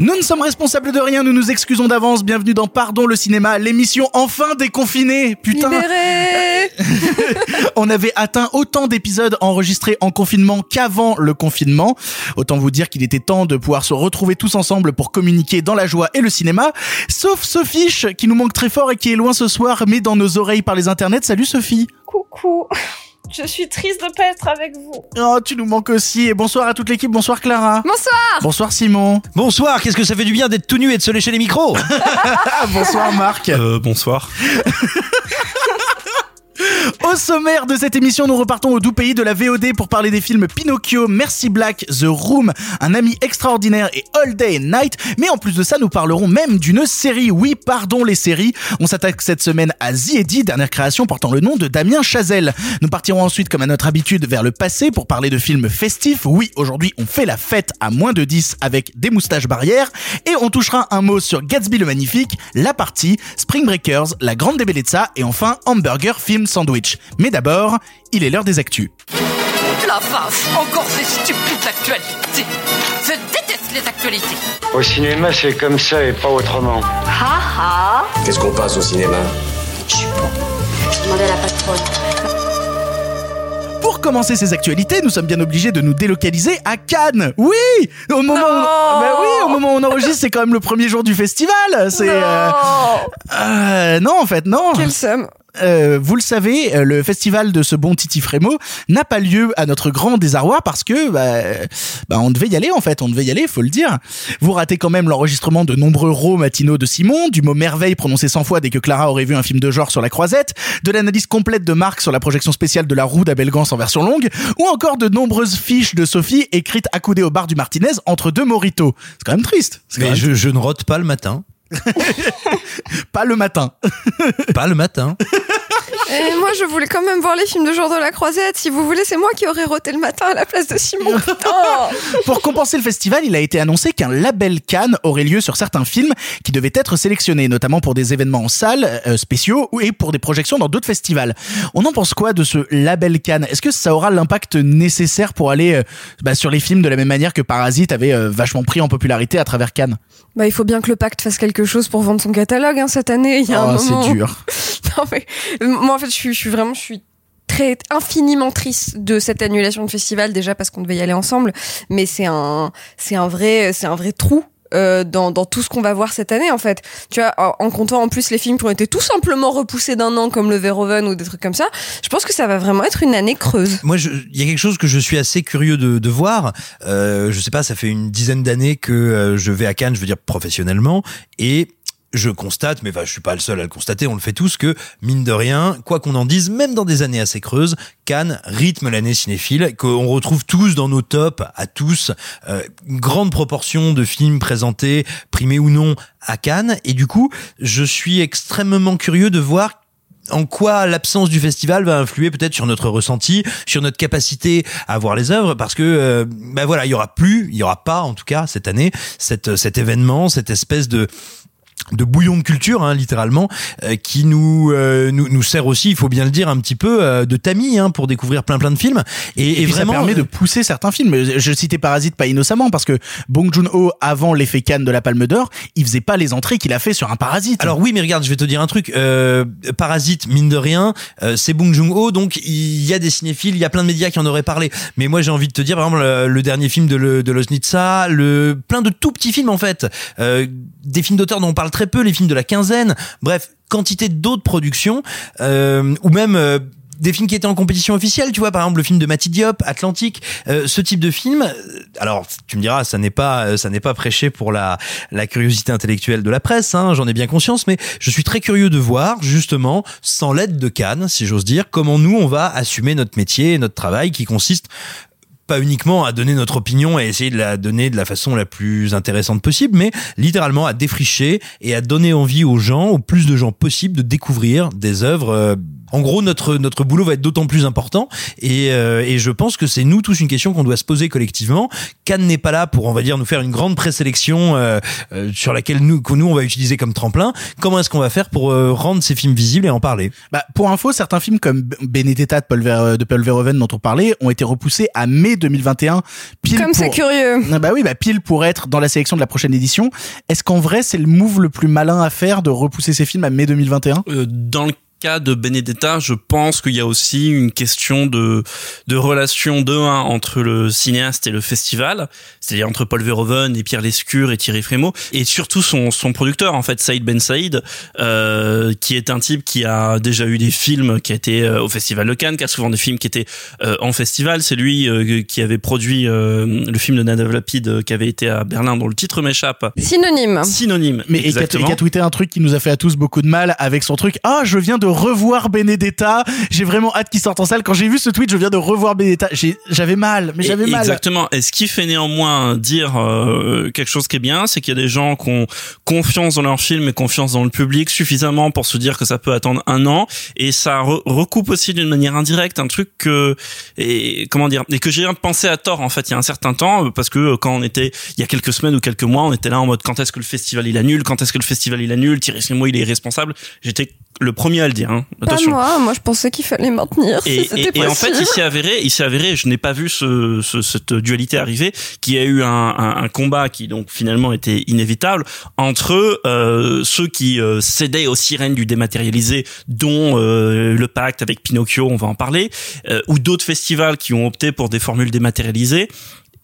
Nous ne sommes responsables de rien, nous nous excusons d'avance. Bienvenue dans Pardon le cinéma, l'émission enfin déconfinée. Putain, Libéré on avait atteint autant d'épisodes enregistrés en confinement qu'avant le confinement. Autant vous dire qu'il était temps de pouvoir se retrouver tous ensemble pour communiquer dans la joie et le cinéma. Sauf Sophie, qui nous manque très fort et qui est loin ce soir, mais dans nos oreilles par les internets. Salut Sophie. Coucou. Je suis triste de pas être avec vous. Oh, tu nous manques aussi. Et bonsoir à toute l'équipe. Bonsoir Clara. Bonsoir Bonsoir Simon. Bonsoir, qu'est-ce que ça fait du bien d'être tout nu et de se lécher les micros bonsoir Marc. Euh, bonsoir. Au sommaire de cette émission, nous repartons au doux pays de la VOD pour parler des films Pinocchio, Merci Black, The Room, Un ami extraordinaire et All Day and Night. Mais en plus de ça, nous parlerons même d'une série. Oui, pardon les séries. On s'attaque cette semaine à Eddy, dernière création portant le nom de Damien Chazelle. Nous partirons ensuite, comme à notre habitude, vers le passé pour parler de films festifs. Oui, aujourd'hui, on fait la fête à moins de 10 avec des moustaches barrières. Et on touchera un mot sur Gatsby le Magnifique, La Partie, Spring Breakers, La Grande Bellezza et enfin Hamburger Film Sandwich. Mais d'abord, il est l'heure des actus. La vache, encore ces stupides actualités. Je déteste les actualités. Au cinéma, c'est comme ça et pas autrement. Ha ha Qu'est-ce qu'on passe au cinéma? Je suis bon. Je demandais à la patronne. Pour commencer ces actualités, nous sommes bien obligés de nous délocaliser à Cannes. Oui, au moment, où, bah oui, au moment où on enregistre, c'est quand même le premier jour du festival. C'est euh, euh, non, en fait, non. Quelle somme? Euh, vous le savez, euh, le festival de ce bon Titi Frémo n'a pas lieu à notre grand désarroi parce que bah, bah, on devait y aller en fait, on devait y aller, faut le dire. Vous ratez quand même l'enregistrement de nombreux rots matinaux de Simon, du mot merveille prononcé 100 fois dès que Clara aurait vu un film de genre sur la croisette, de l'analyse complète de Marc sur la projection spéciale de la roue d'Abel Gance en version longue, ou encore de nombreuses fiches de Sophie écrites accoudées au bar du Martinez entre deux moritos. C'est quand même triste. Quand Mais même- je, je ne rote pas le matin. Pas le matin. Pas le matin. Et moi, je voulais quand même voir les films de genre de la croisette. Si vous voulez, c'est moi qui aurais roté le matin à la place de Simon. Pour compenser le festival, il a été annoncé qu'un label Cannes aurait lieu sur certains films qui devaient être sélectionnés, notamment pour des événements en salle euh, spéciaux et pour des projections dans d'autres festivals. On en pense quoi de ce label Cannes? Est-ce que ça aura l'impact nécessaire pour aller euh, bah, sur les films de la même manière que Parasite avait euh, vachement pris en popularité à travers Cannes? Bah, il faut bien que le pacte fasse quelque chose pour vendre son catalogue hein, cette année. Il y a un Oh, moment. c'est dur. Non, mais, moi, en fait, je suis, je suis vraiment, je suis très infiniment triste de cette annulation de festival déjà parce qu'on devait y aller ensemble. Mais c'est un, c'est un vrai, c'est un vrai trou. Euh, dans, dans tout ce qu'on va voir cette année en fait tu vois en, comptant en plus les films qui ont été tout simplement repoussés d'un an comme le Verhoeven ou des trucs comme ça je pense que ça va vraiment être une année creuse Moi, il y a quelque chose que je suis assez curieux de, de voir. Euh, je sais pas, ça fait une dizaine d'années que euh, je vais à Cannes, je veux dire professionnellement, et je constate, mais enfin, je suis pas le seul à le constater, on le fait tous, que mine de rien, quoi qu'on en dise, même dans des années assez creuses, Cannes rythme l'année cinéphile, qu'on retrouve tous dans nos tops, à tous, euh, grande proportion de films présentés, primés ou non, à Cannes, et du coup, je suis extrêmement curieux de voir en quoi l'absence du festival va influer peut-être sur notre ressenti, sur notre capacité à voir les œuvres, parce que euh, ben voilà, il y aura plus, il y aura pas en tout cas cette année cette, cet événement, cette espèce de de bouillon de culture, hein, littéralement, euh, qui nous, euh, nous nous sert aussi, il faut bien le dire, un petit peu euh, de tamis hein, pour découvrir plein plein de films. Et, Et, et puis vraiment, ça permet de euh, pousser certains films. Je citais Parasite pas innocemment parce que Bong Joon-ho, avant l'effet Cannes de la Palme d'Or, il faisait pas les entrées qu'il a fait sur un Parasite. Alors oui, mais regarde, je vais te dire un truc. Euh, Parasite, mine de rien, euh, c'est Bong Joon-ho, donc il y a des cinéphiles, il y a plein de médias qui en auraient parlé. Mais moi, j'ai envie de te dire, par exemple, le, le dernier film de, le, de Loznitsa, le plein de tout petits films en fait, euh, des films d'auteurs dont on parle très peu, les films de la quinzaine. Bref, quantité d'autres productions, euh, ou même. euh, des films qui étaient en compétition officielle, tu vois, par exemple le film de Matty Diop, Atlantique, euh, ce type de film. Alors, tu me diras, ça n'est pas, ça n'est pas prêché pour la la curiosité intellectuelle de la presse, hein, j'en ai bien conscience, mais je suis très curieux de voir, justement, sans l'aide de Cannes, si j'ose dire, comment nous on va assumer notre métier notre travail, qui consiste pas uniquement à donner notre opinion et essayer de la donner de la façon la plus intéressante possible, mais littéralement à défricher et à donner envie aux gens, au plus de gens possible, de découvrir des œuvres. Euh, en gros, notre notre boulot va être d'autant plus important et, euh, et je pense que c'est nous tous une question qu'on doit se poser collectivement. Cannes n'est pas là pour, on va dire, nous faire une grande présélection euh, euh, sur laquelle nous que nous on va utiliser comme tremplin. Comment est-ce qu'on va faire pour euh, rendre ces films visibles et en parler? Bah, pour info, certains films comme Benedetta de Paul, Ver- de Paul Verhoeven dont on parlait ont été repoussés à mai 2021. Pile Comme c'est curieux. Ah bah oui, bah pile pour être dans la sélection de la prochaine édition. Est-ce qu'en vrai, c'est le move le plus malin à faire de repousser ces films à mai 2021 Euh, dans le cas de Benedetta, je pense qu'il y a aussi une question de de relation de un entre le cinéaste et le festival, c'est-à-dire entre Paul Verhoeven et Pierre Lescure et Thierry Frémaux, et surtout son son producteur en fait Saïd Ben Saïd, euh, qui est un type qui a déjà eu des films qui a été euh, au festival de Cannes, qui a souvent des films qui étaient euh, en festival. C'est lui euh, qui avait produit euh, le film de Nadav Lapid qui avait été à Berlin dont le titre m'échappe. Synonyme. Synonyme. Mais et qui a, exactement. a tweeté un truc qui nous a fait à tous beaucoup de mal avec son truc. Ah, je viens de revoir Benedetta. J'ai vraiment hâte qu'il sorte en salle. Quand j'ai vu ce tweet, je viens de revoir Benedetta. J'ai- J'avais mal, mais j'avais mal. Exactement. Et ce qui fait néanmoins dire euh, quelque chose qui est bien, c'est qu'il y a des gens qui ont confiance dans leur film et confiance dans le public suffisamment pour se dire que ça peut attendre un an. Et ça re- recoupe aussi d'une manière indirecte un truc que et comment dire et que j'ai pensé à tort en fait il y a un certain temps parce que quand on était il y a quelques semaines ou quelques mois on était là en mode quand est-ce que le festival il annule? Quand est-ce que le festival il annule? Thierry Frémaux il est irresponsable j'étais le premier à le dire hein. Pas attention moi, moi je pensais qu'il fallait maintenir et, si et- et en fait, il s'est avéré, il s'est avéré, je n'ai pas vu ce, ce- cette dualité arriver, qu'il y a eu un, un- un combat qui donc finalement était inévitable entre euh, ceux qui euh, cédaient aux sirènes du dématérialisé, dont euh, le pacte avec Pinocchio, on va en parler, euh, ou d'autres festivals qui ont opté pour des formules dématérialisées.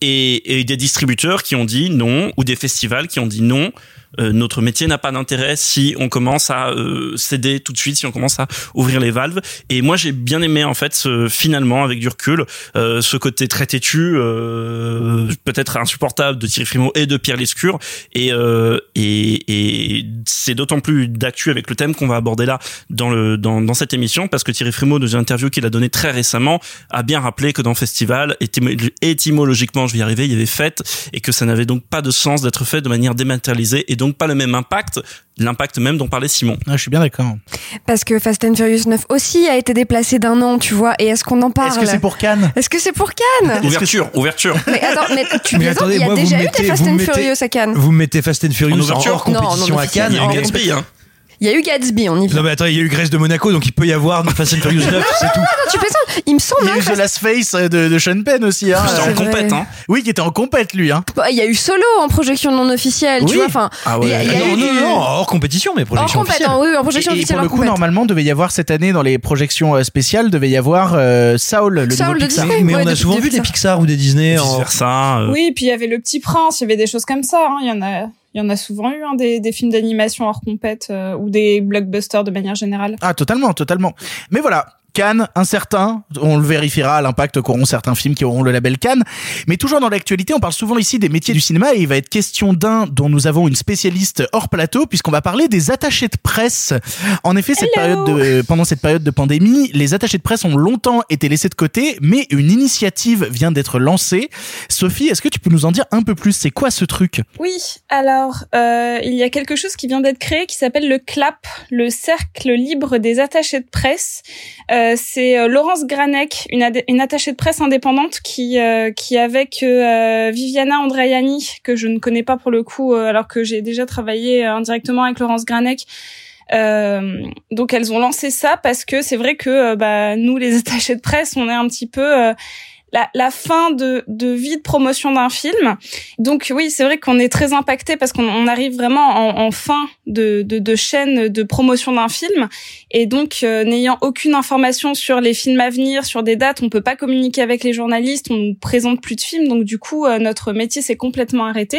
Et, et des distributeurs qui ont dit non, ou des festivals qui ont dit non, euh, notre métier n'a pas d'intérêt si on commence à euh, céder tout de suite, si on commence à ouvrir les valves. Et moi, j'ai bien aimé en fait, ce, finalement, avec du recul, euh, ce côté très têtu, euh, peut-être insupportable de Thierry Frémaux et de Pierre Lescure. Et, euh, et, et c'est d'autant plus d'actu avec le thème qu'on va aborder là dans le dans, dans cette émission, parce que Thierry Frémaux, dans une interview qu'il a donnée très récemment, a bien rappelé que dans festival, étymo- étymologiquement, je vais y arriver, il y avait fête, et que ça n'avait donc pas de sens d'être fait de manière dématérialisée, donc pas le même impact, l'impact même dont parlait Simon. Ah, je suis bien d'accord. Parce que Fast and Furious 9 aussi a été déplacé d'un an, tu vois. Et est-ce qu'on en parle? Est-ce que c'est pour Cannes? Est-ce que c'est pour Cannes? Ouverture, ouverture. Mais attends, mais tu Mais attendez, il y a moi, déjà eu mettez- des Fast and mettez- Furious à Cannes. Vous mettez Fast and Furious En en, ouverture hors compétition Non, non, à Cannes. Il y a Gatsby, hein. Il y a eu Gatsby, on y vient. Non mais attends, il y a eu Grèce de Monaco, donc il peut y avoir Fast and Furious 9, c'est tout. Attends, tu plaisantes Il me semble Il y a hein, eu que The Last Face de, de Sean Penn aussi. Hein. C'était en compète, hein. Oui, qui était en compète lui. Hein. Bah, Il y a eu Solo en projection non officielle, Oui. tu vois. Enfin, Ah ouais. il y a, il y a non, eu non, du- non, hors compétition, mais En projection compète, officielle. hein, oui, oui, en projection Et, et officielle. pour le en coup, compète. normalement, devait y avoir cette année dans les projections euh, spéciales, devait y avoir euh, Saul, le Saul nouveau de Pixar. Disney. Mais Ouais, on a depuis- souvent vu des ça. Pixar ou des Disney en... versa. euh, Oui, puis il y avait le Petit Prince, il y avait des choses comme ça. hein. Il y en a, il y en a souvent eu hein, des, films d'animation hors compète euh, ou des blockbusters de manière générale. Ah, totalement, totalement. Mais voilà. Cannes, incertain, on le vérifiera à l'impact qu'auront certains films qui auront le label Cannes. Mais toujours dans l'actualité, on parle souvent ici des métiers du cinéma et il va être question d'un dont nous avons une spécialiste hors plateau puisqu'on va parler des attachés de presse. En effet, cette Hello. période de, pendant cette période de pandémie, les attachés de presse ont longtemps été laissés de côté, mais une initiative vient d'être lancée. Sophie, est-ce que tu peux nous en dire un peu plus? C'est quoi ce truc? Oui, alors euh, il y a quelque chose qui vient d'être créé qui s'appelle le CLAP, le Cercle libre des attachés de presse. Euh, c'est euh, Laurence Granek, une, attachée de presse indépendante qui euh, avec euh, Viviana Andreani que je ne connais pas pour le coup euh, alors que j'ai déjà travaillé euh, indirectement avec Laurence Granek. Euh, donc elles ont lancé ça parce que c'est vrai que euh, bah, nous les attachés de presse on est un petit peu euh, la, la fin de, de vie de promotion d'un film. Donc oui, c'est vrai qu'on est très impacté parce qu'on on arrive vraiment en, en fin de, de, de chaîne de promotion d'un film. Et donc, euh, n'ayant aucune information sur les films à venir, sur des dates, on peut pas communiquer avec les journalistes, on nous présente plus de films. Donc du coup, euh, notre métier s'est complètement arrêté.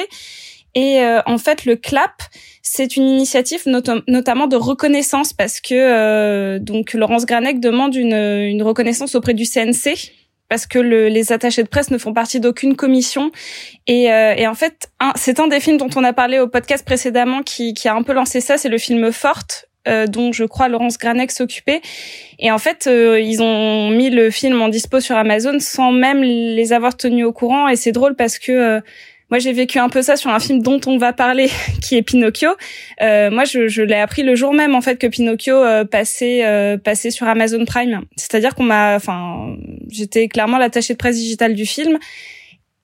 Et euh, en fait, le CLAP, c'est une initiative notam- notamment de reconnaissance parce que euh, donc Laurence Granek demande une, une reconnaissance auprès du CNC parce que le- les attachés de presse ne font partie d'aucune commission. Et, euh, et en fait, c'est un des films dont on a parlé au podcast précédemment qui, qui a un peu lancé ça, c'est le film Forte. euh, dont je crois Laurence Granek s'occupait. Et en fait, euh, ils ont mis le film en dispo sur Amazon sans même les avoir tenus au courant. Et c'est drôle parce que euh, moi, j'ai vécu un peu ça sur un film dont on va parler, qui est Pinocchio. Euh, moi, je, l'ai appris le jour même en fait que Pinocchio euh, passait euh, passait sur Amazon Prime. C'est-à-dire qu'on m'a, enfin, j'étais clairement l'attachée de presse digitale du film.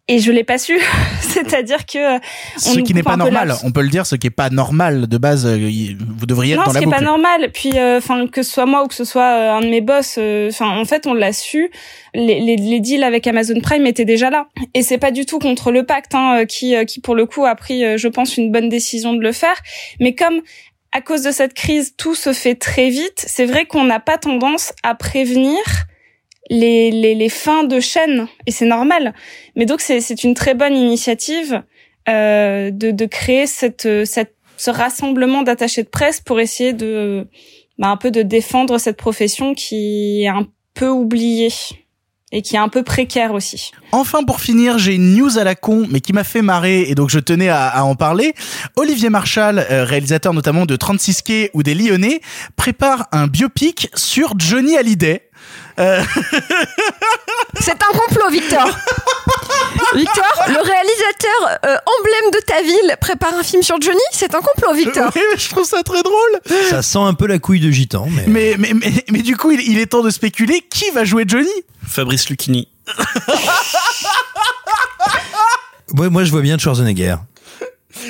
Et je l'ai pas su, c'est-à-dire que euh, on Ce qui n'est pas normal, on peut le dire, ce qui est pas normal de base, euh, vous devriez être non, dans ce la qui est pas normal. Puis, euh, enfin, que ce soit moi ou que ce soit un de mes boss, euh, enfin, en fait, on l'a su. Les, les, les deals avec Amazon Prime étaient déjà là, et c'est pas du tout contre le pacte, hein, qui, qui pour le coup a pris, je pense, une bonne décision de le faire. Mais comme à cause de cette crise, tout se fait très vite, c'est vrai qu'on n'a pas tendance à prévenir les, les, les fins de chaîne, et c'est normal. Mais donc, c'est une très bonne initiative euh, de, de créer cette, cette, ce rassemblement d'attachés de presse pour essayer de bah, un peu de défendre cette profession qui est un peu oubliée et qui est un peu précaire aussi. Enfin, pour finir, j'ai une news à la con, mais qui m'a fait marrer, et donc je tenais à, à en parler. Olivier Marchal, euh, réalisateur notamment de 36 quais ou des Lyonnais, prépare un biopic sur Johnny Hallyday. Euh, C'est un complot, Victor. Victor, le réalisateur euh, emblème de ta ville prépare un film sur Johnny. C'est un complot, Victor. oui, mais je trouve ça très drôle. Ça sent un peu la couille de gitan, mais. Mais, mais, mais, mais du coup, il, il est temps de spéculer qui va jouer Johnny? Fabrice Lucchini. Ouais, moi, je vois bien Schwarzenegger.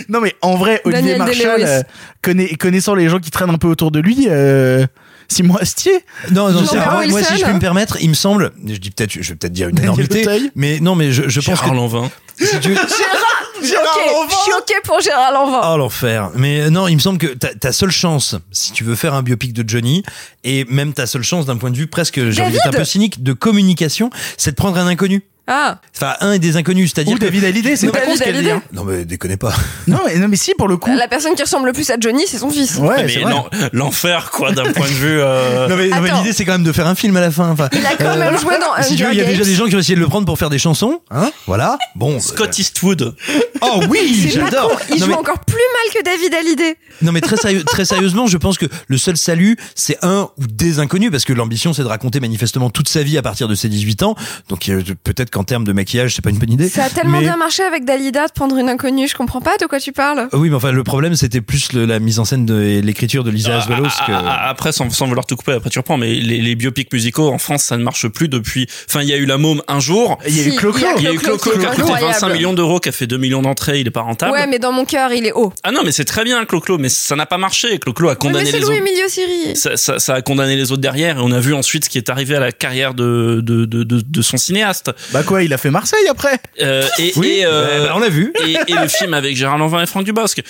Non, mais en vrai, Olivier Daniel euh, connaît- connaissant les gens qui traînent un peu autour de lui, euh, Simon Astier. Non, non, c'est- moi, si je peux me permettre, il me semble, je dis peut-être, je vais peut-être dire une énormité, mais non, mais je, je pense Gérard que Lanvin. si tu- suis ok pour Gérard Lanvin. Oh l'enfer. Mais euh, non, il me semble que ta, ta seule chance, si tu veux faire un biopic de Johnny, et même ta seule chance d'un point de vue presque, j'ai envie d'être un peu cynique, de communication, c'est de prendre un inconnu. Ah, Enfin, un et des inconnus, c'est-à-dire Ou que... David Hallyday, c'est Non, pas con David ce qu'elle dit. Hallyday. hein. Non mais déconnez pas. Non, mais, non, mais si, pour le coup. la personne qui ressemble le plus à Johnny, c'est son fils. Ouais, mais c'est vrai. non, l'enfer, quoi, d'un point de vue. euh, Non mais, non, mais Attends. l'idée c'est quand même de faire un film à la fin. Enfin, Il a quand euh, même joué dans si tu veux, il y a déjà Games. des gens qui ont essayé de le prendre pour faire des chansons, hein Voilà. Bon. Scott Eastwood. euh, Oh oui, C'est pas j'adore. con, il Non, joue mais- encore plus mal que David Hallyday. Non mais très, sérieux- très sérieusement, je pense que le seul salut, c'est un ou des inconnus, parce que l'ambition c'est de raconter manifestement toute sa vie à partir de ses 18 ans. Donc euh, peut-être qu'en termes de maquillage, c'est pas une bonne idée. Ça a tellement Mais- bien marché avec Dalida de prendre une inconnue. Je comprends pas de quoi tu parles. Oui, mais enfin le problème c'était plus le- la mise en scène de, et l'écriture de Lisa Asvelos que. Ah, ah, ah, Après, sans, sans vouloir te couper, après tu reprends, mais les, les biopics musicaux en France, ça ne marche plus depuis. Enfin, il y a eu La Môme un jour. Il y a eu Si, Clo-Clo. Il y a eu Clo-Clo qui a coûté incroyable. 25 millions d'euros, qui a fait 2 millions d'entrées, il est pas rentable. Ouais, mais dans mon cœur, il est haut. Ah non, mais c'est très bien Clo-Clo, mais ça n'a pas marché. Clo-Clo a condamné mais c'est les autres. Louis-Emilio Siri. Ça, ça, ça a condamné les autres derrière et on a vu ensuite ce qui est arrivé à la carrière de, de, de, de, de son cinéaste. Bah quoi, il a fait Marseille après. Euh, et, Oui, et, euh, bah, on l'a vu. et, et le film avec Gérard Lanvin et Franck Dubosc.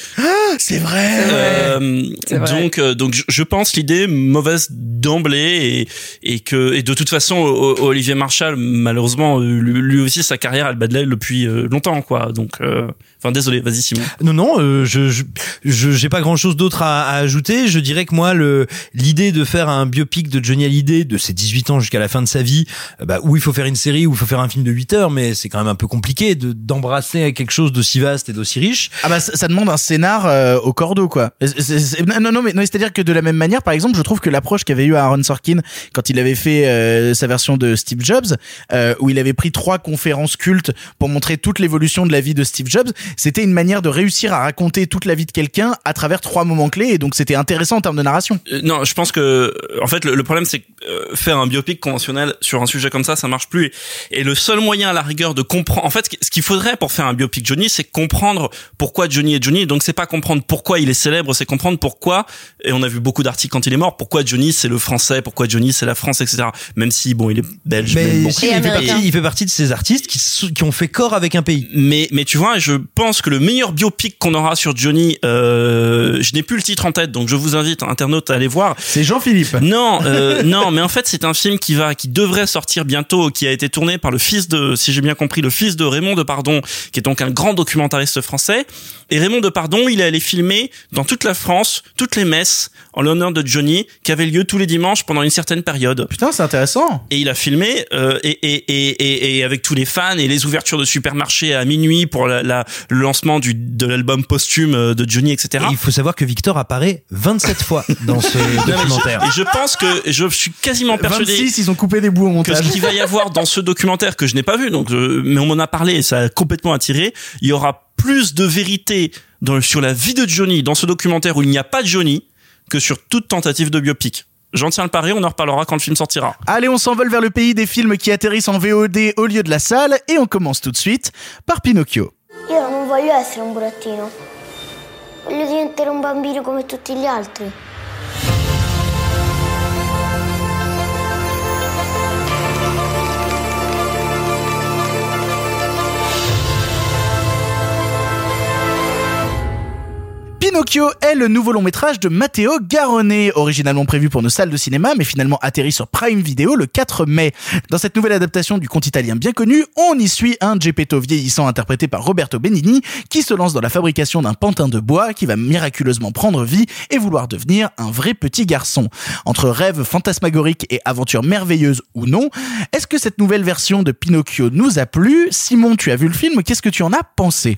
C'est vrai. Euh, C'est vrai. donc, euh, donc je- pense l'idée mauvaise d'emblée et, et que et de toute façon Olivier Marchal malheureusement euh, lui, lui aussi sa carrière elle bat de l'aile depuis euh, longtemps quoi. Donc, euh, enfin désolé, vas-y Simon. Non, non, euh, je, je, je- j'ai pas grand-chose d'autre à, à ajouter. Je dirais que moi, le l'idée de faire un biopic de Johnny Hallyday de ses 18 ans jusqu'à la fin de sa vie, euh, bah, où il faut faire une série, où il faut faire un film de 8 heures, mais c'est quand même un peu compliqué de d'embrasser quelque chose d'aussi vaste et d'aussi riche. Ah bah ça, ça demande un scénar euh, au cordeau quoi. C'est- c'est- c'est- non non mais non, c'est-à-dire que de la même manière par exemple, je trouve que l'approche qu'avait eu Aaron Sorkin quand il avait fait euh, sa version de Steve Jobs euh, où il avait pris trois conférences cultes pour montrer toute l'évolution de la vie de Steve Jobs, c'était une manière de réussir à raconter toute la vie de quelqu'un à travers trois moments clés et donc c'était intéressant en termes de narration. Euh, non, je pense que euh, en fait le, le problème c'est que euh, faire un biopic conventionnel sur un sujet comme ça, ça marche plus. Et, et le seul moyen à la rigueur de comprendre, en fait, ce qui- ce qu'il faudrait pour faire un biopic Johnny, c'est comprendre pourquoi Johnny est Johnny. Donc c'est pas comprendre pourquoi il est célèbre, c'est comprendre pourquoi. Et on a vu beaucoup d'articles quand il est mort. Pourquoi Johnny c'est le français, pourquoi Johnny c'est la France, etc. Même si bon, il est belge, mais, Mais bon. si, il, fait partie, il fait partie de ces artistes qui, qui ont fait corps avec un pays. Mais mais tu vois, je pense que le meilleur biopic qu'on aura sur Johnny, euh, je n'ai plus le titre en tête, donc je vous invite internautes à aller voir. C'est Jean-Philippe. Non, euh, non, mais en fait c'est un film qui va, qui devrait sortir bientôt, qui a été tourné par le fils de, si j'ai bien compris, le fils de Raymond de Pardon, qui est donc un grand documentariste français. Et Raymond Depardon, il est allé filmer dans toute la France toutes les messes en l'honneur de Johnny qui avaient lieu tous les dimanches pendant une certaine période. Putain, c'est intéressant. Et il a filmé euh, et, et, et, et, et avec tous les fans et les ouvertures de supermarchés à minuit pour la, la- le lancement du, de l'album posthume euh, de Johnny, etc. Et il faut savoir que Victor apparaît 27 fois dans ce documentaire. Et je pense que je suis quasiment persuadé 26, ils ont coupé des bouts au que montage. ce qu'il va y avoir dans ce documentaire que je n'ai pas vu, donc euh, mais on m'en a parlé et ça a complètement attiré. Il y aura plus de vérité dans, sur la vie de Johnny dans ce documentaire où il n'y a pas de Johnny que sur toute tentative de biopic. J'en tiens le pari, on en reparlera quand le film sortira. Allez, on s'envole vers le pays des films qui atterrissent en VOD au lieu de la salle et on commence tout de suite par Pinocchio. Io non voglio essere un burattino. Voglio diventare un bambino come tutti gli altri. Pinocchio est le nouveau long métrage de Matteo Garonnet, originalement prévu pour nos salles de cinéma, mais finalement atterri sur Prime Video le 4 mai. Dans cette nouvelle adaptation du conte italien bien connu, on y suit un Geppetto vieillissant interprété par Roberto Benigni, qui se lance dans la fabrication d'un pantin de bois qui va miraculeusement prendre vie et vouloir devenir un vrai petit garçon. Entre rêves fantasmagoriques et aventures merveilleuses ou non, est-ce que cette nouvelle version de Pinocchio nous a plu? Simon, tu as vu le film, qu'est-ce que tu en as pensé?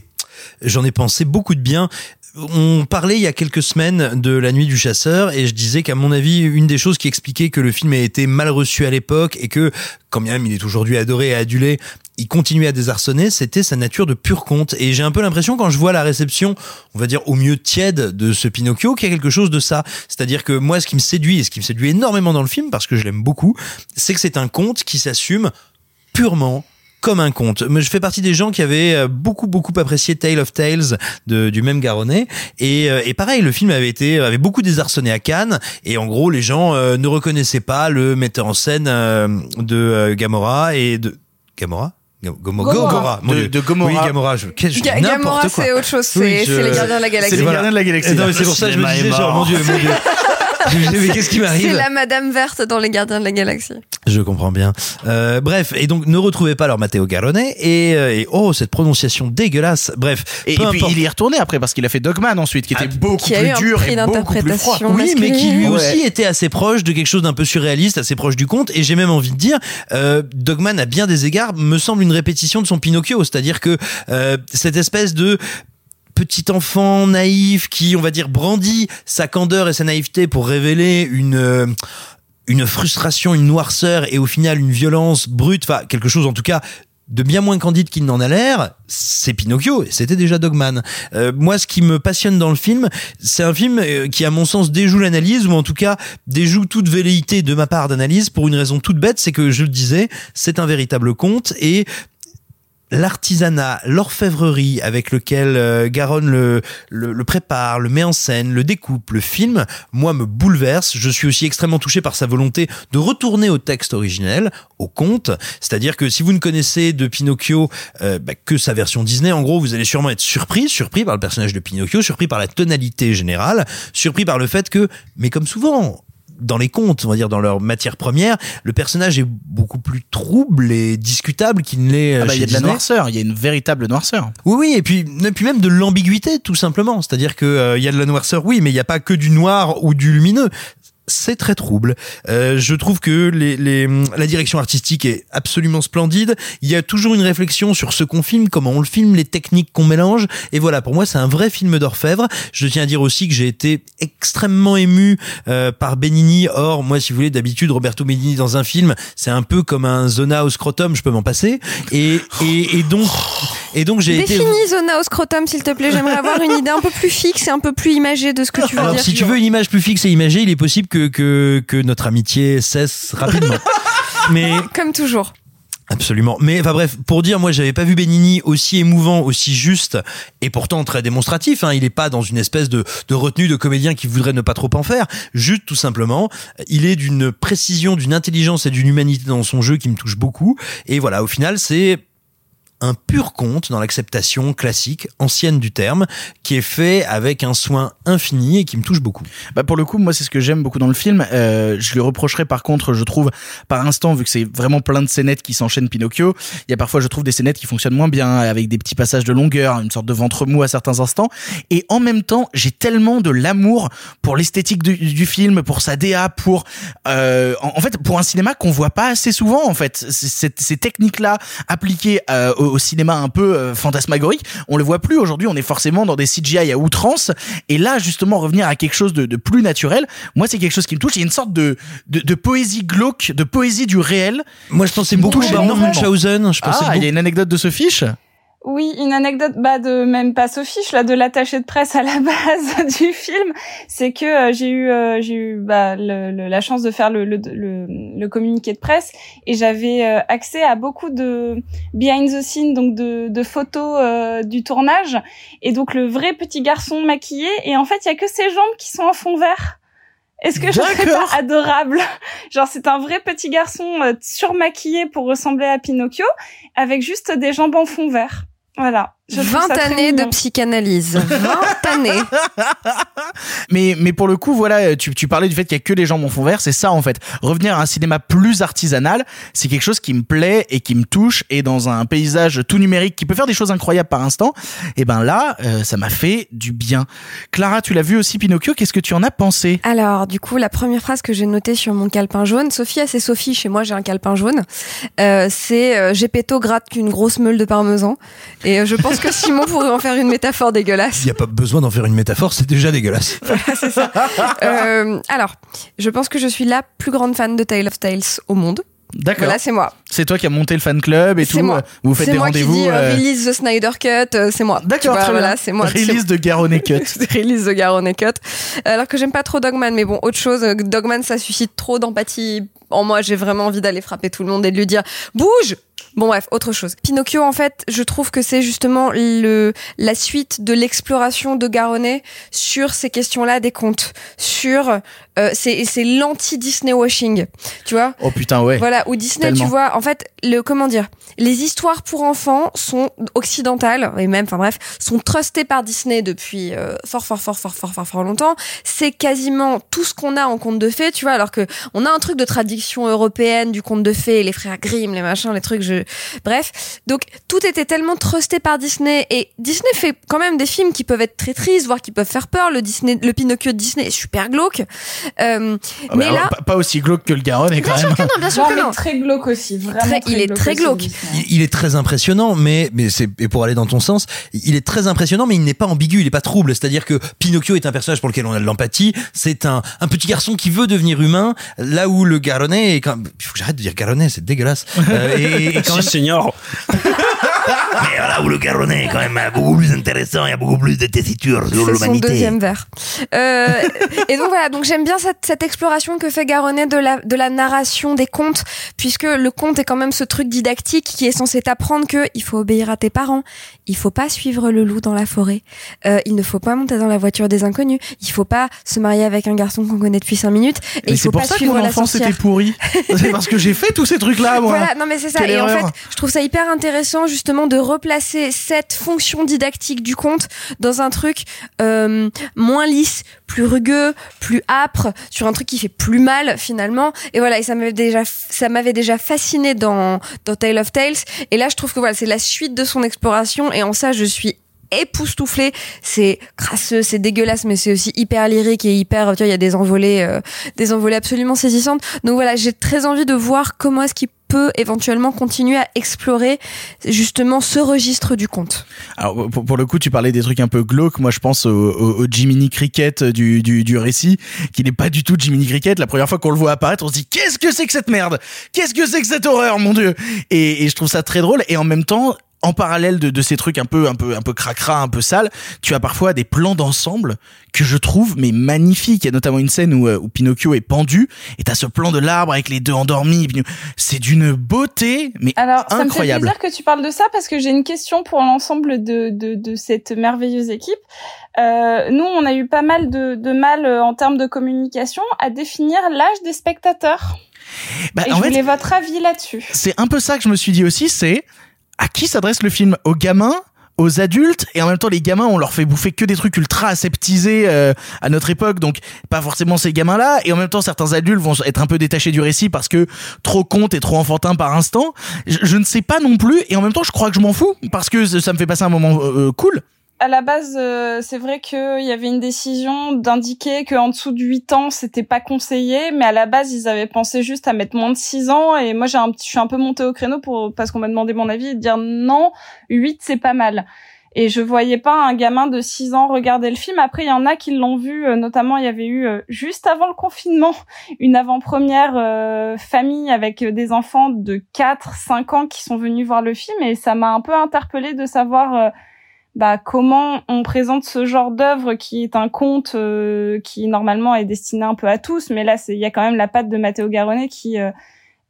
J'en ai pensé beaucoup de bien. On parlait il y a quelques semaines de La Nuit du Chasseur et je disais qu'à mon avis, une des choses qui expliquait que le film a été mal reçu à l'époque et que, quand bien même il est aujourd'hui adoré et adulé, il continuait à désarçonner, c'était sa nature de pur conte. Et j'ai un peu l'impression quand je vois la réception, on va dire au mieux tiède de ce Pinocchio, qu'il y a quelque chose de ça. C'est-à-dire que moi, ce qui me séduit et ce qui me séduit énormément dans le film, parce que je l'aime beaucoup, c'est que c'est un conte qui s'assume purement comme un conte. Mais je fais partie des gens qui avaient euh, beaucoup beaucoup apprécié Tale of Tales de, du même Garonnet et, euh, et pareil le film avait été avait beaucoup désarçonné à Cannes et en gros les gens euh, ne reconnaissaient pas le metteur en scène euh, de euh, Gamora et de Gamora? Gam- Gomo- Gomorrah. Gomorrah, De- de Gomorrah. Oui, Gamora. Je, je- Ga- Gamora, quoi. c'est autre chose, c'est Oui, je- les gardiens de la galaxie. C'est les gardiens de la galaxie. Non, mais c'est pour ça que je me disais genre mon Dieu, mon Dieu. Mais qu'est-ce qui C'est m'arrive la Madame Verte dans les gardiens de la galaxie. Je comprends bien. Euh, bref, et donc ne retrouvez pas leur Matteo Garonnet et, euh, et oh cette prononciation dégueulasse. Bref, Et, peu et puis il y est retourné après parce qu'il a fait Dogman ensuite, qui était beaucoup Qui a eu plus dur et beaucoup plus froid. Oui, mais qui lui aussi était assez proche de quelque chose d'un peu surréaliste, assez proche du conte. Et j'ai même envie de dire, euh, Dogman à bien des égards me semble une répétition de son Pinocchio, c'est-à-dire que euh, cette espèce de petit enfant naïf qui, on va dire, brandit sa candeur et sa naïveté pour révéler une euh, une frustration, une noirceur et au final une violence brute, enfin quelque chose en tout cas de bien moins candide qu'il n'en a l'air, c'est Pinocchio, c'était déjà Dogman. Euh, moi, ce qui me passionne dans le film, c'est un film euh, qui, à mon sens, déjoue l'analyse, ou en tout cas déjoue toute velléité de ma part d'analyse, pour une raison toute bête, c'est que, je le disais, c'est un véritable conte, et l'artisanat, l'orfèvrerie avec lequel euh, Garonne le, le, prépare, le met en scène, le découpe, le film, moi me bouleverse. Je suis aussi extrêmement touché par sa volonté de retourner au texte originel, au conte. C'est-à-dire que si vous ne connaissez de Pinocchio euh, bah, que sa version Disney, en gros, vous allez sûrement être surpris, surpris par le personnage de Pinocchio, surpris par la tonalité générale, surpris par le fait que, mais comme souvent, dans les contes, on va dire dans leur matière première, le personnage est beaucoup plus trouble et discutable qu'il ne l'est. Ah bah, chez il y a de la noirceur, il y a une véritable noirceur. Oui, oui, et puis, et puis même de l'ambiguïté, tout simplement. C'est-à-dire que euh, il y a de la noirceur, oui, mais il n'y a pas que du noir ou du lumineux. C'est très trouble. Euh, je trouve que les, les, la direction artistique est absolument splendide. Il y a toujours une réflexion sur ce qu'on filme, comment on le filme, les techniques qu'on mélange. Et voilà, pour moi, c'est un vrai film d'orfèvre. Je tiens à dire aussi que j'ai été extrêmement ému euh, par Benigni. Or, moi, si vous voulez, d'habitude, Roberto Benigni dans un film, c'est un peu comme un zona au scrotum, je peux m'en passer. Et, et, et donc, et donc j'ai été. Définis zona au scrotum, s'il te plaît. J'aimerais avoir une idée un peu plus fixe et un peu plus imagée de ce que tu veux Alors, dire. si tu veux une image plus fixe et imagée, il est possible que, que, que notre amitié cesse rapidement. Mais Comme toujours. Absolument. Mais enfin bref, pour dire, moi j'avais pas vu Benigni aussi émouvant, aussi juste, et pourtant très démonstratif. Hein. Il est pas dans une espèce de, de retenue de comédien qui voudrait ne pas trop en faire. Juste tout simplement, il est d'une précision, d'une intelligence et d'une humanité dans son jeu qui me touche beaucoup. Et voilà, au final, c'est un pur conte dans l'acceptation classique, ancienne du terme, qui est fait avec un soin infini et qui me touche beaucoup. Bah pour le coup, moi c'est ce que j'aime beaucoup dans le film. Euh, je lui reprocherais par contre, je trouve, par instant, vu que c'est vraiment plein de scénettes qui s'enchaînent Pinocchio, il y a parfois, je trouve, des scénettes qui fonctionnent moins bien, avec des petits passages de longueur, une sorte de ventre mou à certains instants. Et en même temps, j'ai tellement de l'amour pour l'esthétique du, film, pour sa DA, pour euh, en, fait pour un cinéma qu'on voit pas assez souvent. En fait, ces techniques-là appliquées euh, au cinéma un peu euh, fantasmagorique, on le voit plus aujourd'hui. On est forcément dans des CGI à outrance. Et là, justement, revenir à quelque chose de, de plus naturel, moi, c'est quelque chose qui me touche. Il y a une sorte de, de, de poésie glauque, de poésie du réel. Moi, je pensais beaucoup à énormément. Munchausen. Je pensais Ah, il y a une anecdote de ce fiche? Oui, une anecdote, bah de même pas Sophie, là, de l'attaché de presse à la base du film, c'est que euh, j'ai eu, euh, j'ai eu bah, le- le- la chance de faire le, le, le, le communiqué de presse et j'avais euh, accès à beaucoup de behind the scene, donc de, de photos euh, du tournage et donc le vrai petit garçon maquillé et en fait il y a que ses jambes qui sont en fond vert. Est-ce que je trouve D'accord. pas adorable? Genre c'est un vrai petit garçon euh, surmaquillé pour ressembler à Pinocchio avec juste des jambes en fond vert. Voilà. Je trouve 20 ça très années de psychanalyse. 20 années. Mais, mais pour le coup, voilà, tu, tu parlais du fait qu'il y a que les jambes en fond vert, c'est ça en fait. Revenir à un cinéma plus artisanal, c'est quelque chose qui me plaît et qui me touche. Et dans un paysage tout numérique qui peut faire des choses incroyables par instant, et ben là, euh, ça m'a fait du bien. Clara, tu l'as vu aussi Pinocchio, qu'est-ce que tu en as pensé? Alors, du coup, la première phrase que j'ai notée sur mon calepin jaune, Sophie, c'est Sophie, chez moi j'ai un calepin jaune, euh, c'est euh, Gepetto gratte qu'une grosse meule de parmesan. Et euh, je pense que Simon pourrait en faire une métaphore dégueulasse. Il n'y a pas besoin d'en faire une métaphore, c'est déjà dégueulasse. c'est ça. Euh, alors, je pense que je suis la plus grande fan de Tale of Tales au monde. D'accord. Voilà, c'est moi. C'est toi qui as monté le fan club et tout. C'est moi. euh, Vous faites C'est des moi qui rendez-vous. dis euh, release the Snyder Cut, euh, c'est moi. D'accord, voilà, c'est moi. Release de Garonne Cut. release the Garonne Cut. Alors que j'aime pas trop Dogman, mais bon, autre chose, Dogman, ça suscite trop d'empathie en moi. J'ai vraiment envie d'aller frapper tout le monde et de lui dire bouge. Bon bref, autre chose. Pinocchio, en fait, je trouve que c'est justement le la suite de l'exploration de Garonnet sur ces questions-là des contes, sur euh, c'est c'est l'anti Disney washing, tu vois. Oh putain, ouais. Voilà, où Disney, Tellement. tu vois, en fait, le comment dire, les histoires pour enfants sont occidentales et même, enfin bref, sont trustées par Disney depuis euh, fort, fort, fort, fort, fort, fort, fort longtemps. C'est quasiment tout ce qu'on a en conte de fées, tu vois, alors que on a un truc de tradition européenne du conte de fées, les frères Grimm, les machins, les trucs, je, bref. Donc tout était tellement trusté par Disney et Disney fait quand même des films qui peuvent être très tristes, voire qui peuvent faire peur. Le Disney, le Pinocchio de Disney est super glauque. Euh, Ah bah mais alors, là, pas, pas aussi glauque que le Garonne, quand bien même. sûr que non, bien sûr Non, que mais non. très glauque aussi, vraiment. Très- il est très glauque. Il, il est très impressionnant, mais, mais c'est, et pour aller dans ton sens, il est très impressionnant, mais il n'est pas ambigu, il n'est pas trouble. C'est-à-dire que Pinocchio est un personnage pour lequel on a de l'empathie. C'est un, un petit garçon qui veut devenir humain, là où le Garonnet est quand il faut que j'arrête de dire Garonnet, c'est dégueulasse. Euh, et, et quand Si, senior. Mais là où le Garonnet est quand même beaucoup plus intéressant, il y a beaucoup plus de tessiture sur C'est son l'humanité. deuxième verre. Euh, et donc voilà, donc j'aime bien cette, cette exploration que fait Garonnet de la, de la narration des contes, puisque le conte est quand même ce truc didactique qui est censé t'apprendre que il faut obéir à tes parents, il faut pas suivre le loup dans la forêt, euh, il ne faut pas monter dans la voiture des inconnus, il faut pas se marier avec un garçon qu'on connaît depuis cinq minutes, et Mais il c'est faut pour pas ça que suivre mon la enfance était pourrie. C'est parce que j'ai fait tous ces trucs-là, moi. Voilà, non mais c'est ça. Quelle et en fait, je trouve ça hyper intéressant justement de replacer cette fonction didactique du conte dans un truc euh, moins lisse, plus rugueux, plus âpre, sur un truc qui fait plus mal finalement. Et voilà, et ça m'avait déjà, fasciné dans Tale of Tales. Et là, je trouve que voilà, c'est la suite de son exploration. Et en ça, je suis époustouflée, c'est crasseux, c'est dégueulasse, mais c'est aussi hyper lyrique et hyper, tu vois, il y a des envolées, euh, des envolées absolument saisissantes. Donc voilà, j'ai très envie de voir comment est-ce qu'il peut éventuellement continuer à explorer justement ce registre du conte. Alors pour, le coup, tu parlais des trucs un peu glauques. Moi, je pense au, au, au Jiminy Cricket du, du, récit, qui n'est pas du tout Jiminy Cricket. La première fois qu'on le voit apparaître, on se dit qu'est-ce que c'est que cette merde? Qu'est-ce que c'est que cette horreur, mon dieu? Et je trouve ça très drôle. Et en même temps, en parallèle de, de ces trucs un peu un peu un peu cracra, un peu sales, tu as parfois des plans d'ensemble que je trouve mais magnifiques. Il y a notamment une scène où, euh, où Pinocchio est pendu et t'as ce plan de l'arbre avec les deux endormis. C'est d'une beauté mais Alors, ça me fait incroyable. plaisir que tu parles de ça parce que j'ai une question pour l'ensemble de, de, de cette merveilleuse équipe. Euh, nous, on a eu pas mal de, de mal euh, en termes de communication à définir l'âge des spectateurs. Bah, Et en je fait, voulais votre avis là-dessus. c'est un peu ça que je me suis dit aussi, c'est à qui s'adresse le film? Aux gamins? Aux adultes? Et en même temps les gamins on leur fait bouffer que des trucs ultra aseptisés euh, à notre époque donc pas forcément ces gamins là et en même temps certains adultes vont être un peu détachés du récit parce que trop conte et trop enfantin par instant. Je, je ne sais pas non plus et en même temps je crois que je m'en fous parce que ça me fait passer un moment euh, cool à la base, euh, c'est vrai qu'il y avait une décision d'indiquer qu'en dessous de 8 ans, c'était pas conseillé, mais à la base, ils avaient pensé juste à mettre moins de 6 ans, et moi, j'ai un, je suis un peu monté au créneau pour, parce qu'on m'a demandé mon avis, et de dire non, 8, c'est pas mal. Et je voyais pas un gamin de 6 ans regarder le film. Après, il y en a qui l'ont vu, euh, notamment, il y avait eu, euh, juste avant le confinement, une avant-première euh, famille avec des enfants de 4, 5 ans qui sont venus voir le film, et ça m'a un peu interpellée de savoir bah, comment on présente ce genre d'œuvre qui est un conte euh, qui normalement est destiné un peu à tous, mais là il y a quand même la patte de Matteo Garonnet qui euh,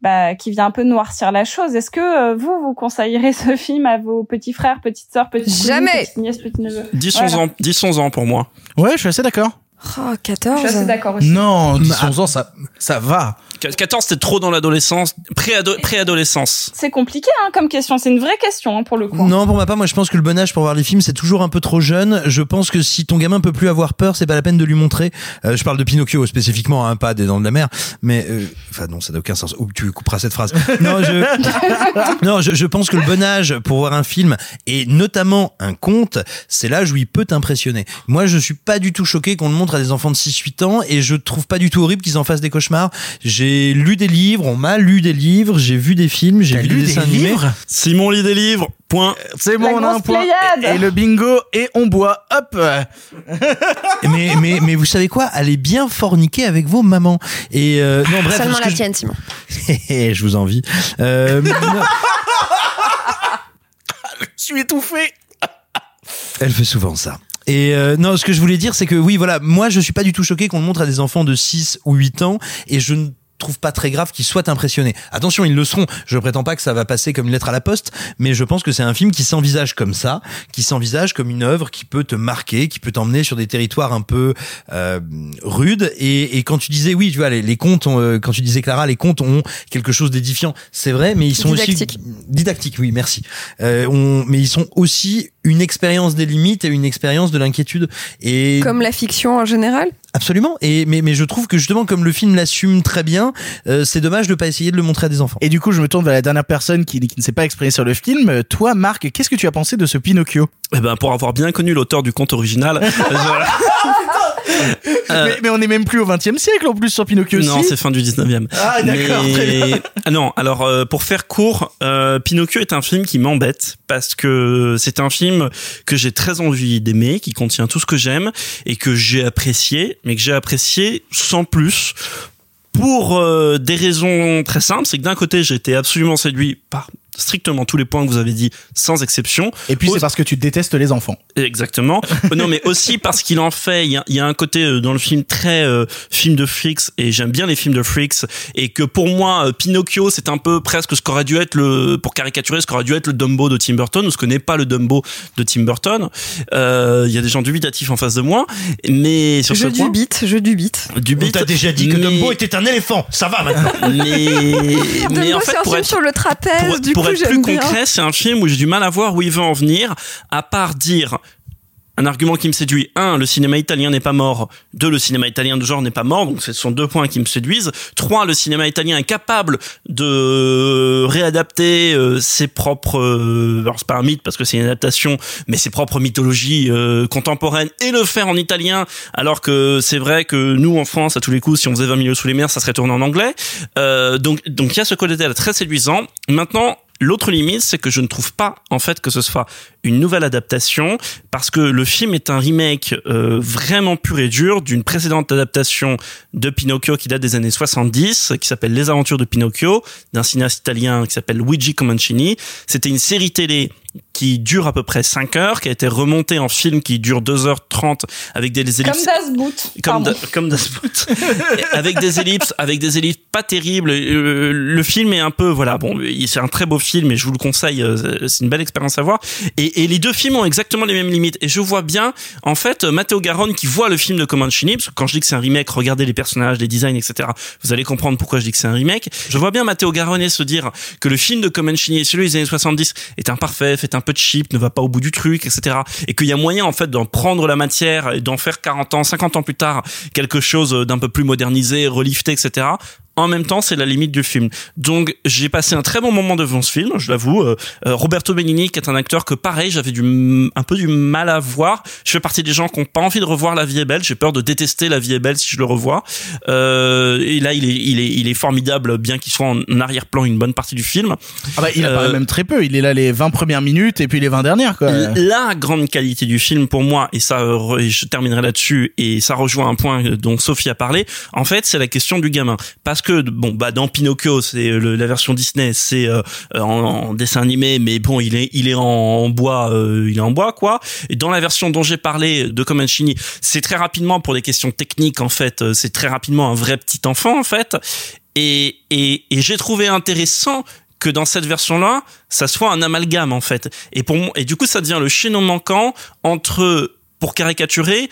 bah, qui vient un peu noircir la chose. Est-ce que euh, vous vous conseillerez ce film à vos petits frères, petites sœurs, petites Jamais. petites nièces, petits neveux? 10 Voilà. 11 ans 10 11 ans pour moi. ouais je suis assez d'accord Oh, 14. Je suis assez d'accord aussi. non 10 11 ans ça ça va 14 c'était trop dans l'adolescence, préado- préadolescence. C'est compliqué hein, comme question. C'est une vraie question hein, pour le coup. Non, pour ma part, moi je pense que le bon âge pour voir les films, c'est toujours un peu trop jeune. Je pense que si ton gamin peut plus avoir peur, c'est pas la peine de lui montrer. Euh, je parle de Pinocchio spécifiquement, hein, pas des Dents de la Mer. Mais euh, enfin non, ça n'a aucun sens. Ou tu couperas cette phrase. Non, je, non, je, je pense que le bon âge pour voir un film et notamment un conte, c'est l'âge où il peut t'impressionner. Moi, je suis pas du tout choqué qu'on le montre à des enfants de 6-8 ans et je trouve pas du tout horrible qu'ils en fassent des cauchemars. J'ai lu des livres, on m'a lu des livres, j'ai vu des films, j'ai vu lu des des dessins animés. livres Simon lit des livres. Point. c'est bon on a un point et le bingo et on boit hop mais, mais, mais vous savez quoi? Allez bien forniquer avec vos mamans. Et euh, non, bref, Seulement la je- tienne, Simon. je vous envie. Euh, je suis étouffé elle fait souvent ça. Et euh, non, ce que je voulais dire, c'est que oui, voilà, moi, je suis pas du tout choqué qu'on le montre à des enfants de 6 ou 8 ans, et je ne trouve pas très grave qu'ils soient impressionnés. Attention, ils le seront. Je prétends pas que ça va passer comme une lettre à la poste, mais je pense que c'est un film qui s'envisage comme ça, qui s'envisage comme une œuvre qui peut te marquer, qui peut t'emmener sur des territoires un peu euh, rudes. Et, et quand tu disais, oui, tu vois, les, les contes, ont, euh, quand tu disais Clara, les contes ont quelque chose d'édifiant. C'est vrai, mais ils sont Didactique. aussi didactiques. Oui, merci. Euh, on, mais ils sont aussi une expérience des limites et une expérience de l'inquiétude. Et Comme la fiction en général? Absolument. Et mais mais je trouve que justement comme le film l'assume très bien, euh, c'est dommage de pas essayer de le montrer à des enfants. Et du coup, je me tourne vers la dernière personne qui, qui ne s'est pas exprimée sur le film. Euh, Toi, Marc, qu'est-ce que tu as pensé de ce Pinocchio? Eh ben, pour avoir bien connu l'auteur du conte original. Euh, mais, mais on est même plus au 20 e siècle en plus sur Pinocchio Non, c'est fin du 19e. Ah, d'accord, Mais- très bien. Ah non, alors euh, pour faire court, euh, Pinocchio est un film qui m'embête parce que c'est un film que j'ai très envie d'aimer, qui contient tout ce que j'aime et que j'ai apprécié, mais que j'ai apprécié sans plus. Pour euh, des raisons très simples, c'est que d'un côté j'ai été absolument séduit par strictement tous les points que vous avez dit, sans exception. Et puis c'est parce que tu détestes les enfants. Exactement. Euh, non, mais aussi parce qu'il en fait. Il y a, il y a un côté euh, dans le film très euh, film de freaks et j'aime bien les films de freaks et que pour moi euh, Pinocchio c'est un peu presque ce qu'aurait dû être le pour caricaturer ce qu'aurait dû être le Dumbo de Tim Burton ou ce que n'est pas le Dumbo de Tim Burton. Euh, Il y a des gens dubitatifs en face de moi, mais sur Je ce point dubite, je dubite. du On t'a déjà dit que mais- Dumbo était un éléphant. Ça va maintenant. mais mais Dumbo, en c'est fait un pour film être sur le trapèze, pour, du pour être j'aime plus bien. concret, c'est un film où j'ai du mal à voir où il veut en venir, à part dire un argument qui me séduit. Un, le cinéma italien n'est pas mort. Deux, le cinéma italien de genre n'est pas mort. Donc, ce sont deux points qui me séduisent. Trois, le cinéma italien est capable de réadapter euh, ses propres, euh, alors c'est pas un mythe parce que c'est une adaptation, mais ses propres mythologies euh, contemporaines et le faire en italien. Alors que c'est vrai que nous, en France, à tous les coups, si on faisait 20 milieux sous les mers, ça serait tourné en anglais. Euh, donc, donc il y a ce côté-là très séduisant. Maintenant, L'autre limite, c'est que je ne trouve pas en fait que ce soit une nouvelle adaptation parce que le film est un remake euh, vraiment pur et dur d'une précédente adaptation de Pinocchio qui date des années 70, qui s'appelle Les Aventures de Pinocchio, d'un cinéaste italien qui s'appelle Luigi Comencini. C'était une série télé qui dure à peu près 5 heures, qui a été remonté en film qui dure 2h30 avec des Comme ellipses Das Boot. comme. Da- comme Das Boot. avec des ellipses avec des ellipses pas terribles Euh, le film est un peu voilà bon c'est un très beau film et je vous le conseille euh, c'est une belle expérience à voir et, et les deux films ont exactement les mêmes limites et je vois bien en fait euh, Matteo Garonne qui voit le film de Comanchini parce que quand je dis que c'est un remake regardez les personnages les designs etc vous allez comprendre pourquoi je dis que c'est un remake je vois bien Matteo Garonne se dire que le film de Comanchini et celui des années 70 est imparfait fait un peu cheap ne va pas au bout du truc etc et qu'il y a moyen en fait d'en prendre la matière et d'en faire 40 ans 50 ans plus tard quelque chose d'un peu plus modernisé relifté etc en même temps, c'est la limite du film. Donc, j'ai passé un très bon moment devant ce film, je l'avoue. Euh, euh, Roberto Benigni, qui est un acteur que, pareil, j'avais du un peu du mal à voir. Je fais partie des gens qui n'ont pas envie de revoir La Vie est belle. J'ai peur de détester La Vie est belle si je le revois. Euh, et là, il est, il est, il est formidable, bien qu'il soit en arrière-plan une bonne partie du film. Ah bah, il apparaît Euh, même très peu. Il est là les 20 premières minutes et puis les 20 dernières, quoi. La grande qualité du film pour moi, et ça, euh, je terminerai là-dessus, et ça rejoint un point dont Sophie a parlé. En fait, c'est la question du gamin, parce que bon, bah dans Pinocchio, c'est la version Disney, c'est euh, en, dessin animé, mais bon, il est il est en, bois, euh, il est en bois quoi. Et dans la version dont j'ai parlé de Comanchini, c'est très rapidement pour des questions techniques en fait, euh, c'est très rapidement un vrai petit enfant en fait. Et, et, j'ai trouvé intéressant que dans cette version-là, ça soit un amalgame en fait. Et pour et du coup, ça devient le chaînon manquant entre, pour caricaturer,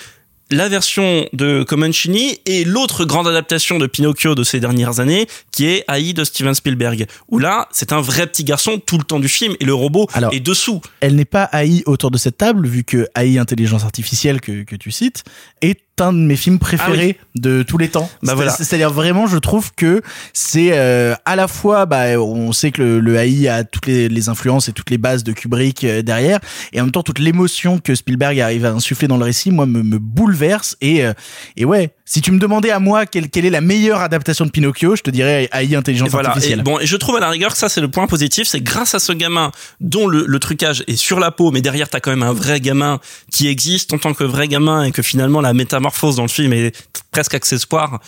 la version de Comanchini et l'autre grande adaptation de Pinocchio de ces dernières années, qui est AI de Steven Spielberg. Où là, c'est un vrai petit garçon tout le temps du film et le robot Alors, est dessous. Elle n'est pas AI autour de cette table, vu que AI intelligence artificielle que, que tu cites est un de mes films préférés de tous les temps. Ah Bah C'est- voilà. C'est-à-dire vraiment, je trouve que c'est euh, à la fois, bah, on sait que le, le AI a toutes les, les influences et toutes les bases de Kubrick euh, derrière, et en même temps toute l'émotion que Spielberg arrive à insuffler dans le récit, moi, me, me bouleverse. Et, euh, et ouais, si tu me demandais à moi quelle, quelle est la meilleure adaptation de Pinocchio, je te dirais AI intelligence Et voilà. Et artificielle. bon, et je trouve à la rigueur que ça c'est le point positif, c'est grâce à ce gamin dont le, le trucage est sur la peau, mais derrière t'as quand même un vrai gamin qui existe en tant que vrai gamin et que finalement la métamorphose dans le film est presque accessoire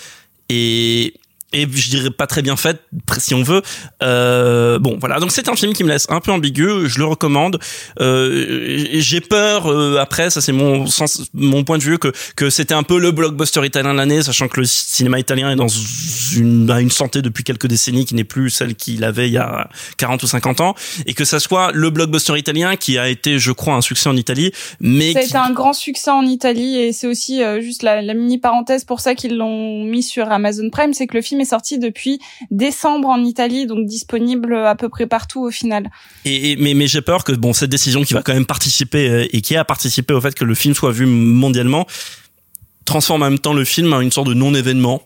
et et je dirais pas très bien faite si on veut. Euh, bon voilà. Donc c'est un film qui me laisse un peu ambigu. Je le recommande. Euh, j'ai peur euh, après. Ça c'est mon sens mon point de vue que que c'était un peu le blockbuster italien de l'année sachant que le cinéma italien est dans une une santé depuis quelques décennies qui n'est plus celle qu'il avait il y a 40 ou 50 ans. Et que ça soit le blockbuster italien qui a été je crois un succès en Italie mais Ça a qui- été un grand succès en Italie. Et c'est aussi euh, juste la, la mini parenthèse pour ça qu'ils l'ont mis sur Amazon Prime, c'est que le film est sorti depuis décembre en Italie, donc disponible à peu près partout au final. Et, et- mais, mais j'ai peur que bon cette décision qui va quand même participer euh, et qui a participé au fait que le film soit vu mondialement transforme en même temps le film en une sorte de non-événement.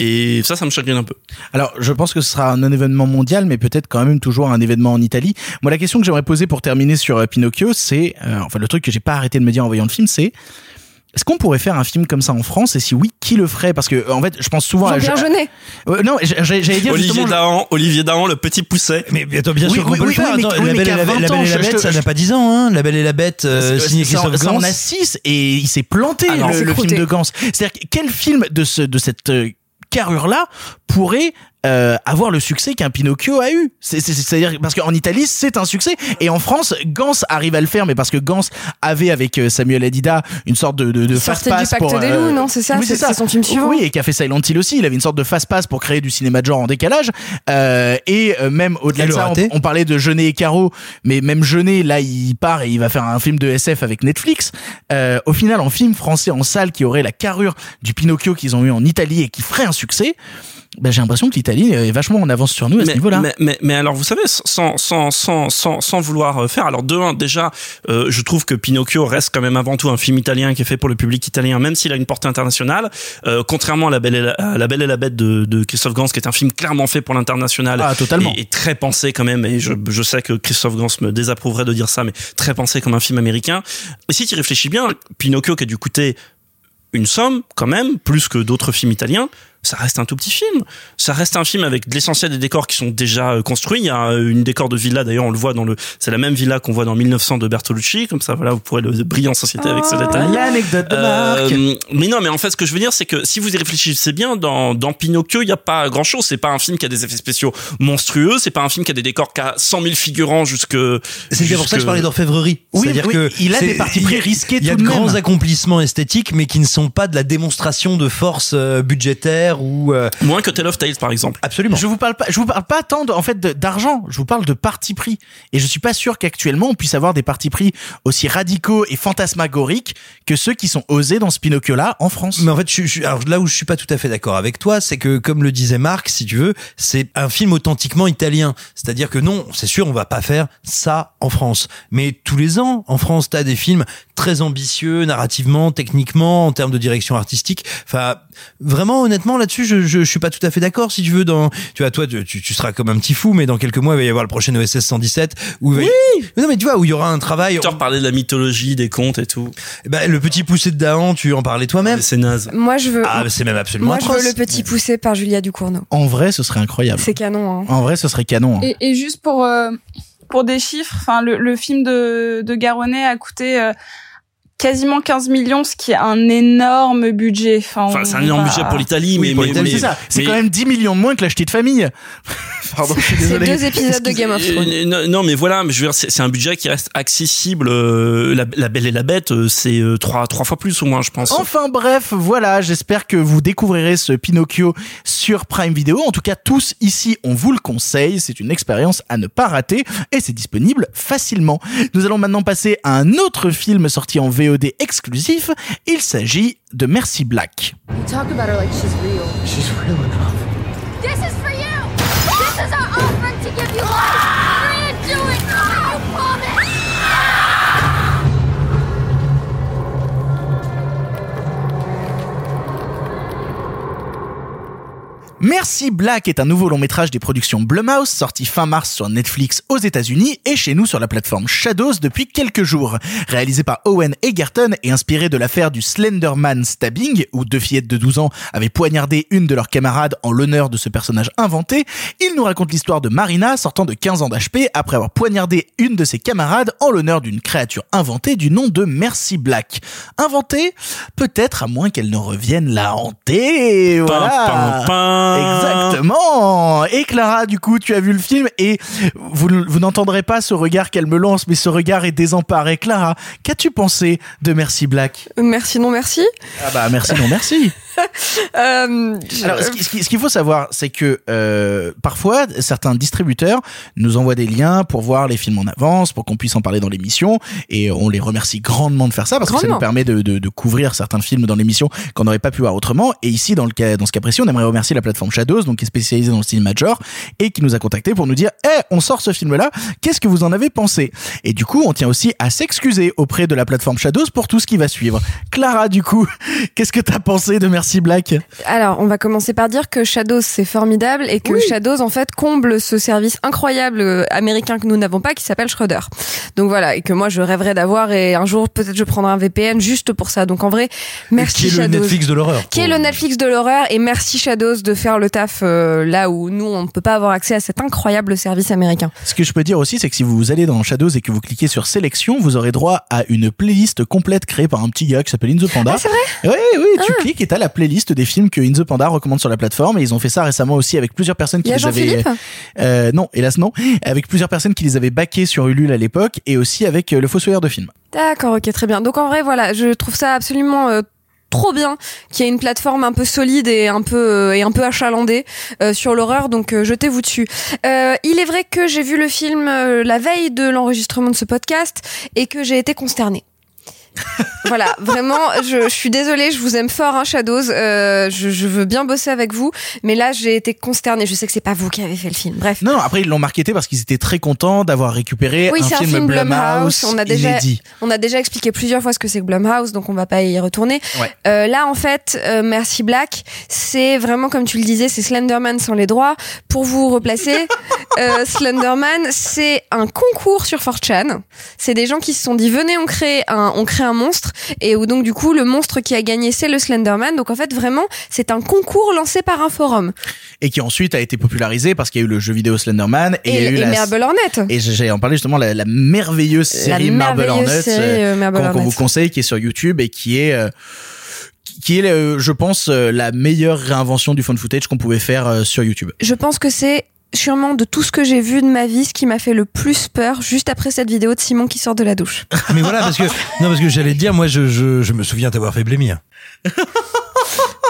Et ça, ça me chagrine un peu. Alors, je pense que ce sera un événement mondial, mais peut-être quand même toujours un événement en Italie. Moi, la question que j'aimerais poser pour terminer sur euh, Pinocchio, c'est, euh, enfin, le truc que j'ai pas arrêté de me dire en voyant le film, c'est, est-ce qu'on pourrait faire un film comme ça en France? Et si oui, qui le ferait? Parce que, en fait, je pense souvent à. Jean-Pierre Jeunet. Euh, non, j'allais dire Olivier. Dahan, Olivier Dahan, le petit pousset. Mais attends, bien Oui, sûr qu'on oui, peut oui, le faire. oui, mais- Attends, oui, la, Belle et la, 20 la Belle et la ans, je Bête, te- ça n'a pas 10 ans. Hein. La Belle et la Bête, euh, signé Christophe ça en Gans. a 6 et il s'est planté Alors, le, le film de Gans. C'est-à-dire que quel film de ce de cette euh, carrure là pourrait euh, avoir le succès qu'un Pinocchio a eu. C'est- c'est- C'est-à-dire parce qu'en Italie c'est un succès et en France Gans arrive à le faire mais parce que Gans avait avec euh, Samuel Adida une sorte de de, de Il fast sortait du pass Pacte pour des euh, loups, non C'est ça oui, C'est c'est son film suivant. oui, et qui a fait Silent Hill aussi. Il avait une sorte de fast pass pour créer du cinéma de genre en décalage. Euh, et euh, même au-delà de ça, on, on parlait de Jeunet et Caro, mais même Jeunet, là, il part et il va faire un film de SF avec Netflix. Euh, au final, en film français en salle qui aurait la carrure du Pinocchio qu'ils ont eu en Italie et qui ferait un succès, ben, j'ai l'impression que l'Italie est vachement en avance sur nous à ce mais, niveau-là. mais, mais, mais alors, vous savez, sans, sans, sans, sans, sans vouloir euh, faire, alors de un, déjà, euh, je trouve que Pinocchio reste quand même avant tout un film italien qui est fait pour le public italien, même s'il a une portée internationale. Euh, contrairement à La Belle et la, à La Belle et la Bête de, de Christophe Gans, qui est un film clairement fait pour l'international. Ah, totalement. Et, et très pensé quand même, et je, je sais que Christophe Gans me désapprouverait de dire ça, mais très pensé comme un film américain. Et si tu réfléchis bien, Pinocchio qui a dû coûter une somme, quand même, plus que d'autres films italiens, ça reste un tout petit film. Ça reste un film avec l'essentiel des décors qui sont déjà euh, construits. Il y a euh, une décor de villa, d'ailleurs, on le voit dans le, c'est la même villa qu'on voit dans 1900 de Bertolucci, comme ça, voilà, vous pourrez le briller en société avec ce détail. L'anecdote de Marc. Euh, mais non, mais en fait, ce que je veux dire, c'est que si vous y réfléchissez bien, dans, dans Pinocchio, il n'y a pas grand chose. C'est pas un film qui a des effets spéciaux monstrueux. C'est pas un film qui a des décors qui a 100 000 figurants jusque. C'est bien pour ça que je parlais d'orfèvrerie. Oui, C'est-à-dire oui, que il a des a- pris risqués Il y a de grands accomplissements esthétiques, mais qui ne sont pas de la démonstration de force euh, ou. euh, Moins que Tale of Tales, par exemple. Absolument. Je vous parle pas, je vous parle pas tant de, en fait d'argent. Je vous parle de parti pris. Et je suis pas sûr qu'actuellement on puisse avoir des partis pris aussi radicaux et fantasmagoriques que ceux qui sont osés dans ce Pinocchio-là en France. Mais en fait, je, je- alors là où je suis pas tout à fait d'accord avec toi, c'est que comme le disait Marc, si tu veux, c'est un film authentiquement italien. C'est-à-dire que non, c'est sûr, on va pas faire ça en France. Mais tous les ans, en France, t'as des films très ambitieux, narrativement, techniquement, en termes de direction artistique. Enfin, vraiment, honnêtement, là-dessus, je, je, je suis pas tout à fait d'accord. Si tu veux, dans, tu vois, toi, tu, tu seras comme un petit fou, mais dans quelques mois, il va y avoir le prochain OSS 117 où il va y- Mais non, mais tu vois, où il y aura un travail. Victor parlait de la mythologie, des contes et tout. Ben, le petit poussé de Dahan, tu en parlais toi-même. C'est naze. Moi, je veux. Ah, c'est même absolument moi, je veux le petit poussé par Julia Ducournau. En vrai, ce serait incroyable. C'est canon. Hein. En vrai, ce serait canon. hein. Et, et juste pour euh, pour des chiffres, enfin le, le film de de Garonnet a coûté euh, quasiment 15 millions, ce qui est un énorme budget. Enfin, c'est un énorme va- budget pour l'Italie, Oui, mais, pour mais, c'est ça. C'est mais- quand même 10 millions de moins que l'acheter de famille. Pardon, je suis C'est deux épisodes de Game of Thrones. Euh, Non, non, mais voilà, mais je veux dire, c'est un budget qui reste accessible. euh, la, la Belle et la Bête, euh, c'est euh, trois trois fois plus au moins, je pense. Enfin bref, voilà, j'espère que vous découvrirez ce Pinocchio sur Prime Video. En tout cas, tous ici, on vous le conseille. C'est une expérience à ne pas rater et c'est disponible facilement. Nous allons maintenant passer à un autre film sorti en VOD exclusif. Il s'agit de Merci Black. Talk about her like she's real. She's real enough. This is give you life! Merci Black est un nouveau long métrage des productions Blumhouse sorti fin mars sur Netflix aux États-Unis et chez nous sur la plateforme Shadows depuis quelques jours. Réalisé par Owen Egerton et inspiré de l'affaire du Slenderman stabbing où deux fillettes de 12 ans avaient poignardé une de leurs camarades en l'honneur de ce personnage inventé, il nous raconte l'histoire de Marina sortant de 15 ans d'HP après avoir poignardé une de ses camarades en l'honneur d'une créature inventée du nom de Merci Black. Inventée Peut-être à moins qu'elle ne revienne la hanter. Exactement. Et Clara, du coup, tu as vu le film et vous, vous n'entendrez pas ce regard qu'elle me lance, mais ce regard est désemparé. Clara, qu'as-tu pensé de Merci Black? Merci, non merci. Ah bah merci, non merci. Euh, Alors, ce qui- ce qui- ce qu'il faut savoir, c'est que euh, parfois, certains distributeurs nous envoient des liens pour voir les films en avance, pour qu'on puisse en parler dans l'émission, et on les remercie grandement de faire ça parce que ça nous permet de, de- de couvrir certains films dans l'émission qu'on n'aurait pas pu voir autrement. Et ici, dans le cas, dans ce cas précis, on aimerait remercier la plateforme Shadows, donc qui est spécialisée dans le cinéma de genre, et qui nous a contacté pour nous dire, eh, on sort ce film-là, qu'est-ce que vous en avez pensé? Et du coup, on tient aussi à s'excuser auprès de la plateforme Shadows pour tout ce qui va suivre. Clara, du coup, qu'est-ce que t'as pensé de Merci Black? Alors, on va commencer par dire que Shadows c'est formidable et que Shadows en fait comble ce service incroyable euh, américain que nous n'avons pas qui s'appelle Shudder. Donc voilà, et que moi je rêverais d'avoir et un jour peut-être je prendrai un VPN juste pour ça. Donc en vrai, merci qui est le Shadows. Netflix de l'horreur. Qui est le Netflix de l'horreur et merci Shadows de faire le taf euh, là où nous on ne peut pas avoir accès à cet incroyable service américain. Ce que je peux dire aussi, c'est que si vous allez dans Shadows et que vous cliquez sur sélection, vous aurez droit à une playlist complète créée par un petit gars qui s'appelle In the Panda. Ah, c'est vrai? Oui, oui, tu cliques et t'as la playlist des films que In the Panda recommande sur la plateforme. Et ils ont fait ça récemment aussi avec plusieurs personnes qui Il y a les avaient. Euh, non, hélas non. Avec plusieurs personnes qui les avaient baqués sur Ulule à l'époque et aussi avec euh, le Fossoyeur de films. D'accord, ok, très bien. Donc en vrai, voilà, je trouve ça absolument euh, trop bien qu'il y ait une plateforme un peu solide et un peu euh, et un peu achalandée euh, sur l'horreur. Donc euh, jetez-vous dessus. Il est vrai que j'ai vu le film la veille de l'enregistrement de ce podcast et que j'ai été consternée. Voilà, vraiment, je, je suis désolée, je vous aime fort, hein, Shadows. Euh, je, je veux bien bosser avec vous, mais là, j'ai été consternée. Je sais que c'est pas vous qui avez fait le film. Bref. Non, après ils l'ont marketé parce qu'ils étaient très contents d'avoir récupéré Oui, un, c'est un film film Blumhouse. Blumhouse. On a déjà, inédit. on a déjà expliqué plusieurs fois ce que c'est que Blumhouse, donc on va pas y retourner. Ouais. Euh, là, en fait, euh, Merci Black, c'est vraiment comme tu le disais, c'est Slenderman sans les droits. Pour vous replacer, Slenderman, c'est un concours sur 4chan. C'est des gens qui se sont dit venez, on crée un, on crée un monstre et où donc du coup le monstre qui a gagné c'est le Slenderman. Donc en fait vraiment c'est un concours lancé par un forum. Et qui ensuite a été popularisé parce qu'il y a eu le jeu vidéo Slenderman et, Et, il y a eu et la Marble Hornet. et j'ai en parlé justement la, la merveilleuse série Marble merveilleuse série, euh, euh, qu'on vous conseille qui est sur YouTube et qui est euh, qui- est euh, je pense la meilleure réinvention du phone footage qu'on pouvait faire sur YouTube. Je pense que c'est sûrement de tout ce que j'ai vu de ma vie ce qui m'a fait le plus peur juste après cette vidéo de Simon qui sort de la douche. Mais voilà, parce que non, parce que j'allais te dire, moi, je, je, je me souviens t'avoir fait blémir.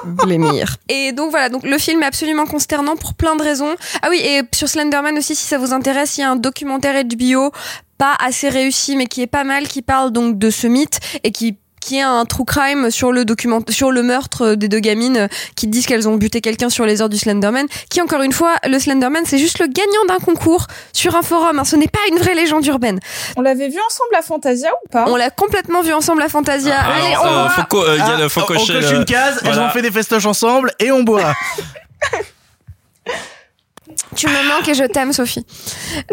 Blémir. Et donc voilà, donc le film est absolument consternant pour plein de raisons. Ah oui, et sur Slenderman aussi, si ça vous intéresse, il y a un documentaire HBO pas assez réussi, mais qui est pas mal, qui parle donc de ce mythe et qui qui est un true crime sur le document sur le meurtre des deux gamines qui disent qu'elles ont buté quelqu'un sur les heures du Slenderman qui encore une fois le Slenderman c'est juste le gagnant d'un concours sur un forum hein, ce n'est pas une vraie légende urbaine On l'avait vu ensemble à Fantasia ou pas? On l'a complètement vu ensemble à Fantasia Ah, Allez, on euh, va- faut co- euh, il y a- Ah, faut on cocher coche le- une case, Voilà. on fait des festoches ensemble et on boit. Tu me manques et je t'aime, Sophie.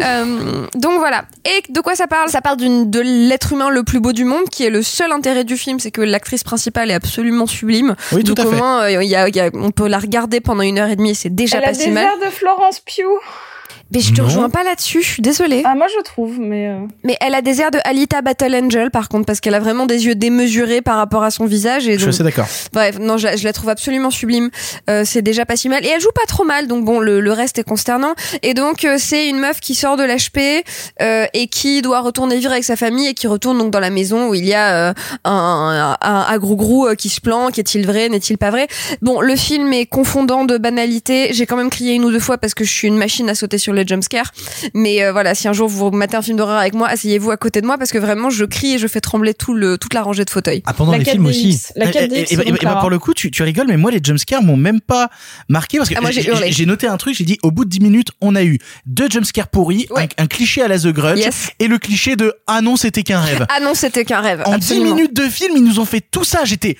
Euh, donc voilà. Et de quoi ça parle? Ça parle d'une de l'être humain le plus beau du monde, qui est le seul intérêt du film, c'est que l'actrice principale est absolument sublime. Oui, tout donc à au fait. moins, euh, il y a, il y a- on peut la regarder pendant une heure et demie c'est déjà Elle pas a si des mal. airs de Florence Pugh. Mais je te Non. rejoins pas là-dessus, je suis désolée. Ah, moi je trouve, mais. euh, Mais elle a des airs de Alita Battle Angel, par contre, parce qu'elle a vraiment des yeux démesurés par rapport à son visage. Et Je suis donc, assez d'accord. Bref, non, je la, je la trouve absolument sublime. Euh, c'est déjà pas si mal. Et elle joue pas trop mal, donc bon, le, le reste est consternant. Et donc, euh, c'est une meuf qui sort de l'HP euh, et qui doit retourner vivre avec sa famille et qui retourne donc dans la maison où il y a euh, un, un, un gros gros qui se planque. Est-il vrai N'est-il pas vrai? Bon, le film est confondant de banalité. J'ai quand même crié une ou deux fois parce que je suis une machine à sauter sur les jumpscares. Mais euh, voilà, si un jour vous matez un film d'horreur avec moi, asseyez-vous à côté de moi parce que vraiment, je crie et je fais trembler tout le, toute la rangée de fauteuils. Ah, pendant la les 4DX. films aussi. La Et- 4DX. et- et- et- et bah, pour le coup, tu, tu rigoles, mais moi, les jumpscares m'ont même pas marqué parce que Ah, j'ai noté un truc, j'ai dit, au bout de 10 minutes, on a eu deux jumpscares pourris, Ouais. un, un cliché à la The Grudge Yes. et le cliché de ah non, c'était qu'un rêve. Ah non, c'était qu'un rêve. en absolument. 10 minutes de film, ils nous ont fait tout ça. J'étais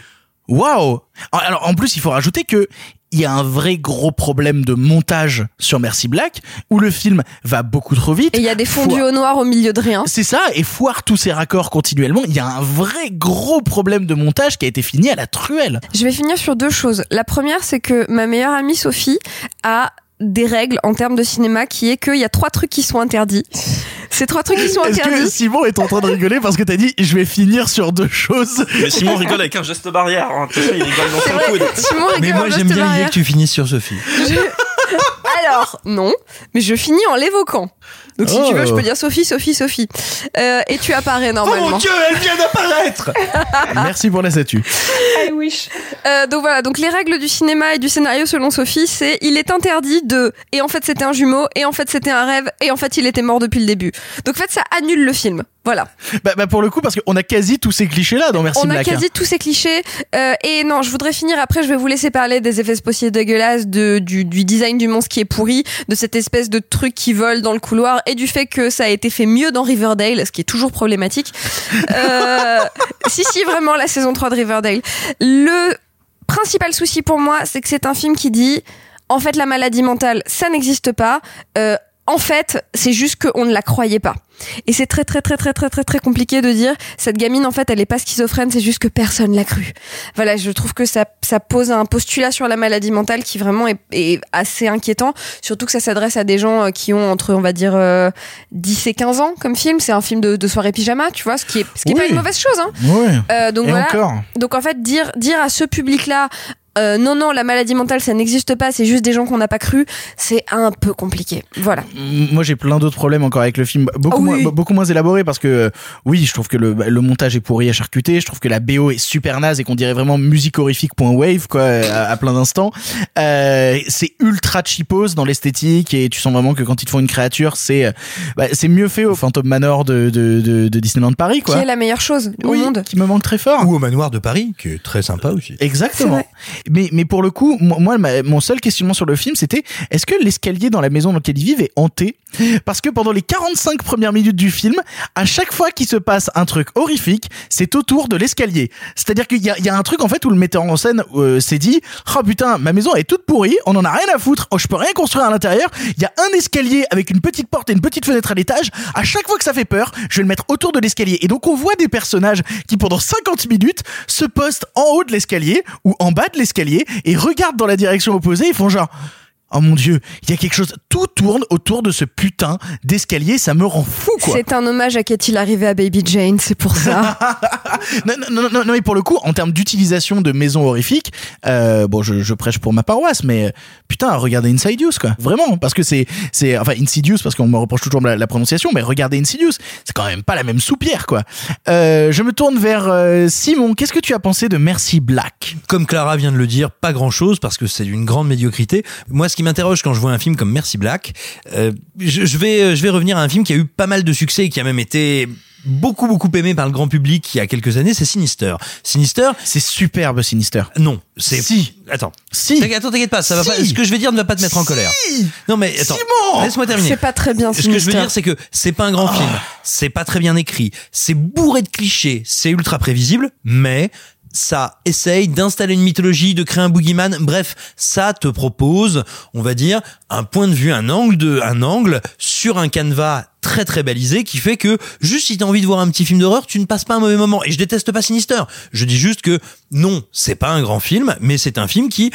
waouh. Alors en plus, il faut rajouter que il y a un vrai gros problème de montage sur Merci Black où le film va beaucoup trop vite. Et il y a des fondus Foire- au noir au milieu de rien. C'est ça, et foire tous ces raccords continuellement. Il y a un vrai gros problème de montage qui a été fini à la truelle. Je vais finir sur deux choses. La première, c'est que ma meilleure amie Sophie a des règles en termes de cinéma qui est qu'il y a trois trucs qui sont interdits. Ces trois trucs qui sont Est-ce que. Simon est en train de rigoler parce que t'as dit je vais finir sur deux choses Mais Simon rigole avec un geste barrière. hein. Tu sais, il rigole dans son coude. Simon rigole Mais moi, j'aime bien l'idée barrière. que tu finisses sur Sophie. Alors, non, mais je finis en l'évoquant. Donc si tu Oh. veux, je peux dire Sophie, Sophie, Sophie. Euh, et tu apparais normalement. elle vient d'apparaître Merci pour la statue. I wish. Euh, donc voilà, donc les règles du cinéma et du scénario selon Sophie, c'est il est interdit de et en fait c'était un jumeau et en fait c'était un rêve et en fait il était mort depuis le début. Donc en fait ça annule le film. Voilà. Bah, bah, pour le coup, parce qu'on a quasi tous ces clichés-là dans Merci On a Black. hein. quasi tous ces clichés. Euh, et non, je voudrais finir après, je vais vous laisser parler des effets spéciaux dégueulasses, de, du, du design du monstre qui est pourri, de cette espèce de truc qui vole dans le couloir et du fait que ça a été fait mieux dans Riverdale, ce qui est toujours problématique. Euh, si, si, vraiment, la saison 3 de Riverdale. Le principal souci pour moi, c'est que c'est un film qui dit, en fait, la maladie mentale, ça n'existe pas. Euh, en fait, c'est juste qu'on ne la croyait pas. Et c'est très très très très très très très compliqué de dire cette gamine en fait elle est pas schizophrène, c'est juste que personne l'a cru. Voilà, je trouve que ça ça pose un postulat sur la maladie mentale qui vraiment est, est assez inquiétant, surtout que ça s'adresse à des gens euh, qui ont entre on va dire euh, 10 et 15 ans comme film, c'est un film de, de soirée pyjama, tu vois, ce qui est ce qui est pas Oui. une mauvaise chose hein. Ouais. Euh, donc Et voilà. encore. Donc en fait, dire dire à ce public-là, euh, non non, la maladie mentale ça n'existe pas, c'est juste des gens qu'on n'a pas cru, c'est un peu compliqué. Voilà. Moi, j'ai plein d'autres problèmes encore avec le film, beaucoup, Ah oui. moins, beaucoup moins élaborés parce que euh, oui, je trouve que le, le montage est pourri à charcuter, je trouve que la BO est super naze et qu'on dirait vraiment musique horrifique.wave quoi à, à plein d'instants. Euh, c'est ultra cheapos dans l'esthétique et tu sens vraiment que quand ils te font une créature, c'est euh, bah, c'est mieux fait au Phantom Manor de, de, de, de Disneyland Paris quoi. Qui est la meilleure chose au Oui, monde qui me manque très fort. Ou au manoir de Paris, qui est très sympa aussi. Exactement. Mais, mais pour le coup, moi, mon seul questionnement sur le film, c'était est-ce que l'escalier dans la maison dans laquelle ils vivent est hanté? Parce que pendant les 45 premières minutes du film, à chaque fois qu'il se passe un truc horrifique, c'est autour de l'escalier. C'est-à-dire qu'il y a, y a un truc en fait où le metteur en scène euh, s'est dit oh putain ma maison est toute pourrie, on en a rien à foutre, oh, je peux rien construire à l'intérieur. Il y a un escalier avec une petite porte et une petite fenêtre à l'étage. À chaque fois que ça fait peur, je vais le mettre autour de l'escalier. Et donc on voit des personnages qui pendant 50 minutes se postent en haut de l'escalier ou en bas de l'escalier et regardent dans la direction opposée et font genre Oh mon dieu, il y a quelque chose. Tout tourne autour de ce putain d'escalier, ça me rend fou quoi. C'est un hommage à qu'est-il arrivé à Baby Jane, c'est pour ça. non, non, non, non, non, mais pour le coup, en termes d'utilisation de maisons horrifiques, euh, bon, je, je prêche pour ma paroisse, mais euh, putain, regardez Insidious, quoi. Vraiment, parce que c'est, c'est, enfin, Insidious, parce qu'on me reproche toujours la, la prononciation, mais regardez Insidious, c'est quand même pas la même soupière, quoi. Euh, je me tourne vers euh, Simon. Qu'est-ce que tu as pensé de Merci Black? Comme Clara vient de le dire, pas grand chose parce que c'est d'une grande médiocrité. Moi, ce qui m'interroge quand je vois un film comme Merci Black, euh, je, je vais, je vais revenir à un film qui a eu pas mal de succès et qui a même été beaucoup beaucoup aimé par le grand public il y a quelques années, c'est Sinister. Sinister, c'est superbe Sinister. Non, c'est si. Attends. Si. T'inquiète, Attends, t'inquiète pas, ça va Si. pas. Ce que je vais dire ne va pas te mettre en colère. Non mais attends. Simon Laisse-moi terminer. C'est pas très bien Ce que je veux Sinister. dire, c'est que c'est pas un grand film, c'est pas très bien écrit, c'est bourré de clichés, c'est ultra prévisible, mais ça essaye d'installer une mythologie, de créer un boogeyman. Bref, ça te propose, on va dire, un point de vue, un angle de, un angle sur un canevas très très balisé qui fait que juste si t'as envie de voir un petit film d'horreur, tu ne passes pas un mauvais moment. Et je déteste pas Sinister. Je dis juste que non, c'est pas un grand film, mais c'est un film qui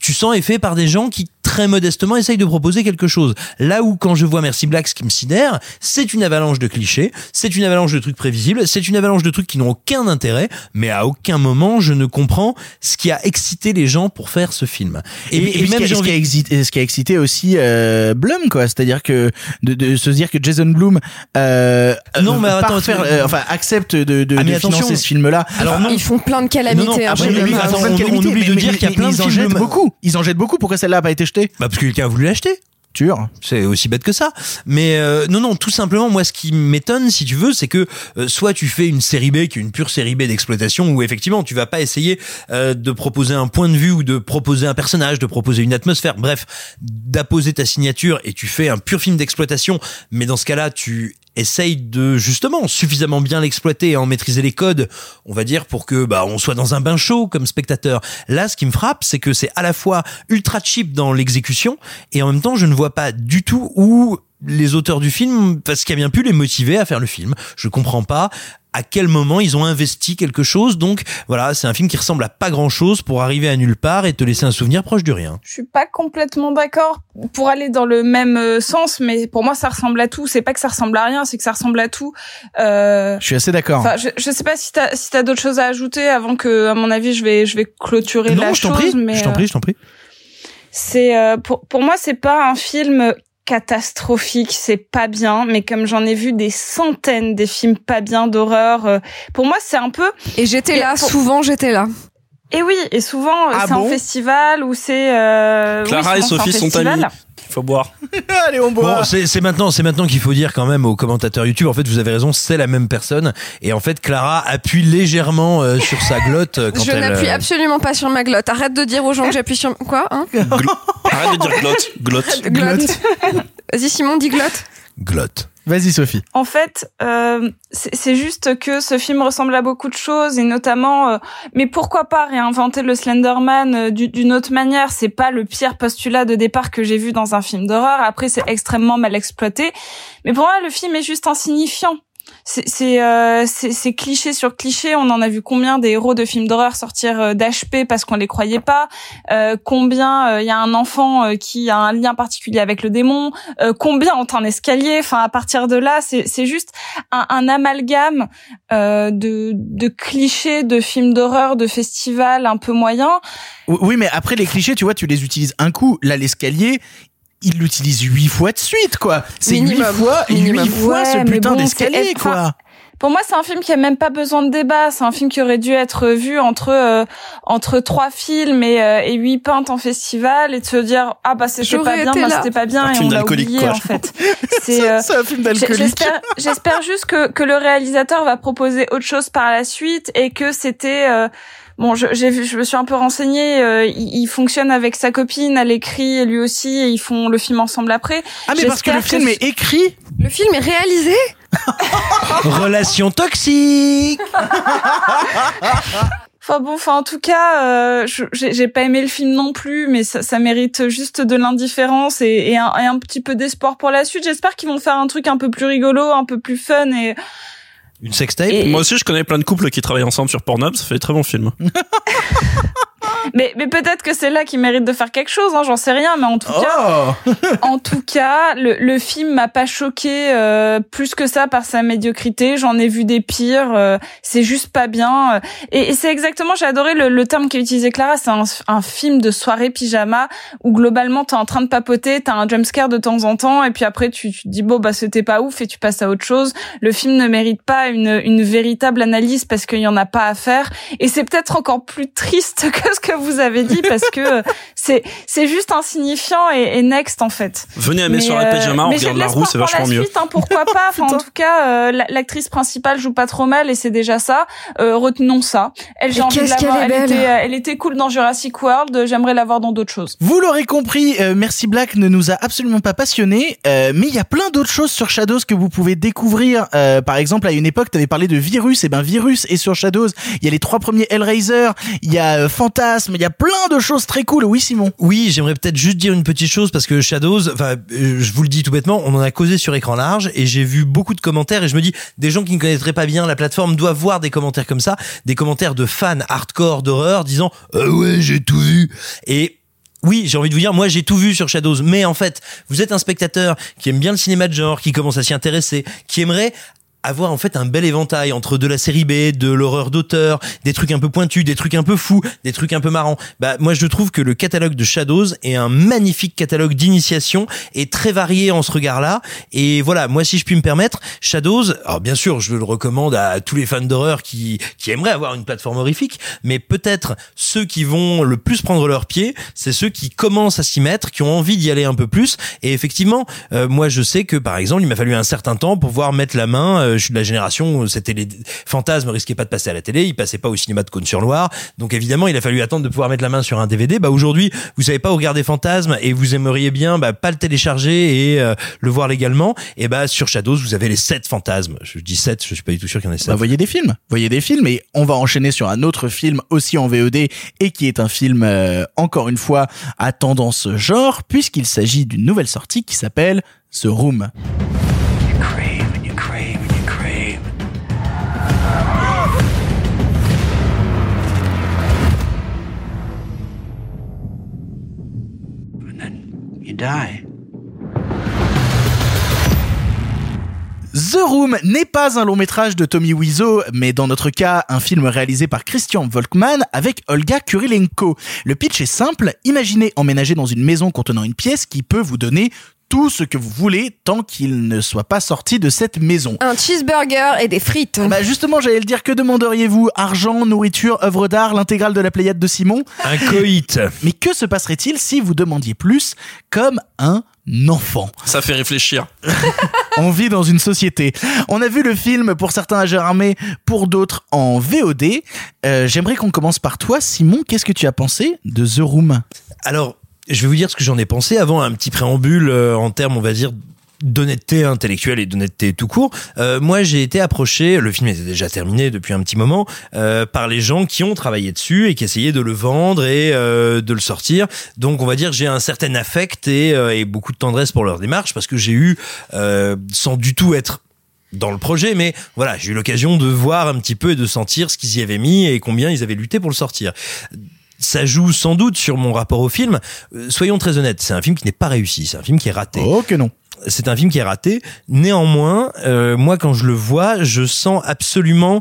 tu sens est fait par des gens qui très modestement essayent de proposer quelque chose. Là où quand je vois Merci Black, ce qui me sidère, c'est une avalanche de clichés, c'est une avalanche de trucs prévisibles, c'est une avalanche de trucs qui n'ont aucun intérêt, mais à aucun moment je ne comprends ce qui a excité les gens pour faire ce film. Et, et, même ce, qui j'ai a, ce qui a envie- excité, ce qui a excité aussi euh, Blum, quoi. C'est-à-dire que de, de se dire que Jason Blum euh, Non, mais part attends, faire, attends. euh, enfin accepte de, de, Ah, mais de financer ce film-là. Alors non. Ils font plein de calamités. Non, non, hein, après, mais de on- calamité, on oublie de mais- dire mais- qu'il y a mais plein de ils en films jettent Blum. beaucoup. Ils en jettent beaucoup. Pourquoi celle-là a pas été Bah parce que quelqu'un a voulu l'acheter. Sûr. C'est aussi bête que ça. Mais euh, non, non, tout simplement, moi, ce qui m'étonne, si tu veux, c'est que euh, soit tu fais une série B qui est une pure série B d'exploitation, où effectivement, tu vas pas essayer euh, de proposer un point de vue ou de proposer un personnage, de proposer une atmosphère, bref, d'apposer ta signature et tu fais un pur film d'exploitation. Mais dans ce cas-là, tu essayes de justement suffisamment bien l'exploiter et en maîtriser les codes, on va dire pour que bah on soit dans un bain chaud comme spectateur. Là, ce qui me frappe, c'est que c'est à la fois ultra cheap dans l'exécution et en même temps, je ne vois pas du tout où les auteurs du film, parce qu'il a bien pu les motiver à faire le film. Je comprends pas à quel moment ils ont investi quelque chose. Donc voilà, c'est un film qui ressemble à pas grand chose pour arriver à nulle part et te laisser un souvenir proche du rien. Je suis pas complètement d'accord pour aller dans le même euh, sens, mais pour moi ça ressemble à tout. C'est pas que ça ressemble à rien, c'est que ça ressemble à tout. Euh, Je suis assez d'accord. Enfin, je, je sais pas si t'as si t'as d'autres choses à ajouter avant que, à mon avis, je vais je vais clôturer la Non, je t'en chose. prie, mais je t'en euh, prie, je t'en prie. c'est euh, pour pour moi c'est pas un film catastrophique, c'est pas bien, mais comme j'en ai vu des centaines des films pas bien d'horreur, euh, pour moi c'est un peu. Et j'étais là, pour- souvent j'étais là. Et oui, et souvent Ah c'est en bon? festival ou c'est. Euh, oui, Clara et Sophie sont amies. Faut boire. Allez, on boit. Bon, c'est maintenant, c'est maintenant qu'il faut dire quand même aux commentateurs YouTube. En fait, vous avez raison, c'est la même personne. Et en fait, Clara appuie légèrement euh, sur sa glotte euh, quand Je elle. n'appuie euh, absolument pas sur ma glotte. Arrête de dire aux gens que j'appuie sur quoi hein Arrête de dire glotte. Glotte. Glotte. Vas-y Simon, dis glotte. glotte. Vas-y, Sophie. En fait, euh, c'est juste que ce film ressemble à beaucoup de choses et notamment, euh, mais pourquoi pas réinventer le Slenderman euh, du- d'une autre manière? C'est pas le pire postulat de départ que j'ai vu dans un film d'horreur. Après, c'est extrêmement mal exploité, mais pour moi, le film est juste insignifiant. C'est c'est euh, c'est- cliché sur cliché. On en a vu combien des héros de films d'horreur sortir euh, d'HP parce qu'on les croyait pas. Euh, combien il y a un enfant euh, qui a un lien particulier avec le démon. Euh, combien ont un escalier. Enfin, à partir de là, c'est juste un, un amalgame euh, de de clichés de films d'horreur, de festivals un peu moyens. Oui, mais après les clichés, tu vois, tu les utilises un coup. Là, l'escalier, il l'utilise huit fois de suite, quoi. C'est huit fois, huit fois Ouais, ce putain bon, d'escalier, quoi. pour moi, c'est un film qui a même pas besoin de débat. C'est un film qui aurait dû être vu entre euh, entre trois films et, euh, et huit peintes en festival et de se dire ah bah c'était pas bien, bah c'était pas bien Un et film on l'a d'alcoolique, oublié quoi. en fait. C'est euh, C'est un film d'alcoolique. J'espère, j'espère juste que, que le réalisateur va proposer autre chose par la suite et que c'était euh, bon. Je, j'ai vu, je me suis un peu renseignée. euh, il, il fonctionne avec sa copine, elle écrit et lui aussi, et ils font le film ensemble après. Ah mais parce que le film est écrit. Le film est réalisé Relation toxique. Enfin bon, enfin en tout cas, euh, je- j'ai j'ai pas aimé le film non plus, mais ça, ça mérite juste de l'indifférence et, et, un, et un petit peu d'espoir pour la suite. J'espère qu'ils vont faire un truc un peu plus rigolo, un peu plus fun et Une sextape. Et- Moi aussi, je connais plein de couples qui travaillent ensemble sur Pornhub. Ça fait des très bons films. mais, mais peut-être que c'est là qu'ils méritent de faire quelque chose, hein, j'en sais rien, mais en tout cas, Oh. en tout cas, le, le film m'a pas choqué euh, plus que ça par sa médiocrité. J'en ai vu des pires. euh, c'est juste pas bien. Et, et c'est exactement, j'ai adoré le, le terme qu'a utilisé Clara. C'est un, un film de soirée pyjama où globalement t'es en train de papoter, t'as un jumpscare de temps en temps, et puis après tu, tu te dis bon bah c'était pas ouf et tu passes à autre chose. Le film ne mérite pas une, une véritable analyse parce qu'il y en a pas à faire. Et c'est peut-être encore plus triste que ce que vous avez dit parce que c'est c'est juste insignifiant et, et next en fait. Venez à mes soirées euh, pyjama, on regarde de la roue, c'est vachement la mieux. Suite, hein, pourquoi pas Enfin, En tout cas, euh, la- l'actrice principale joue pas trop mal et c'est déjà ça. Euh, retenons ça. Elle, j'ai Et envie de qu'est-ce la voir. qu'elle est Elle belle. était, euh, elle était cool dans Jurassic World. J'aimerais la voir dans d'autres choses. Vous l'aurez compris, euh, Merci Black ne nous a absolument pas passionnés, euh, mais il y a plein d'autres choses sur Shadows que vous pouvez découvrir. Euh, par exemple, à une époque, tu avais parlé de Virus, et ben Virus est sur Shadows. Il y a les trois premiers Hellraiser, il y a Fantasme, il y a plein de choses très cool. Oui, Simon. Oui, j'aimerais peut-être juste dire une petite chose parce que Shadows, enfin, euh, je vous le dis tout bêtement, on en a causé sur écran large et j'ai vu beaucoup de commentaires et je me dis, des gens qui ne connaîtraient pas bien la plateforme doivent voir des commentaires comme ça, des commentaires de fans hardcore d'horreur disant, euh, ouais, j'ai tout vu. Et oui, j'ai envie de vous dire, moi j'ai tout vu sur Shadows, mais en fait, vous êtes un spectateur qui aime bien le cinéma de genre, qui commence à s'y intéresser, qui aimerait avoir en fait un bel éventail entre de la série B, de l'horreur d'auteur, des trucs un peu pointus, des trucs un peu fous, des trucs un peu marrants. Bah moi je trouve que le catalogue de Shadows est un magnifique catalogue d'initiation et très varié en ce regard-là. Et voilà, moi si je puis me permettre, Shadows, alors bien sûr je le recommande à tous les fans d'horreur qui qui aimeraient avoir une plateforme horrifique, mais peut-être ceux qui vont le plus prendre leur pied, c'est ceux qui commencent à s'y mettre, qui ont envie d'y aller un peu plus. Et effectivement, euh, moi je sais que par exemple il m'a fallu un certain temps pour pouvoir mettre la main. euh, je suis de la génération où c'était les fantasmes risquaient pas de passer à la télé, ils passaient pas au cinéma de Cône-sur-Loire. Donc évidemment, il a fallu attendre de pouvoir mettre la main sur un DVD. Bah aujourd'hui, vous savez pas où regarder Fantasmes et vous aimeriez bien bah, pas le télécharger et euh, le voir légalement. Et bah sur Shadows, vous avez les 7 fantasmes. Je dis 7, je suis pas du tout sûr qu'il y en ait 7. Bah, voyez des films, voyez des films, et on va enchaîner sur un autre film aussi en VOD et qui est un film euh, encore une fois à tendance genre puisqu'il s'agit d'une nouvelle sortie qui s'appelle The Room. Die. The Room n'est pas un long métrage de Tommy Wiseau, mais dans notre cas, un film réalisé par Christian Volkmann avec Olga Kurilenko. Le pitch est simple, imaginez emménager dans une maison contenant une pièce qui peut vous donner tout ce que vous voulez tant qu'il ne soit pas sorti de cette maison. Un cheeseburger et des frites. Bah justement, j'allais le dire, que demanderiez-vous? Argent, nourriture, œuvre d'art, l'intégrale de la Pléiade de Simon? Un coït. Mais que se passerait-il si vous demandiez plus comme un enfant? Ça fait réfléchir. On vit dans une société. On a vu le film pour certains à Gérardmer, pour d'autres en VOD. Euh, J'aimerais qu'on commence par toi, Simon. Qu'est-ce que tu as pensé de The Room? Alors, je vais vous dire ce que j'en ai pensé avant un petit préambule euh, en termes, on va dire, d'honnêteté intellectuelle et d'honnêteté tout court. Euh, moi, j'ai été approché, le film était déjà terminé depuis un petit moment, euh, par les gens qui ont travaillé dessus et qui essayaient de le vendre et euh, de le sortir. Donc, on va dire, j'ai un certain affect et, euh, et beaucoup de tendresse pour leur démarche parce que j'ai eu, euh, sans du tout être dans le projet, mais voilà, j'ai eu l'occasion de voir un petit peu et de sentir ce qu'ils y avaient mis et combien ils avaient lutté pour le sortir ça joue sans doute sur mon rapport au film. Euh, soyons très honnêtes, c'est un film qui n'est pas réussi, c'est un film qui est raté. Oh que non. C'est un film qui est raté. Néanmoins, euh, moi quand je le vois, je sens absolument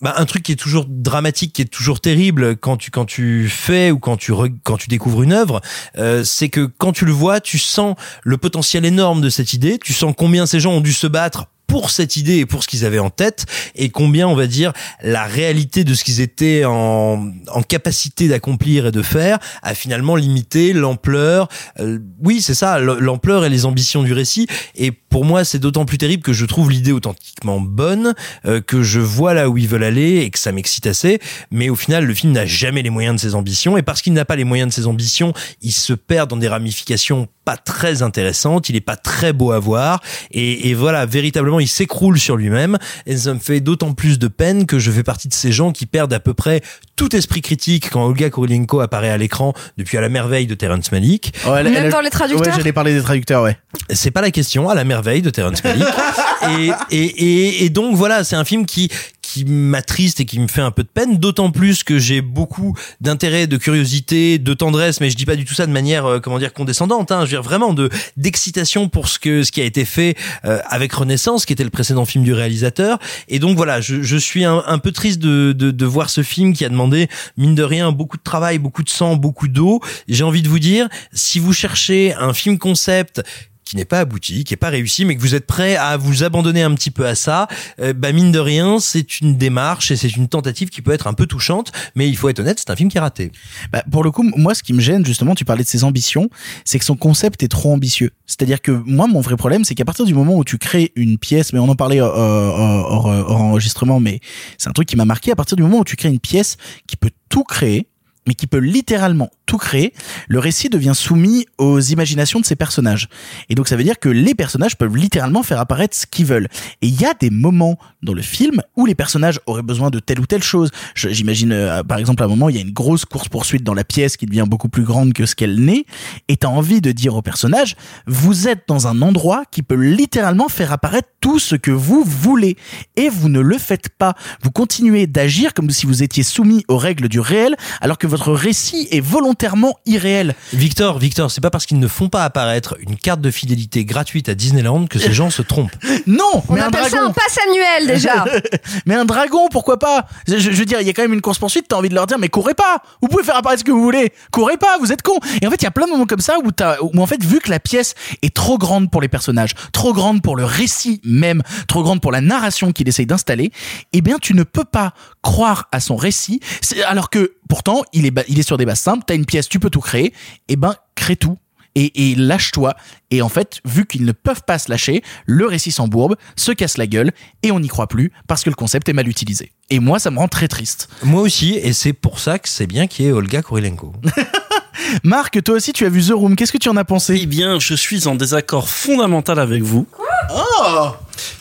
bah, un truc qui est toujours dramatique, qui est toujours terrible quand tu quand tu fais ou quand tu re- quand tu découvres une œuvre, euh, c'est que quand tu le vois, tu sens le potentiel énorme de cette idée, tu sens combien ces gens ont dû se battre pour cette idée et pour ce qu'ils avaient en tête et combien on va dire la réalité de ce qu'ils étaient en, en capacité d'accomplir et de faire a finalement limité l'ampleur euh, oui c'est ça l'ampleur et les ambitions du récit. Et pour moi c'est d'autant plus terrible que je trouve l'idée authentiquement bonne euh, que je vois là où ils veulent aller et que ça m'excite assez mais au final le film n'a jamais les moyens de ses ambitions et parce qu'il n'a pas les moyens de ses ambitions il se perd dans des ramifications pas très intéressantes il est pas très beau à voir et, et voilà véritablement il s'écroule sur lui-même et ça me fait d'autant plus de peine que je fais partie de ces gens qui perdent à peu près tout esprit critique quand Olga Kurylenko apparaît à l'écran depuis à la merveille de Terrence Malick Ouais, elle- Même elle- dans les traducteurs Ouais, j'allais parler des traducteurs, ouais. c'est pas la question à la merveille de Terrence Malick et, et, et, et donc voilà c'est un film qui qui m'attriste et qui me fait un peu de peine d'autant plus que j'ai beaucoup d'intérêt de curiosité de tendresse mais je dis pas du tout ça de manière euh, comment dire condescendante hein, je veux dire vraiment de d'excitation pour ce que ce qui a été fait euh, avec Renaissance qui était le précédent film du réalisateur. Et donc voilà je, je suis un, un peu triste de, de, de voir ce film qui a demandé mine de rien beaucoup de travail beaucoup de sang beaucoup d'eau. J'ai envie de vous dire si vous cherchez un film concept qui n'est pas abouti, qui est pas réussi, mais que vous êtes prêt à vous abandonner un petit peu à ça, euh, bah mine de rien, c'est une démarche et c'est une tentative qui peut être un peu touchante, mais il faut être honnête, c'est un film qui est raté. Bah, pour le coup, moi, ce qui me gêne, justement, tu parlais de ses ambitions, c'est que son concept est trop ambitieux. C'est-à-dire que moi, mon vrai problème, c'est qu'à partir du moment où tu crées une pièce, mais on en parlait euh, hors, hors- hors enregistrement, mais c'est un truc qui m'a marqué, à partir du moment où tu crées une pièce qui peut tout créer, mais qui peut littéralement tout créer, le récit devient soumis aux imaginations de ses personnages. Et donc ça veut dire que les personnages peuvent littéralement faire apparaître ce qu'ils veulent. Et il y a des moments dans le film où les personnages auraient besoin de telle ou telle chose. J'imagine, euh, par exemple, à un moment, il y a une grosse course-poursuite dans la pièce qui devient beaucoup plus grande que ce qu'elle n'est, et t'as envie de dire au personnage, vous êtes dans un endroit qui peut littéralement faire apparaître tout ce que vous voulez. Et vous ne le faites pas. Vous continuez d'agir comme si vous étiez soumis aux règles du réel, alors que votre récit est volontairement irréel. Victor, Victor, c'est pas parce qu'ils ne font pas apparaître une carte de fidélité gratuite à Disneyland que ces gens se trompent. Non, On mais un appelle ça dragon. un pass annuel déjà. mais un dragon, pourquoi pas? Je, je veux dire, il y a quand même une course poursuite. T'as envie de leur dire, mais courez pas. Vous pouvez faire apparaître ce que vous voulez. Courez pas, vous êtes cons. Et en fait, il y a plein de moments comme ça où t'as, où en fait, vu que la pièce est trop grande pour les personnages, trop grande pour le récit même, trop grande pour la narration qu'il essaye d'installer, eh bien, tu ne peux pas croire à son récit. C'est- Alors que, pourtant, il est, ba- il est sur des bases simples. T'as une pièce, tu peux tout créer. Eh ben, crée tout et, et lâche-toi. Et en fait, vu qu'ils ne peuvent pas se lâcher, le récit s'embourbe, se casse la gueule, et on n'y croit plus parce que le concept est mal utilisé. Et moi, ça me rend très triste. Moi aussi, et c'est pour ça que c'est bien qu'il y ait Olga Kurylenko. Marc, toi aussi, tu as vu The Room. Qu'est-ce que tu en as pensé? Eh bien, je suis en désaccord fondamental avec vous. Oh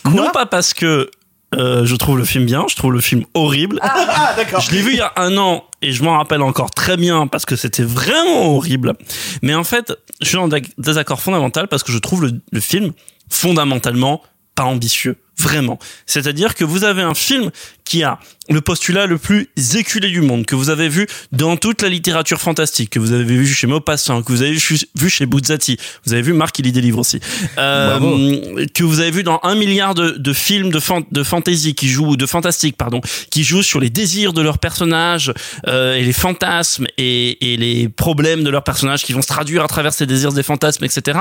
non pas parce que euh, je trouve le film bien, je trouve le film horrible. Ah, d'accord. Je l'ai vu il y a un an et je m'en rappelle encore très bien parce que c'était vraiment horrible. Mais en fait, je suis en dé- désaccord fondamental parce que je trouve le, le film fondamentalement pas ambitieux. Vraiment. C'est-à-dire que vous avez un film qui a le postulat le plus éculé du monde, que vous avez vu dans toute la littérature fantastique, que vous avez vu chez Maupassant, que vous avez vu chez Buzzati, vous avez vu Marc, il lit des livres aussi, euh, que vous avez vu dans un milliard de, de films de, fan, de fantasy qui jouent, de fantastique, pardon, qui jouent sur les désirs de leurs personnages euh, et les fantasmes et, et les problèmes de leurs personnages qui vont se traduire à travers ces désirs, des fantasmes, etc.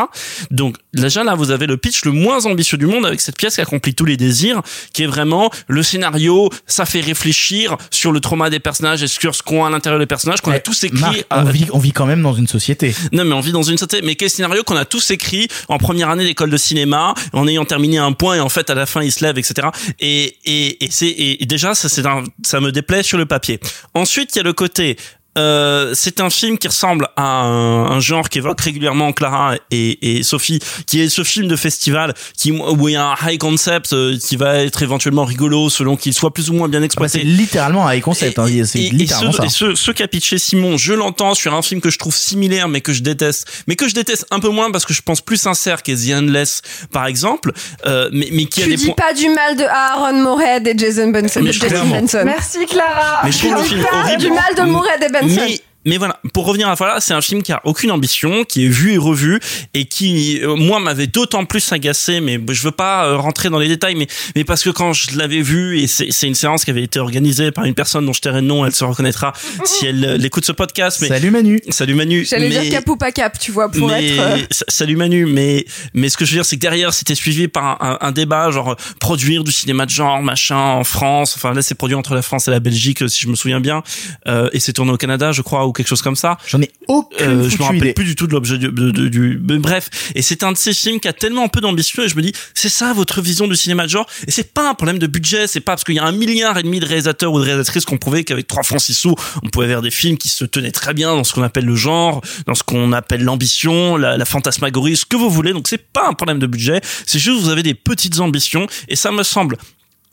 Donc déjà là, vous avez le pitch le moins ambitieux du monde avec cette pièce qui accomplit tous les désirs, qui est vraiment le scénario, ça fait réfléchir sur le trauma des personnages et sur ce qu'ont à l'intérieur des personnages, qu'on a tous écrit. Marc, à- on, vit, on vit quand même dans une société. non, mais on vit dans une société. Mais quel scénario qu'on a tous écrit en première année d'école de cinéma, en ayant terminé un point et en fait à la fin il se lève, etc. Et et et c'est et déjà ça c'est un- ça me déplaît sur le papier. Ensuite il y a le côté euh, c'est un film qui ressemble à un, un genre qu'évoquent régulièrement Clara et, et Sophie, qui est ce film de festival qui où il y a un high concept euh, qui va être éventuellement rigolo selon qu'il soit plus ou moins bien Ah bah, exploité. c'est littéralement un high concept. hein, c'est Et, et littéralement ce, ça. et ce, ce qu'a pitché Simon, je l'entends sur un film que je trouve similaire mais que je déteste, mais que je déteste un peu moins parce que je pense plus sincère qu'est The Endless par exemple, euh, mais, mais qui a Tu des dis points. pas du mal de Aaron Moorhead et Jason Benson. Jason. Benson. Merci Clara. Mais je trouve le film Pas horrible. du mal de Moorhead et Benson. Mais mais voilà, pour revenir à la voilà, c'est un film qui a aucune ambition, qui est vu et revu et qui euh, moi m'avait d'autant plus agacé mais je veux pas euh, rentrer dans les détails mais mais parce que quand je l'avais vu et c'est c'est une séance qui avait été organisée par une personne dont je tairai le nom, elle se reconnaîtra si elle, euh, écoute ce podcast mais Salut Manu. Salut Manu. J'allais mais- dire cap ou pas cap, tu vois, pour mais être. euh, sa- salut Manu mais mais ce que je veux dire c'est que derrière c'était suivi par un, un- un débat genre produire du cinéma de genre machin en France enfin là c'est produit entre la France et la Belgique si je me souviens bien euh, et c'est tourné au Canada je crois ou quelque chose comme ça. J'en ai aucune euh, je me rappelle idée. plus du tout de l'objet du, de- de- du mais bref. Et c'est un de ces films qui a tellement peu d'ambition et je me dis c'est ça votre vision du cinéma de genre? Et c'est pas un problème de budget c'est pas parce qu'il y a un milliard et demi de réalisateurs ou de réalisatrices qu'on prouvait qu'avec trois francs six sous on pouvait faire des films qui se tenaient très bien dans ce qu'on appelle le genre dans ce qu'on appelle l'ambition la, la fantasmagorie ce que vous voulez. Donc c'est pas un problème de budget. C'est juste vous avez des petites ambitions. Et ça me semble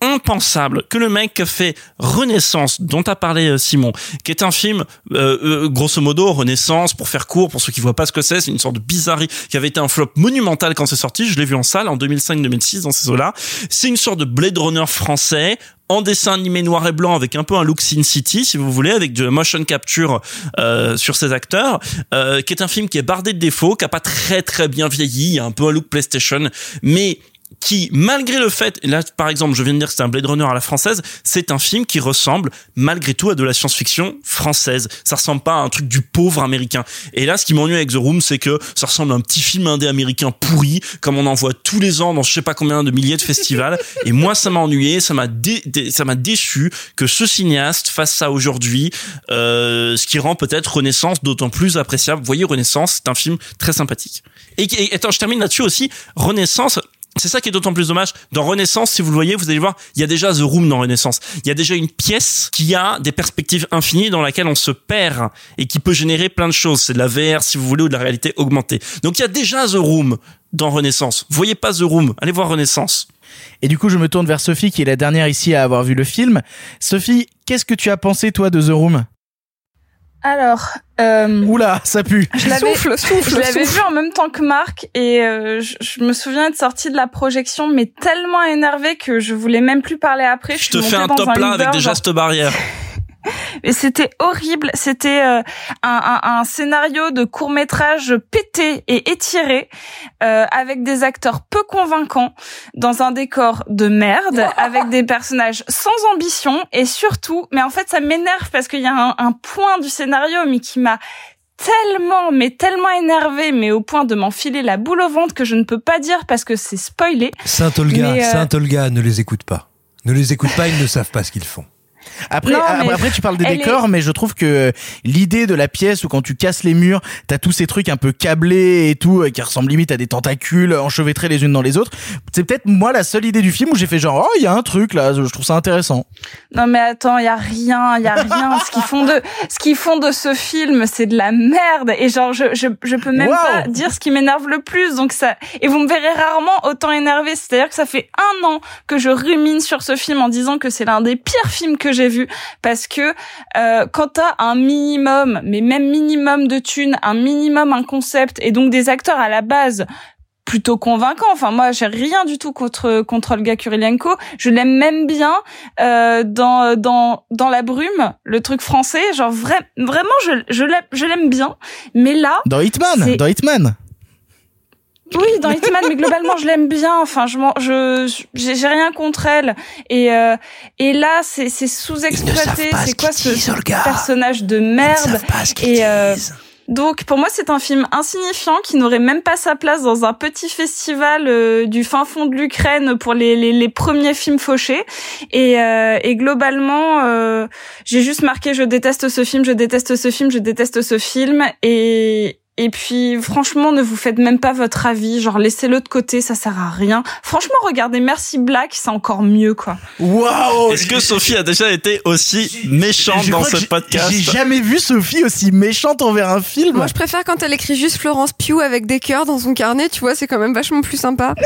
impensable que le mec qui fait Renaissance, dont a parlé euh, Simon, qui est un film, euh, euh, grosso modo, Renaissance, pour faire court, pour ceux qui voient pas ce que c'est, c'est une sorte de bizarrerie qui avait été un flop monumental quand c'est sorti. Je l'ai vu en salle en 2005-2006 dans ces eaux-là. C'est une sorte de Blade Runner français en dessin animé noir et blanc avec un peu un look Sin City si vous voulez avec de motion capture euh, sur ses acteurs euh, qui est un film qui est bardé de défauts qui a pas très très bien vieilli un peu un look PlayStation mais qui, malgré le fait, là par exemple, je viens de dire que c'est un Blade Runner à la française, c'est un film qui ressemble malgré tout à de la science-fiction française. Ça ressemble pas à un truc du pauvre américain. Et là, ce qui m'ennuie avec The Room, c'est que ça ressemble à un petit film indé américain pourri, comme on en voit tous les ans dans je sais pas combien de milliers de festivals. Et moi, ça m'a ennuyé, ça m'a dé- ça m'a déçu que ce cinéaste fasse ça aujourd'hui, euh, ce qui rend peut-être Renaissance d'autant plus appréciable. Vous voyez, Renaissance, c'est un film très sympathique. Et, et attends, je termine là-dessus aussi. Renaissance, c'est ça qui est d'autant plus dommage. Dans Renaissance, si vous le voyez, vous allez voir, il y a déjà The Room dans Renaissance. Il y a déjà une pièce qui a des perspectives infinies dans laquelle on se perd et qui peut générer plein de choses. C'est de la VR, si vous voulez, ou de la réalité augmentée. Donc il y a déjà The Room dans Renaissance. Voyez pas The Room, allez voir Renaissance. Et du coup, je me tourne vers Sophie, qui est la dernière ici à avoir vu le film. Sophie, qu'est-ce que tu as pensé, toi, de The Room? Alors, euh, Oula, ça pue. je l'avais, Souffle, souffle, je l'avais souffle. vu en même temps que Marc et euh, je, je me souviens être sortie de la projection, mais tellement énervée que je voulais même plus parler après. Je te fais un top là Uber, avec des gestes barrières. Et c'était horrible. C'était euh, un, un- un scénario de court métrage pété et étiré, euh, avec des acteurs peu convaincants, dans un décor de merde, avec des personnages sans ambition et surtout, mais en fait ça m'énerve parce qu'il y a un, un point du scénario mais qui m'a tellement, mais tellement énervé, mais au point de m'enfiler la boule au ventre que je ne peux pas dire parce que c'est spoilé. Saint Olga, euh, Saint Olga, ne les écoute pas. Ne les écoute pas, ils ne savent pas ce qu'ils font. Après, Non, après, mais après, tu parles des décors, est- mais je trouve que l'idée de la pièce où quand tu casses les murs, t'as tous ces trucs un peu câblés et tout, euh, qui ressemblent limite à des tentacules enchevêtrés les unes dans les autres. C'est peut-être moi la seule idée du film où j'ai fait genre, oh, il y a un truc là, je trouve ça intéressant. Non mais attends, il y a rien, il y a rien. ce qu'ils font de ce qu'ils font de ce film, c'est de la merde et genre je je je peux même Wow. pas dire ce qui m'énerve le plus. Donc ça et vous me verrez rarement autant énervé, c'est-à-dire que ça fait un an que je rumine sur ce film en disant que c'est l'un des pires films que j'ai vus parce que euh, quand t'as un minimum, mais même minimum de thunes, un minimum un concept et donc des acteurs à la base plutôt convaincants. Enfin, moi, j'ai rien du tout contre contre Olga Kurilenko. Je l'aime même bien euh, dans dans dans la brume, le truc français. Genre vra- vraiment, je je l'aime je l'aime bien. Mais là, Dans Hitman, dans Hitman. Oui, dans Hitman, mais globalement, je l'aime bien. Enfin, je je j'ai rien contre elle. Et euh, et là, c'est c'est sous-exploité. C'est ce quoi ce disent, personnage de Ils ne merde ce qu'ils Et euh, donc pour moi c'est un film insignifiant qui n'aurait même pas sa place dans un petit festival euh, du fin fond de l'Ukraine pour les, les, les premiers films fauchés et, euh, et globalement euh, j'ai juste marqué je déteste ce film je déteste ce film je déteste ce film et et puis franchement ne vous faites même pas votre avis genre laissez-le de côté ça sert à rien franchement regardez Merci Black c'est encore mieux quoi Waouh Est-ce que Sophie a déjà été aussi méchante dans ce podcast J'ai jamais vu Sophie aussi méchante envers un film. Moi, je préfère quand elle écrit juste Florence Pugh avec des cœurs dans son carnet, tu vois, c'est quand même vachement plus sympa.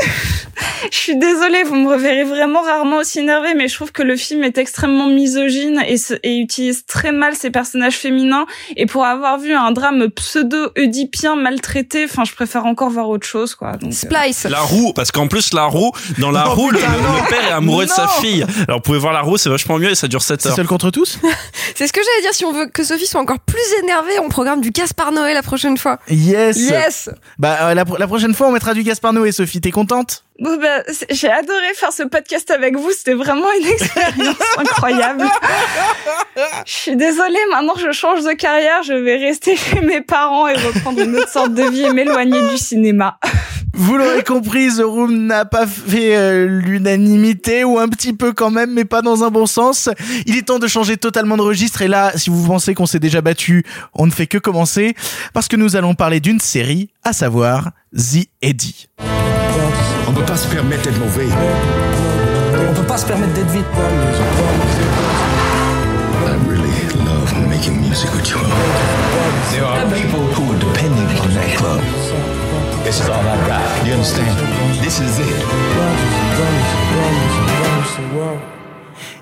Je suis désolée, vous me reverrez vraiment rarement aussi énervée, mais je trouve que le film est extrêmement misogyne et, se- et utilise très mal ses personnages féminins. Et pour avoir vu un drame pseudo-Oedipe oedipien maltraité. Enfin, je préfère encore voir autre chose, quoi. Donc, euh, Splice. La roue, parce qu'en plus la roue, dans la Non, roue, le, putain, non. le père est amoureux de sa fille. Alors vous pouvez voir la roue, c'est vachement mieux et ça dure 7 C'est heures. seul contre tous? C'est ce que j'allais dire. Si on veut que Sophie soit encore plus énervée, on programme du Gaspard Noé la prochaine fois. Yes Yes. Bah euh, la, la prochaine fois on mettra du Gaspard Noé Sophie, t'es contente? Bon, c'est- j'ai adoré faire ce podcast avec vous. C'était vraiment une expérience incroyable. Je suis désolée. Maintenant, je change de carrière. Je vais rester chez mes parents et reprendre une autre sorte de vie et m'éloigner du cinéma. Vous l'aurez compris, The Room n'a pas fait euh, l'unanimité, ou un petit peu quand même, mais pas dans un bon sens. Il est temps de changer totalement de registre, et là, si vous pensez qu'on s'est déjà battu, on ne fait que commencer, parce que nous allons parler d'une série, à savoir The Eddie. On peut pas se permettre d'être mauvais. On peut pas se permettre d'être vite. I really love making music with you. There are people who are depending on that club. This is all I've got. You understand? This is it.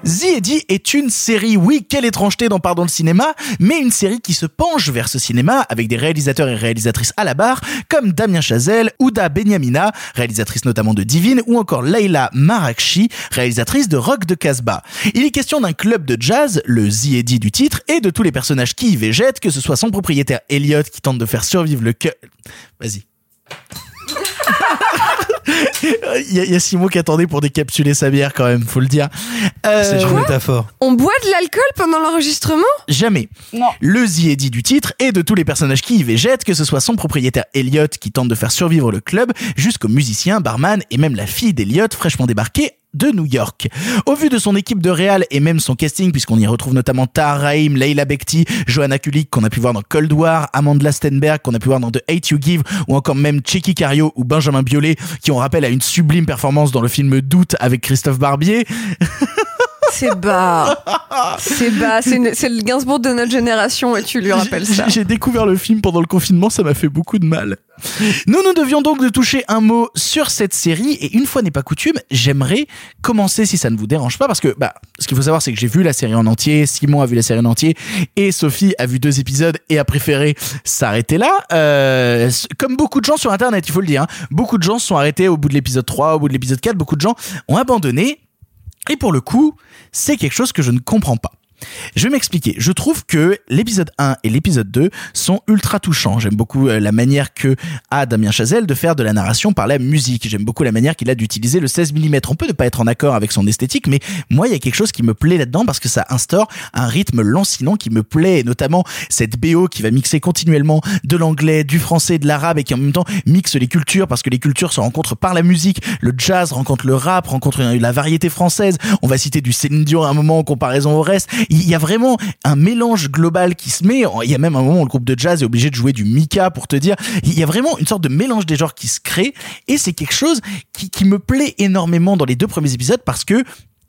The est une série, oui, quelle étrangeté dans le cinéma, mais une série qui se penche vers ce cinéma avec des réalisateurs et réalisatrices à la barre, comme Damien Chazelle, Ouda Benyamina, réalisatrice notamment de Divine, ou encore Leila Marakchi, réalisatrice de Rock de Casbah. Il est question d'un club de jazz, le The du titre, et de tous les personnages qui y végètent, que ce soit son propriétaire Elliot qui tente de faire survivre le que... Vas-y. Il y, a- Simon qui attendait pour décapsuler sa bière quand même, faut le dire. Euh, C'est une métaphore. On boit de l'alcool pendant l'enregistrement? Jamais. Non. Le Ziedi du titre et de tous les personnages qui y végètent, que ce soit son propriétaire Elliot qui tente de faire survivre le club, jusqu'au musicien, barman et même la fille d'Elliot fraîchement débarquée de New York. Au vu de son équipe de réal et même son casting, puisqu'on y retrouve notamment Tahar Rahim, Leila Bekti, Johanna Kulik qu'on a pu voir dans Cold War, Amanda Stenberg qu'on a pu voir dans The Hate You Give, ou encore même Checky Cario ou Benjamin Biolay, qui ont rappel à une sublime performance dans le film Doute avec Christophe Barbier. C'est bas. C'est bas. C'est le Gainsbourg de notre génération et tu lui rappelles ça. J'ai découvert le film pendant le confinement, ça m'a fait beaucoup de mal. Nous, nous devions donc de toucher un mot sur cette série, et une fois n'est pas coutume, j'aimerais commencer, si ça ne vous dérange pas, parce que bah, ce qu'il faut savoir, c'est que j'ai vu la série en entier, Simon a vu la série en entier, et Sophie a vu deux épisodes et a préféré s'arrêter là. Euh, comme beaucoup de gens sur Internet, il faut le dire, hein, beaucoup de gens sont arrêtés au bout de l'épisode 3, au bout de l'épisode 4, beaucoup de gens ont abandonné, et pour le coup, c'est quelque chose que je ne comprends pas. Je vais m'expliquer. Je trouve que l'épisode 1 et l'épisode 2 sont ultra touchants. J'aime beaucoup euh, la manière que a Damien Chazelle de faire de la narration par la musique. J'aime beaucoup la manière qu'il a d'utiliser le 16 mm. On peut ne pas être en accord avec son esthétique, mais moi, il y a quelque chose qui me plaît là-dedans parce que ça instaure un rythme lancinant qui me plaît, et notamment cette BO qui va mixer continuellement de l'anglais, du français, de l'arabe et qui en même temps mixe les cultures parce que les cultures se rencontrent par la musique. Le jazz rencontre le rap, rencontre la variété française. On va citer du Céline Dion à un moment en comparaison au reste. Il y a vraiment un mélange global qui se met. Il y a même un moment où le groupe de jazz est obligé de jouer du Mika pour te dire. Il y a vraiment une sorte de mélange des genres qui se crée et c'est quelque chose qui, me plaît énormément dans les deux premiers épisodes parce que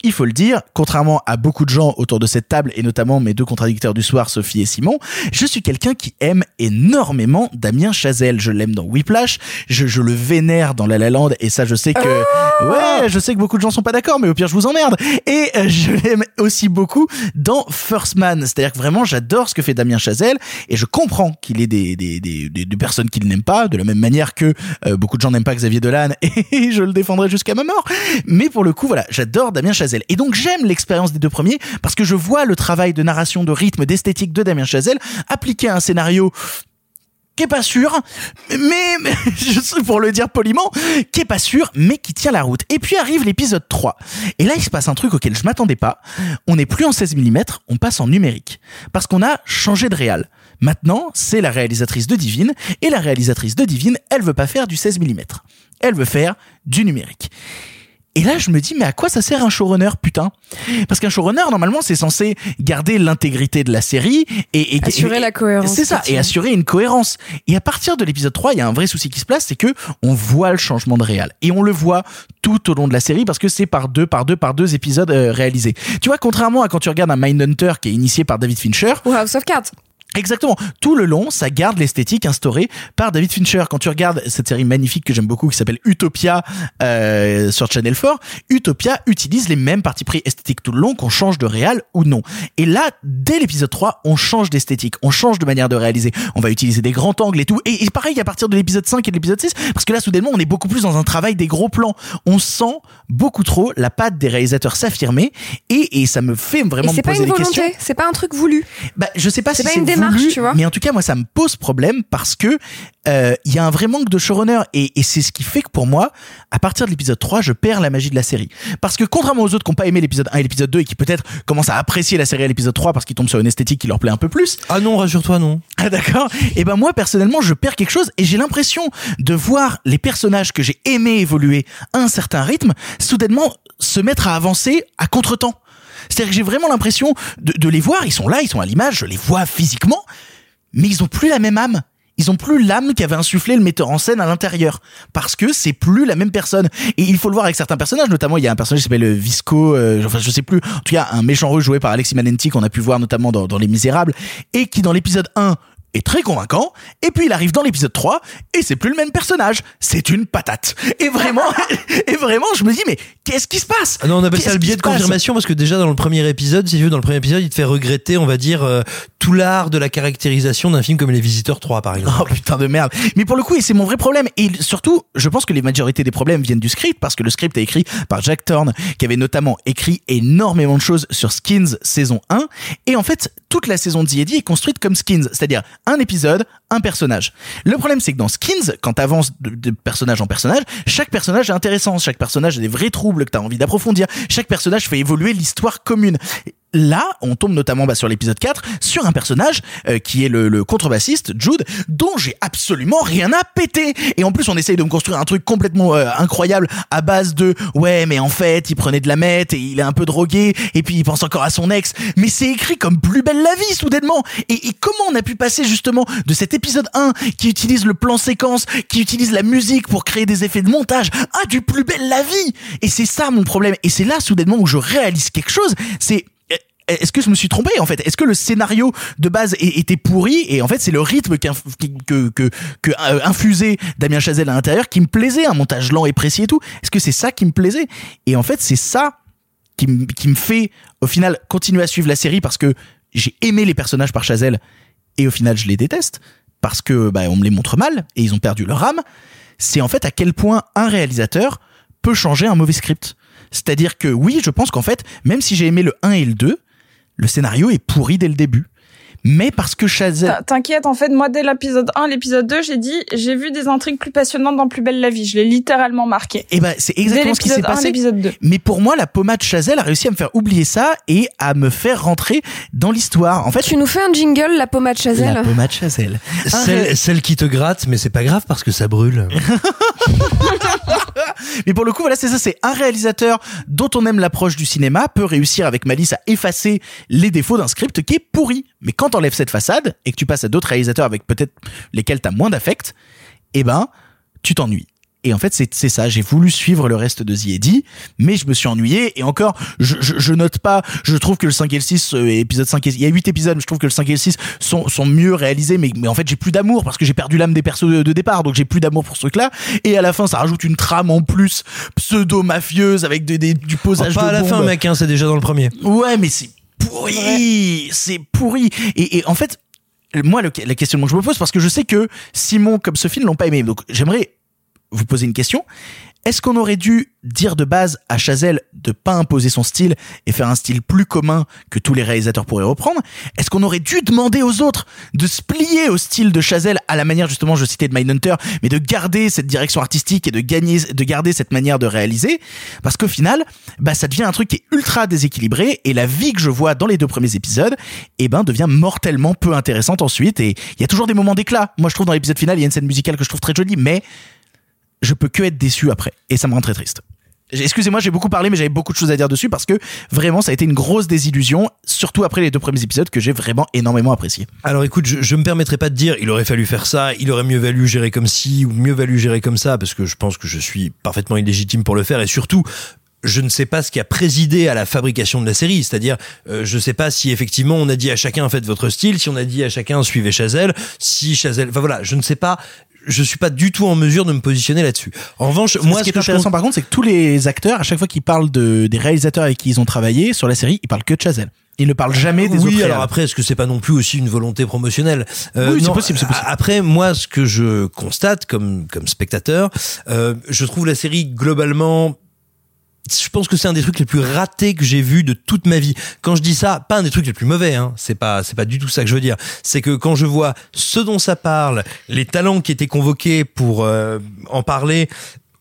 il faut le dire, contrairement à beaucoup de gens autour de cette table, et notamment mes deux contradicteurs du soir, Sophie et Simon, je suis quelqu'un qui aime énormément Damien Chazelle. Je l'aime dans Whiplash, je, je le vénère dans La La Land, et ça, je sais que, ouais, je sais que beaucoup de gens sont pas d'accord, mais au pire, je vous emmerde. Et euh, je l'aime aussi beaucoup dans First Man. C'est-à-dire que vraiment, j'adore ce que fait Damien Chazelle, et je comprends qu'il ait des, des, des, des, personnes qui ne l'aiment pas, de la même manière que euh, beaucoup de gens n'aiment pas Xavier Dolan, et je le défendrai jusqu'à ma mort. Mais pour le coup, voilà, j'adore Damien Chazelle. Et donc, j'aime l'expérience des deux premiers, parce que je vois le travail de narration, de rythme, d'esthétique de Damien Chazelle appliqué à un scénario qui est pas sûr, mais, je pour le dire poliment, qui est pas sûr, mais qui tient la route. Et puis arrive l'épisode 3. Et là, il se passe un truc auquel je m'attendais pas. On n'est plus en 16 mm, on passe en numérique. Parce qu'on a changé de réal. Maintenant, c'est la réalisatrice de Divine, et la réalisatrice de Divine, elle veut pas faire du 16 mm. Elle veut faire du numérique. Et là, je me dis, mais à quoi ça sert un showrunner, putain? Parce qu'un showrunner, normalement, c'est censé garder l'intégrité de la série et, et Assurer et- la cohérence, C'est ça, et assurer une cohérence. Et à partir de l'épisode 3, il y a un vrai souci qui se place, c'est que on voit le changement de réal. Et on le voit tout au long de la série parce que c'est par deux, par deux, par deux épisodes euh, réalisés. Tu vois, contrairement à quand tu regardes un Mindhunter qui est initié par David Fincher, Ou House of Cards. Exactement. Tout le long, ça garde l'esthétique instaurée par David Fincher. Quand tu regardes cette série magnifique que j'aime beaucoup qui s'appelle Utopia euh, sur Channel 4, Utopia utilise les mêmes parties pris esthétiques tout le long, qu'on change de réal ou non. Et là, dès l'épisode 3, on change d'esthétique, on change de manière de réaliser. On va utiliser des grands angles et tout. Et, et pareil à partir de l'épisode 5 et de l'épisode 6, parce que là, soudainement, on est beaucoup plus dans un travail des gros plans. On sent beaucoup trop la patte des réalisateurs s'affirmer et, et ça me fait vraiment me c'est pas poser une des questions. volonté, c'est pas un truc voulu. Bah, je sais pas C'est si pas c'est une démarche, voulu, tu vois. mais en tout cas, moi, ça me pose problème parce que euh, il y a un vrai manque de showrunner et, et c'est ce qui fait que pour moi, à partir de l'épisode 3, je perds la magie de la série. Parce que contrairement aux autres qui n'ont pas aimé l'épisode 1 et l'épisode 2 et qui peut-être commencent à apprécier la série à l'épisode 3 parce qu'ils tombent sur une esthétique qui leur plaît un peu plus. Ah non, rassure-toi, non. Ah d'accord. Et ben moi personnellement, je perds quelque chose et j'ai l'impression de voir les personnages que j'ai aimés évoluer à un certain rythme, soudainement se mettre à avancer à contretemps. C'est-à-dire que j'ai vraiment l'impression de, les voir, ils sont là, ils sont à l'image, je les vois physiquement, mais ils ont plus la même âme. Ils ont plus l'âme qu'avait insufflé le metteur en scène à l'intérieur. Parce que c'est plus la même personne. Et il faut le voir avec certains personnages, notamment il y a un personnage qui s'appelle euh, Visco, euh, enfin je sais plus, en tout cas un méchant russe joué par Alexis Manenti qu'on a pu voir notamment dans, dans Les Misérables, et qui dans l'épisode 1 est très convaincant, et puis il arrive dans l'épisode 3, et c'est plus le même personnage, c'est une patate. Et vraiment, et vraiment, je me dis, mais qu'est-ce qui se passe? Ah non, on appelle ça le biais de confirmation parce que déjà dans le premier épisode, si tu veux, dans le premier épisode, il te fait regretter, on va dire, euh, tout l'art de la caractérisation d'un film comme Les Visiteurs 3, par exemple. Oh putain de merde. Mais pour le coup, et c'est mon vrai problème. Et surtout, je pense que les majorités des problèmes viennent du script, parce que le script est écrit par Jack Thorne, qui avait notamment écrit énormément de choses sur Skins saison 1. Et en fait, toute la saison de The Eddie est construite comme Skins, c'est-à-dire un épisode, un personnage. Le problème, c'est que dans Skins, quand t'avances de, de personnage en personnage, chaque personnage est intéressant, chaque personnage a des vrais troubles que t'as envie d'approfondir, chaque personnage fait évoluer l'histoire commune. Là, on tombe notamment bah, sur l'épisode 4 sur un personnage euh, qui est le, contrebassiste Jude, dont j'ai absolument rien à péter. Et en plus, on essaye de me construire un truc complètement euh, incroyable à base de ouais, mais en fait, il prenait de la meth et il est un peu drogué et puis il pense encore à son ex. Mais c'est écrit comme plus belle la vie soudainement. Et, et comment on a pu passer justement de cet épisode 1 qui utilise le plan séquence, qui utilise la musique pour créer des effets de montage, à du plus belle la vie? Et c'est ça mon problème. Et c'est là soudainement où je réalise quelque chose. C'est est-ce que je me suis trompé en fait? Est-ce que le scénario de base était pourri? Et en fait c'est le rythme que euh, Damien Chazelle à l'intérieur qui me plaisait, un montage lent et précis et tout. Est-ce que c'est ça qui me plaisait? Et en fait c'est ça qui me qui me fait au final continuer à suivre la série parce que j'ai aimé les personnages par Chazelle et au final je les déteste parce que bah, on me les montre mal et ils ont perdu leur âme. C'est en fait à quel point un réalisateur peut changer un mauvais script. C'est-à-dire que oui, je pense qu'en fait, même si j'ai aimé le 1 et le 2, le scénario est pourri dès le début. Mais parce que Chazelle... T'in- T'inquiète, en fait, moi, dès l'épisode 1, l'épisode 2, j'ai dit, j'ai vu des intrigues plus passionnantes dans Plus belle la vie. Je l'ai littéralement marqué. Eh ben, c'est exactement ce qui s'est l'épisode 1, passé. l'épisode 2. Mais pour moi, la pommade Chazelle a réussi à me faire oublier ça et à me faire rentrer dans l'histoire. En fait, Tu nous fais un jingle, la pommade Chazelle la pommade Chazelle. Celle, celle qui te gratte, mais c'est pas grave parce que ça brûle. Mais pour le coup, voilà, c'est ça, c'est un réalisateur dont on aime l'approche du cinéma peut réussir avec malice à effacer les défauts d'un script qui est pourri. Mais quand t'enlèves cette façade et que tu passes à d'autres réalisateurs avec peut-être lesquels t'as moins d'affect, eh ben, tu t'ennuies. Et en fait, c'est ça. J'ai voulu suivre le reste de The mais je me suis ennuyé. Et encore, je, je, je note pas. Je trouve que le 5 et le 6, euh, épisode 5 et, il y a 8 épisodes, mais je trouve que le 5 et le 6 sont, sont mieux réalisés. Mais, mais en fait, j'ai plus d'amour parce que j'ai perdu l'âme des persos de, de départ. Donc j'ai plus d'amour pour ce truc-là. Et à la fin, ça rajoute une trame en plus pseudo-mafieuse avec des, des- du posage pas de à la bombes. fin, mec, hein, c'est déjà dans le premier. Ouais, mais c'est pourri, c'est pourri. Et, et en fait, moi, le, la questionnement que je me pose, parce que je sais que Simon comme Sophie ne l'ont pas aimé, donc j'aimerais vous poser une question. Est-ce qu'on aurait dû dire de base à Chazelle de pas imposer son style et faire un style plus commun que tous les réalisateurs pourraient reprendre? Est-ce qu'on aurait dû demander aux autres de se plier au style de Chazelle à la manière justement, je citais de Mindhunter, mais de garder cette direction artistique et de gagner, de garder cette manière de réaliser? Parce qu'au final, bah ça devient un truc qui est ultra déséquilibré et la vie que je vois dans les deux premiers épisodes, eh ben devient mortellement peu intéressante ensuite et il y a toujours des moments d'éclat. Moi je trouve dans l'épisode final il y a une scène musicale que je trouve très jolie, mais je peux que être déçu après. Et ça me rend très triste. Excusez-moi, j'ai beaucoup parlé, mais j'avais beaucoup de choses à dire dessus parce que vraiment, ça a été une grosse désillusion, surtout après les deux premiers épisodes que j'ai vraiment énormément apprécié. Alors écoute, je, je me permettrai pas de dire il aurait fallu faire ça, il aurait mieux valu gérer comme ci ou mieux valu gérer comme ça parce que je pense que je suis parfaitement illégitime pour le faire et surtout je ne sais pas ce qui a présidé à la fabrication de la série, c'est-à-dire euh, je ne sais pas si effectivement on a dit à chacun faites votre style, si on a dit à chacun suivez Chazelle, si Chazelle, enfin voilà, je ne sais pas, je suis pas du tout en mesure de me positionner là-dessus. En revanche, moi ce qui est que je intéressant par contre, c'est que tous les acteurs, à chaque fois qu'ils parlent de, des réalisateurs avec qui ils ont travaillé sur la série, ils parlent que de Chazelle. Ils ne parlent jamais des oui, autres. alors réals. après, est-ce que c'est pas non plus aussi une volonté promotionnelle? Euh, Oui, c'est possible, c'est possible. Après, moi, ce que je constate comme comme spectateur, euh, je trouve la série globalement je pense que c'est un des trucs les plus ratés que j'ai vu de toute ma vie. Quand je dis ça, pas un des trucs les plus mauvais, hein. C'est pas, c'est pas du tout ça que je veux dire. C'est que quand je vois ce dont ça parle, les talents qui étaient convoqués pour euh, en parler,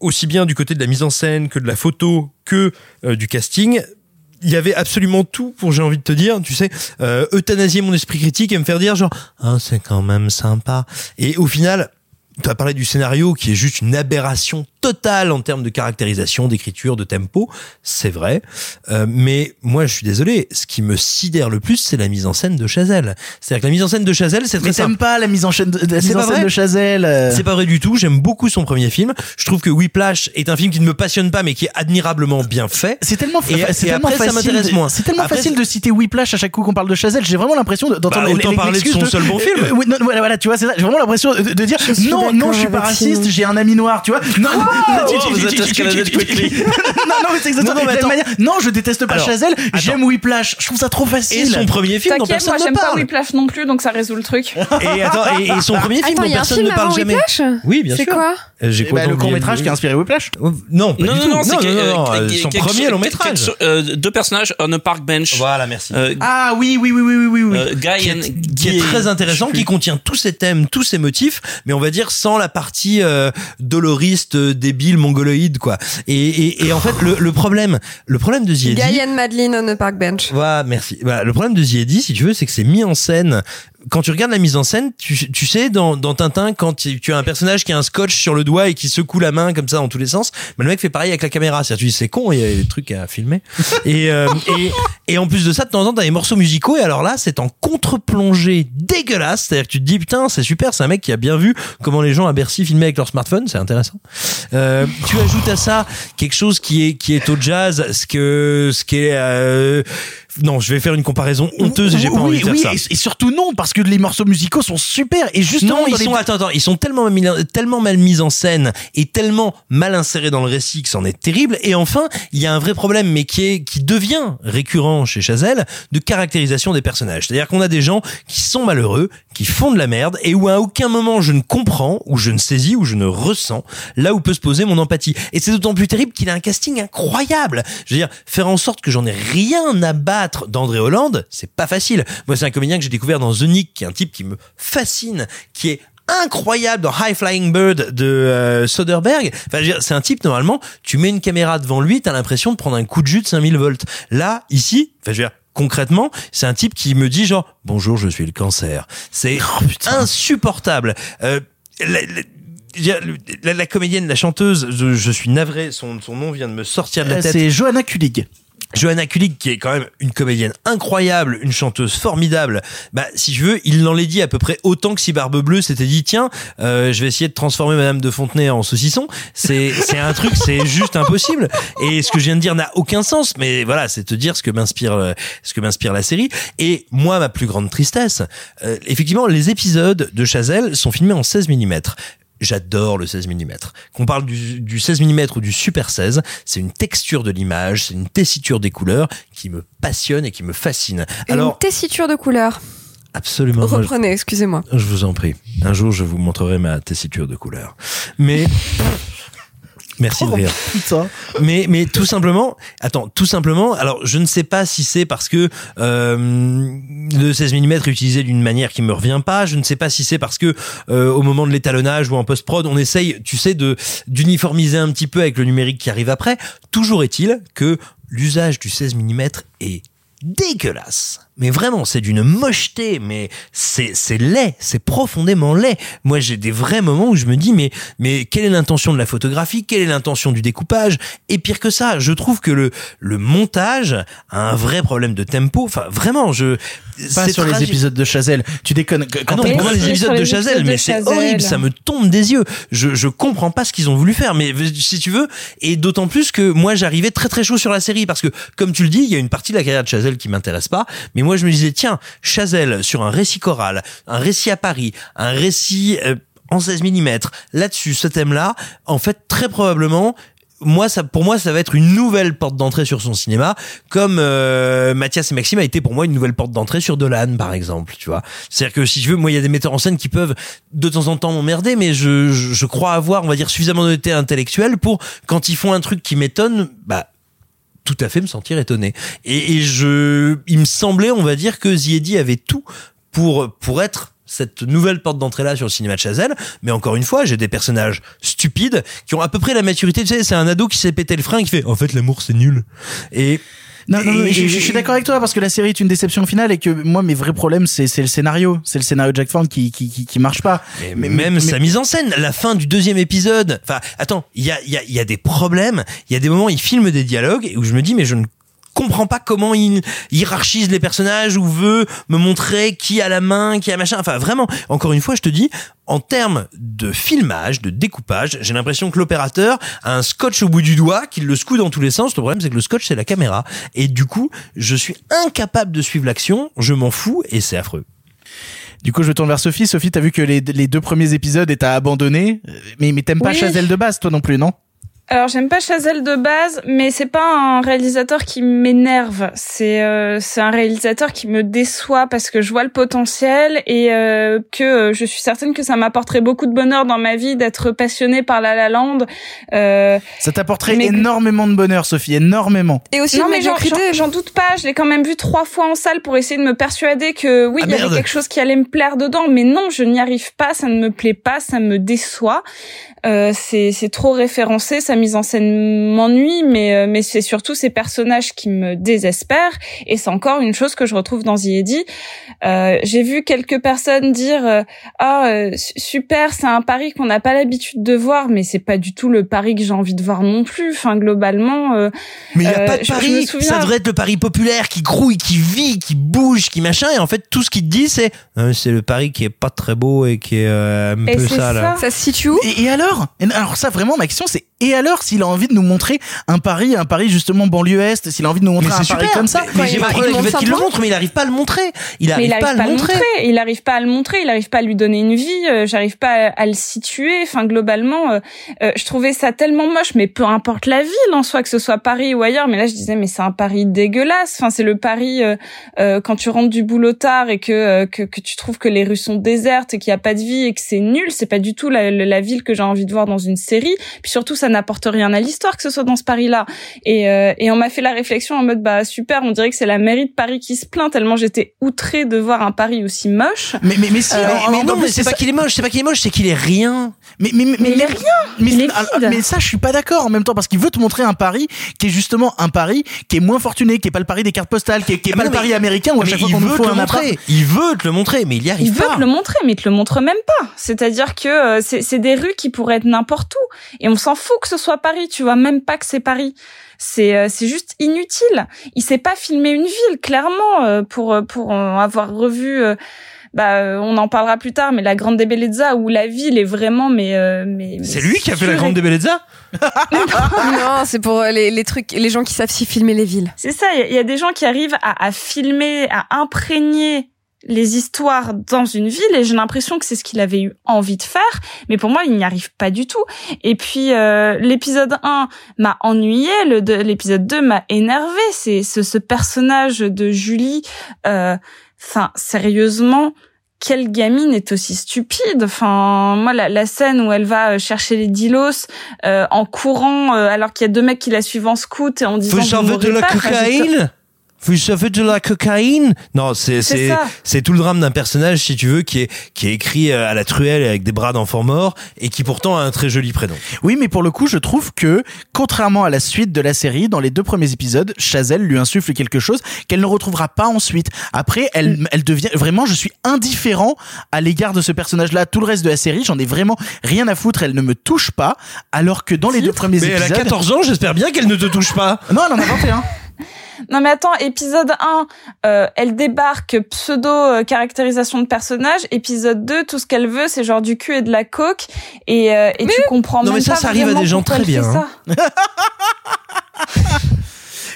aussi bien du côté de la mise en scène que de la photo que euh, du casting, il y avait absolument tout pour, j'ai envie de te dire, tu sais, euh, euthanasier mon esprit critique et me faire dire genre, ah, c'est quand même sympa. Et au final, tu as parlé du scénario qui est juste une aberration totale en termes de caractérisation, d'écriture, de tempo, c'est vrai. Euh, mais moi, je suis désolé, ce qui me sidère le plus, c'est la mise en scène de Chazelle. C'est-à-dire que la mise en scène de Chazelle, c'est très Mais simple. pas la mise en scène de, la C'est mise en pas scène vrai de Chazelle euh. C'est pas vrai du tout. J'aime beaucoup son premier film. Je trouve que Whiplash est un film qui ne me passionne pas, mais qui est admirablement bien fait. C'est tellement, fa- c'est et tellement après, facile. de- moins. C'est tellement Après, facile de citer Whiplash à chaque coup qu'on parle de Chazelle. J'ai vraiment l'impression de- d'entendre Bah, autant parler de son seul bon film. Euh, oui, non, voilà, tu vois, c'est ça. J'ai vraiment l'impression de, dire suis non, non, je suis pas raciste. J'ai un ami noir, tu vois. Non, quickly. Non, mais c'est exactement la même manière. Non, je déteste pas Chazelle. J'aime Whiplash. Je trouve ça trop Et facile. son premier film dont personne moi ne j'aime pas parle. Whiplash non plus, donc ça résout le truc. Et attends, et, et son premier film dont personne ne parle jamais. Oui, bien C'est sûr. quoi? Euh, J'ai Eh ben, le complètement court métrage oublié. qui a inspiré Whiplash. Oh, Non, pas Non, du non, tout. non, c'est non, que- non, non, euh, euh, son premier long quelque- métrage. quelque- euh, deux personnages on a park bench. Voilà, merci. Euh, Ah oui, oui, oui, oui, oui, oui, oui. euh, Guy qui and- est, qui est Guy- très intéressant, qui contient tous ces thèmes, tous ces motifs, mais on va dire sans la partie euh, doloriste, euh, débile, mongoloïde, quoi. Et, et, et en fait, le, le problème, le problème de Ziedi, Guy and Madeline on a park bench. voilà, merci. Le problème de Ziedi, si tu veux, c'est que c'est mis en scène. Quand tu regardes la mise en scène, tu, tu sais, dans, dans Tintin, quand tu, tu as un personnage qui a un scotch sur le doigt et qui secoue la main comme ça dans tous les sens, mais le mec fait pareil avec la caméra. C'est-à-dire, tu dis, c'est con, il y a des trucs à filmer. et, euh, et, et en plus de ça, de temps en temps, t'as des morceaux musicaux, et alors là, c'est en contre-plongée dégueulasse. C'est-à-dire que tu te dis, putain, c'est super, c'est un mec qui a bien vu comment les gens à Bercy filmaient avec leur smartphone, c'est intéressant. Euh, tu ajoutes à ça quelque chose qui est, qui est au jazz, ce que, ce qui est, euh, non, je vais faire une comparaison honteuse et j'ai pas oui, envie de faire oui, ça. Et, et surtout non, parce que les morceaux musicaux sont super. Et justement, Non, ils les- sont attends, attends, ils sont tellement mal, mis- tellement mal mis en scène et tellement mal insérés dans le récit que c'en est terrible. Et enfin, il y a un vrai problème, mais qui est qui devient récurrent chez Chazelle, de caractérisation des personnages. C'est-à-dire qu'on a des gens qui sont malheureux, qui font de la merde et où à aucun moment je ne comprends, ou je ne saisis, ou je ne ressens là où peut se poser mon empathie. Et c'est d'autant plus terrible qu'il a un casting incroyable. Je veux dire, faire en sorte que j'en ai rien à battre d'André Hollande, c'est pas facile. Moi, c'est un comédien que j'ai découvert dans The Nick, qui est un type qui me fascine, qui est incroyable dans High Flying Bird de euh, Soderbergh. Enfin, c'est un type, normalement, tu mets une caméra devant lui, t'as l'impression de prendre un coup de jus de 5000 volts. Là, ici, enfin, je veux dire, concrètement, c'est un type qui me dit genre, bonjour, je suis le cancer. C'est insupportable. Euh, la- comédienne, la chanteuse, je, je suis navré, son, son nom vient de me sortir de la Euh, tête. c'est Johanna Kulig. Johanna Kulig, qui est quand même une comédienne incroyable, une chanteuse formidable, bah, si je veux, il l'en l'est dit à peu près autant que si Barbe Bleue s'était dit, tiens, euh, je vais essayer de transformer Madame de Fontenay en saucisson. C'est, c'est un truc, c'est juste impossible. Et ce que je viens de dire n'a aucun sens, mais voilà, c'est te dire ce que m'inspire, euh, ce que m'inspire la série. Et moi, ma plus grande tristesse, euh, effectivement, les épisodes de Chazelle sont filmés en 16 mm. J'adore le 16 mm. Qu'on parle du, du 16 mm ou du Super 16, c'est une texture de l'image, c'est une tessiture des couleurs qui me passionne et qui me fascine. Alors, Une tessiture de couleur. absolument. Reprenez, excusez-moi. je vous en prie. Un jour, je vous montrerai ma tessiture de couleur. Mais merci de rire. Putain. Mais mais tout simplement, attends, tout simplement. Alors, je ne sais pas si c'est parce que euh, le 16 mm est utilisé d'une manière qui me revient pas. Je ne sais pas si c'est parce que euh, au moment de l'étalonnage ou en post prod, on essaye, tu sais, de d'uniformiser un petit peu avec le numérique qui arrive après. Toujours est-il que l'usage du 16 mm est dégueulasse, mais vraiment, c'est d'une mocheté, mais c'est c'est laid, c'est profondément laid. Moi, j'ai des vrais moments où je me dis, mais mais quelle est l'intention de la photographie, quelle est l'intention du découpage? Et pire que ça, je trouve que le le montage a un vrai problème de tempo. Enfin, vraiment, je Pas c'est sur les épisodes de Chazelle. Tu déconnes. Ah Quand non, pour moi, les épisodes de Chazelle, mais c'est horrible, ça me tombe des yeux. Je, je comprends pas ce qu'ils ont voulu faire, mais si tu veux, et d'autant plus que moi, j'arrivais très très chaud sur la série, parce que, comme tu le dis, il y a une partie de la carrière de Chazelle qui m'intéresse pas, mais moi, je me disais, tiens, Chazelle, sur un récit choral, un récit à Paris, un récit euh, en 16 mm, là-dessus, ce thème-là, en fait, très probablement, moi ça pour moi ça va être une nouvelle porte d'entrée sur son cinéma comme euh, Mathias et Maxime a été pour moi une nouvelle porte d'entrée sur Dolan par exemple tu vois. C'est-à-dire que si tu veux moi il y a des metteurs en scène qui peuvent de temps en temps m'emmerder mais je, je je crois avoir on va dire suffisamment d'honnêteté intellectuelle pour quand ils font un truc qui m'étonne bah tout à fait me sentir étonné. Et, et je il me semblait on va dire que Ziedi avait tout pour pour être cette nouvelle porte d'entrée là sur le cinéma de Chazelle. Mais encore une fois j'ai des personnages stupides qui ont à peu près la maturité. Tu sais c'est un ado qui s'est pété le frein et qui fait en fait l'amour c'est nul. Et Non, non, non, je, je suis d'accord avec toi parce que la série est une déception finale et que moi mes vrais problèmes c'est c'est le scénario, c'est le scénario de Jack Thorne qui qui qui, qui marche pas. mais même sa mise en scène, la fin du deuxième épisode. Enfin, attends, il y a, il y, a, il y a des problèmes. Il y a des moments, il filme des dialogues où je me dis, mais je ne comprends pas comment il hiérarchise les personnages ou veut me montrer qui a la main, qui a machin. Enfin, vraiment, encore une fois, je te dis, en termes de filmage, de découpage, j'ai l'impression que l'opérateur a un scotch au bout du doigt, qu'il le secoue dans tous les sens. Le problème, c'est que le scotch, c'est la caméra. Et du coup, je suis incapable de suivre l'action, je m'en fous et c'est affreux. Du coup, je me tourne vers Sophie. Sophie, t'as vu que les, les deux premiers épisodes et t'as abandonné. Euh, Mais, mais t'aimes pas Oui. Chazelle de base, toi non plus, non? Alors j'aime pas Chazelle de base, mais c'est pas un réalisateur qui m'énerve. C'est euh, c'est un réalisateur qui me déçoit parce que je vois le potentiel et euh, que euh, je suis certaine que ça m'apporterait beaucoup de bonheur dans ma vie d'être passionnée par La La Land. Euh, Ça t'apporterait Mais- énormément de bonheur, Sophie, énormément. Et aussi non mais j'en- doute pas. Je l'ai quand même vu trois fois en salle pour essayer de me persuader que oui, Ah, il y avait quelque chose qui allait me plaire dedans. Mais non, je n'y arrive pas. Ça ne me plaît pas. Ça me déçoit. Euh, c'est c'est trop référencé. Sa mise en scène m'ennuie, mais euh, mais c'est surtout ces personnages qui me désespèrent. Et c'est encore une chose que je retrouve dans The Eddy. Euh, J'ai vu quelques personnes dire euh, ah euh, su- super, c'est un pari qu'on n'a pas l'habitude de voir, mais c'est pas du tout le pari que j'ai envie de voir non plus. Enfin globalement. euh, Mais il n'y a euh, pas de je- pari. Ça devrait être le pari populaire qui grouille, qui vit, qui bouge, qui machin. Et en fait, tout ce qu'il te dit, c'est Euh, c'est le pari qui est pas très beau et qui est euh, un Et peu c'est ça, là. Ça se situe où? Et, et alors? Alors ça, vraiment, ma question, c'est et alors s'il a envie de nous montrer un Paris, un Paris justement banlieue est, s'il a envie de nous montrer Mais un c'est Paris super. comme ça Mais, mais j'ai il pas problème montre avec le montre, mais il arrive pas à le montrer. Il arrive il pas à arrive le pas à le montrer. montrer. Il arrive pas à le montrer. Il arrive pas à lui donner une vie. euh, J'arrive pas à, à le situer. Enfin, globalement, euh, euh, je trouvais ça tellement moche. Mais peu importe la ville en soi, que ce soit Paris ou ailleurs. Mais là, je disais, mais c'est un Paris dégueulasse. Enfin, c'est le Paris euh, euh, quand tu rentres du boulot tard et que, euh, que que tu trouves que les rues sont désertes et qu'il y a pas de vie et que c'est nul. C'est pas du tout la, la, la ville que j'ai envie de voir dans une série. Puis surtout, ça n'apporte rien à l'histoire que ce soit dans ce Paris-là. Et, euh, et on m'a fait la réflexion en mode bah super, on dirait que c'est la mairie de Paris qui se plaint tellement j'étais outrée de voir un Paris aussi moche. Mais mais mais si, Euh, mais, non, mais c'est pas qu'il est moche, c'est pas qu'il est moche, c'est qu'il est rien. Mais mais mais, Mais il est rien. Mais, Il est alors, vide. mais ça, je suis pas d'accord en même temps parce qu'il veut te montrer un Paris qui est justement un Paris qui est moins fortuné, qui est pas le Paris des cartes postales, qui est, qui est Ah, pas le Paris mais- américain où à chaque fois il qu'on nous veut faut te le un appart. montrer. Il veut te le montrer, mais il y arrive Il veut pas. te le montrer, mais il te le montre même pas. C'est-à-dire que euh, c'est c'est des rues qui pourraient être n'importe où, et on s'en fout que ce soit Paris. Tu vois même pas que c'est Paris. C'est euh, c'est juste inutile. Il sait pas filmer une ville, clairement, euh, pour euh, pour avoir revu. euh, bah, euh, on en parlera plus tard, mais la Grande Bellezza où la ville est vraiment mais euh, mais mais C'est lui qui a fait la grande de Bellezza Non, c'est pour les, les trucs, les gens qui savent s'y filmer les villes. C'est ça, il y, y a des gens qui arrivent à, à filmer, à imprégner les histoires dans une ville et j'ai l'impression que c'est ce qu'il avait eu envie de faire mais pour moi il n'y arrive pas du tout. Et puis euh, l'épisode 1 m'a ennuyé le l'épisode 2 m'a énervé c'est ce, ce personnage de Julie euh, enfin sérieusement quelle gamine est aussi stupide. Enfin, moi, la, la scène où elle va euh, chercher les dilos euh, en courant, euh, alors qu'il y a deux mecs qui la suivent en scout et en disant Faut j'en vous veux de la cocaïne? Ça fait de la cocaïne Non, c'est C'est c'est tout le drame d'un personnage, si tu veux, qui est qui est écrit euh, à la truelle avec des bras d'enfant mort et qui pourtant a un très joli prénom. Oui, mais pour le coup, je trouve que, contrairement à la suite de la série, dans les deux premiers épisodes, Chazelle lui insuffle quelque chose qu'elle ne retrouvera pas ensuite. Après, elle, elle devient vraiment, je suis indifférent à l'égard de ce personnage-là. Tout le reste de la série, j'en ai vraiment rien à foutre. Elle ne me touche pas, alors que dans les deux premiers Mais elle épisodes. a 14 ans, j'espère bien qu'elle ne te touche pas. Non, elle en a 21. Non mais attends, épisode 1, euh, elle débarque pseudo euh, caractérisation de personnage. Épisode 2, tout ce qu'elle veut, c'est genre du cul et de la coke. Et, euh, et tu comprends Non, même mais ça, pas ça arrive à des gens très bien, ça.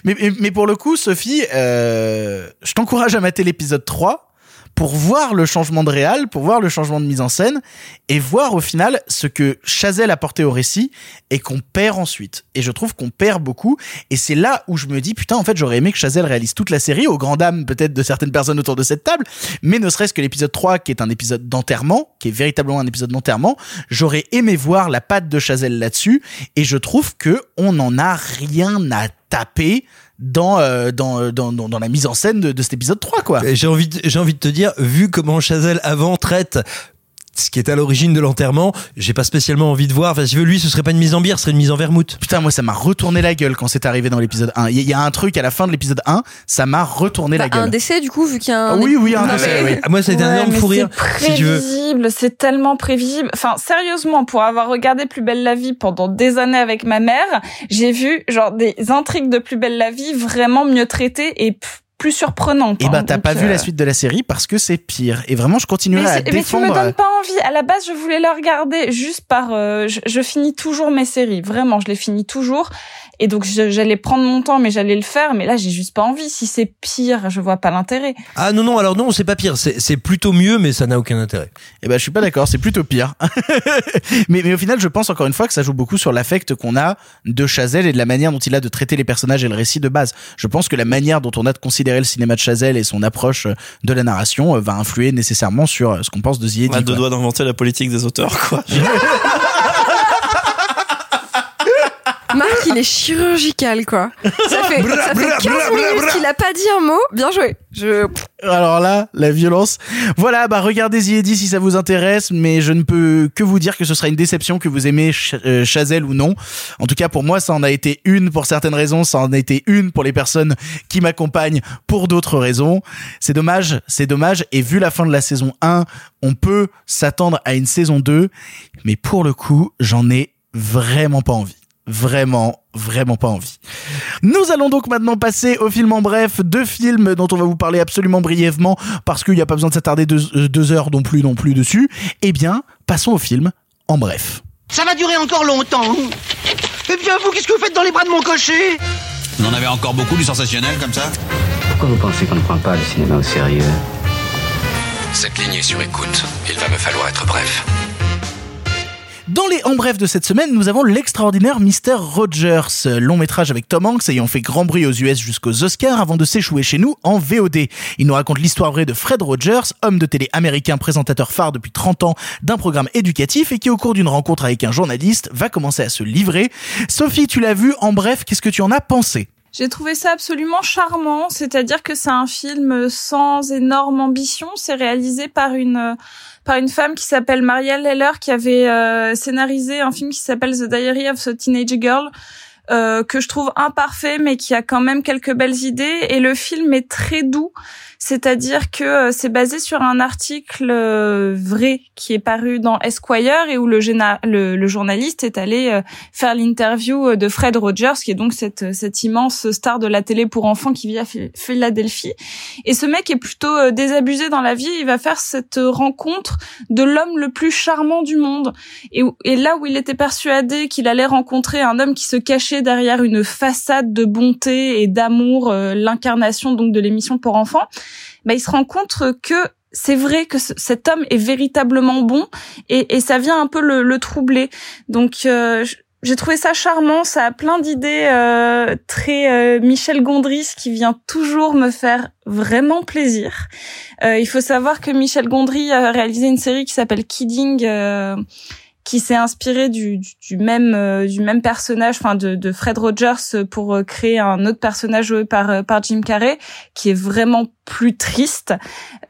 Mais, mais, mais pour le coup, Sophie, euh, je t'encourage à mater l'épisode 3 pour voir le changement de réal, pour voir le changement de mise en scène et voir au final ce que Chazelle a porté au récit et qu'on perd ensuite. Et je trouve qu'on perd beaucoup. Et c'est là où je me dis, putain, en fait, j'aurais aimé que Chazelle réalise toute la série, au grand dam peut-être de certaines personnes autour de cette table, mais ne serait-ce que l'épisode 3, qui est un épisode d'enterrement, qui est véritablement un épisode d'enterrement, j'aurais aimé voir la patte de Chazelle là-dessus. Et je trouve que on n'en a rien à taper dans, euh, dans, dans, dans, dans la mise en scène de, cet épisode 3, quoi. J'ai envie, j'ai envie de te dire, vu comment Chazelle avant traite ce qui est à l'origine de l'enterrement, j'ai pas spécialement envie de voir. Enfin, si tu veux, lui, ce serait pas une mise en bière, ce serait une mise en vermouth. Putain, moi, ça m'a retourné la gueule quand c'est arrivé dans l'épisode 1. Il y, a un truc à la fin de l'épisode 1, ça m'a retourné la Bah, un gueule. décès, du coup, vu qu'il y a un. Ah oui, oui, un Non, décès, mais- oui. Ah, Moi, ça a été un énorme fou rire, C'est si prévisible, c'est tellement prévisible. Enfin, sérieusement, pour avoir regardé Plus belle la vie pendant des années avec ma mère, j'ai vu genre des intrigues de Plus belle la vie vraiment mieux traitées et plus surprenantes. Et hein. bah, t'as Donc, pas vu euh, la suite de la série parce que c'est pire. Et vraiment, je continuerai Mais, à c'est- mais tu me défendre. donnes pas envie. À la base, je voulais la regarder juste par. euh, je, je finis toujours mes séries, vraiment, je les finis toujours. Et donc j'allais prendre mon temps, mais j'allais le faire. Mais là, j'ai juste pas envie. Si c'est pire, je vois pas l'intérêt. Ah non, non, alors non, c'est pas pire. C'est plutôt mieux, mais ça n'a aucun intérêt. Eh ben, je suis pas d'accord, c'est plutôt pire. mais, mais au final, je pense encore une fois que ça joue beaucoup sur l'affect qu'on a de Chazelle et de la manière dont il a de traiter les personnages et le récit de base. Je pense que la manière dont on a de considérer le cinéma de Chazelle et son approche euh, de la narration euh, va influer nécessairement sur euh, ce qu'on pense de Ziedi. On a deux doigts d'inventer la politique des auteurs, quoi. Marc, il est chirurgical, quoi. Ça fait, Bra, ça fait bra, 15 bra, bra, minutes qu'il a pas dit un mot. Bien joué. Je. Alors là, la violence. Voilà, bah regardez Ziedi si ça vous intéresse, mais je ne peux que vous dire que ce sera une déception que vous aimez Ch- euh, Chazelle ou non. En tout cas, pour moi, ça en a été une pour certaines raisons, ça en a été une pour les personnes qui m'accompagnent pour d'autres raisons. C'est dommage, c'est dommage. Et vu la fin de la saison 1, on peut s'attendre à une saison 2, mais pour le coup, j'en ai vraiment pas envie. Vraiment, vraiment pas envie. Nous allons donc maintenant passer au film en bref, deux films dont on va vous parler absolument brièvement parce qu'il n'y a pas besoin de s'attarder deux, euh, deux heures non plus non plus dessus. Eh bien, passons au film en bref. Ça va durer encore longtemps. Eh bien, vous, qu'est-ce que vous faites dans les bras de mon cocher? Vous en avez encore beaucoup du sensationnel comme ça? Pourquoi vous pensez qu'on ne prend pas le cinéma au sérieux? Cette ligne est sur écoute. Il va me falloir être bref. Dans les en bref de cette semaine, nous avons l'extraordinaire Mr. Rogers, long métrage avec Tom Hanks ayant fait grand bruit aux US jusqu'aux Oscars avant de s'échouer chez nous en VOD. Il nous raconte l'histoire vraie de Fred Rogers, homme de télé américain présentateur phare depuis 30 ans d'un programme éducatif et qui au cours d'une rencontre avec un journaliste va commencer à se livrer. Sophie, tu l'as vu en bref, qu'est-ce que tu en as pensé? J'ai trouvé ça absolument charmant, c'est-à-dire que c'est un film sans énorme ambition. C'est réalisé par une par une femme qui s'appelle Marielle Heller, qui avait euh, scénarisé un film qui s'appelle The Diary of a Teenage Girl. euh, que je trouve imparfait mais qui a quand même quelques belles idées et le film est très doux c'est-à-dire que euh, c'est basé sur un article euh, vrai qui est paru dans Esquire et où le, journaliste est allé euh, faire l'interview de Fred Rogers, qui est donc cette, cette immense star de la télé pour enfants qui vit à Phi- Philadelphie. Et ce mec est plutôt désabusé dans la vie. Il va faire cette rencontre de l'homme le plus charmant du monde. Et, et là où il était persuadé qu'il allait rencontrer un homme qui se cachait derrière une façade de bonté et d'amour, l'incarnation donc de l'émission pour enfants, bah, il se rend compte que c'est vrai que ce- cet homme est véritablement bon et, et ça vient un peu le, le troubler. Donc euh, j'ai trouvé ça charmant, ça a plein d'idées euh, très euh, Michel Gondry, ce qui vient toujours me faire vraiment plaisir. Euh, il faut savoir que Michel Gondry a réalisé une série qui s'appelle Kidding. Qui s'est inspiré du, du, du même euh, du même personnage, enfin de, de Fred Rogers pour euh, créer un autre personnage joué par euh, par Jim Carrey, qui est vraiment plus triste.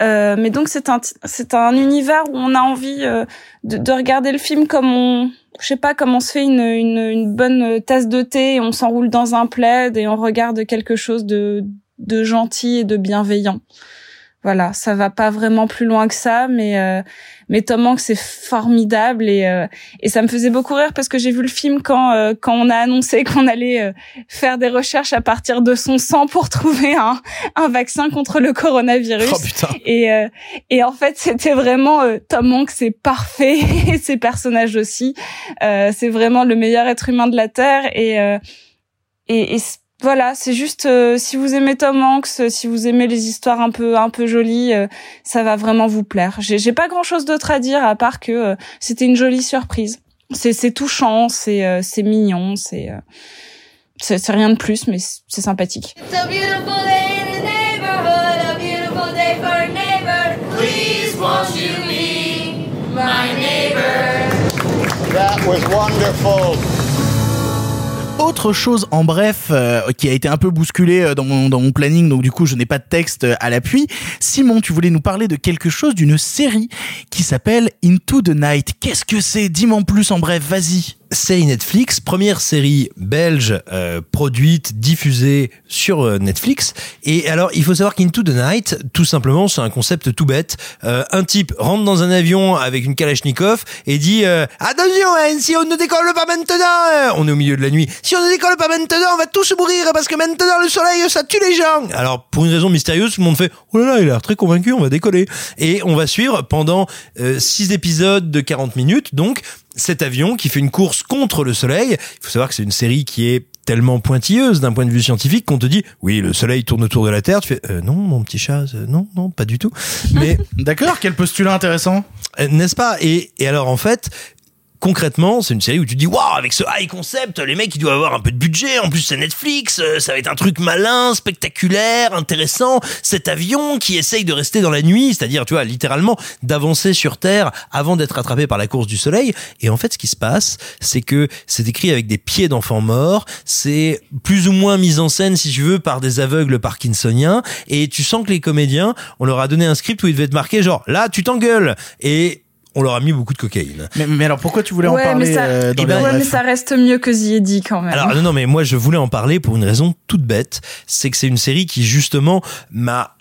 Mais donc c'est un c'est un univers où on a envie de, de regarder le film comme on je sais pas comment on se fait une, une, une bonne tasse de thé et on s'enroule dans un plaid et on regarde quelque chose de de gentil et de bienveillant. Voilà, ça va pas vraiment plus loin que ça, mais euh, mais Tom Hanks c'est formidable et euh, et ça me faisait beaucoup rire parce que j'ai vu le film quand euh, quand on a annoncé qu'on allait euh, faire des recherches à partir de son sang pour trouver un un vaccin contre le coronavirus. Oh, putain. Et euh, et en fait c'était vraiment euh, Tom Hanks c'est parfait et ses personnages aussi. Euh, c'est vraiment le meilleur être humain de la terre et euh, et, et voilà, c'est juste euh, si vous aimez Tom Hanks, euh, si vous aimez les histoires un peu un peu jolies, euh, ça va vraiment vous plaire. J'ai j'ai pas grand chose d'autre à dire à part que euh, c'était une jolie surprise. C'est c'est touchant, c'est euh, c'est mignon, c'est euh, c'est rien de plus, mais c'est sympathique. It's a beautiful day in the neighborhood, a beautiful day for a neighbor. Please won't you be my neighbor? That was wonderful. Autre chose en bref euh, qui a été un peu bousculé euh, dans mon, dans mon planning, donc du coup je n'ai pas de texte euh, à l'appui. Simon, tu voulais nous parler de quelque chose, d'une série qui s'appelle Into the Night. Qu'est-ce que c'est? Dis-moi en plus en bref, vas-y. Série Netflix, première série belge euh, produite, diffusée sur euh, Netflix. Et alors, il faut savoir qu'Into the Night, tout simplement, c'est un concept tout bête. Euh, un type rentre dans un avion avec une Kalachnikov et dit euh, attention, hein, si on ne décolle pas maintenant, euh, on est au milieu de la nuit. Si on ne décolle pas maintenant, on va tous mourir parce que maintenant le soleil ça tue les gens. Alors, pour une raison mystérieuse, tout le monde fait oh là là, il a l'air très convaincu, on va décoller. Et on va suivre pendant euh, six épisodes de 40 minutes, donc cet avion qui fait une course contre le soleil. Il faut savoir que c'est une série qui est tellement pointilleuse d'un point de vue scientifique qu'on te dit oui le soleil tourne autour de la terre tu fais euh, non mon petit chat euh, non non pas du tout mais D'accord, quel postulat intéressant. euh, n'est-ce pas? Et, et alors en fait concrètement, c'est une série où tu te dis waouh avec ce high concept, les mecs ils doivent avoir un peu de budget. En plus c'est Netflix, euh, ça va être un truc malin, spectaculaire, intéressant. Cet avion qui essaye de rester dans la nuit, c'est-à-dire tu vois littéralement d'avancer sur Terre avant d'être attrapé par la course du soleil. Et en fait, ce qui se passe, c'est que c'est écrit avec des pieds d'enfants morts. C'est plus ou moins mis en scène, si tu veux, par des aveugles parkinsoniens. Et tu sens que les comédiens, on leur a donné un script où il devait être marqué genre là tu t'engueules et on leur a mis beaucoup de cocaïne. Mais, mais alors pourquoi tu voulais en ouais, parler mais ça, euh, dans Eh ben, les ouais, mais ça reste mieux que Eddie quand même. Alors non, non, mais moi je voulais en parler pour une raison toute bête, c'est que c'est une série qui justement m'a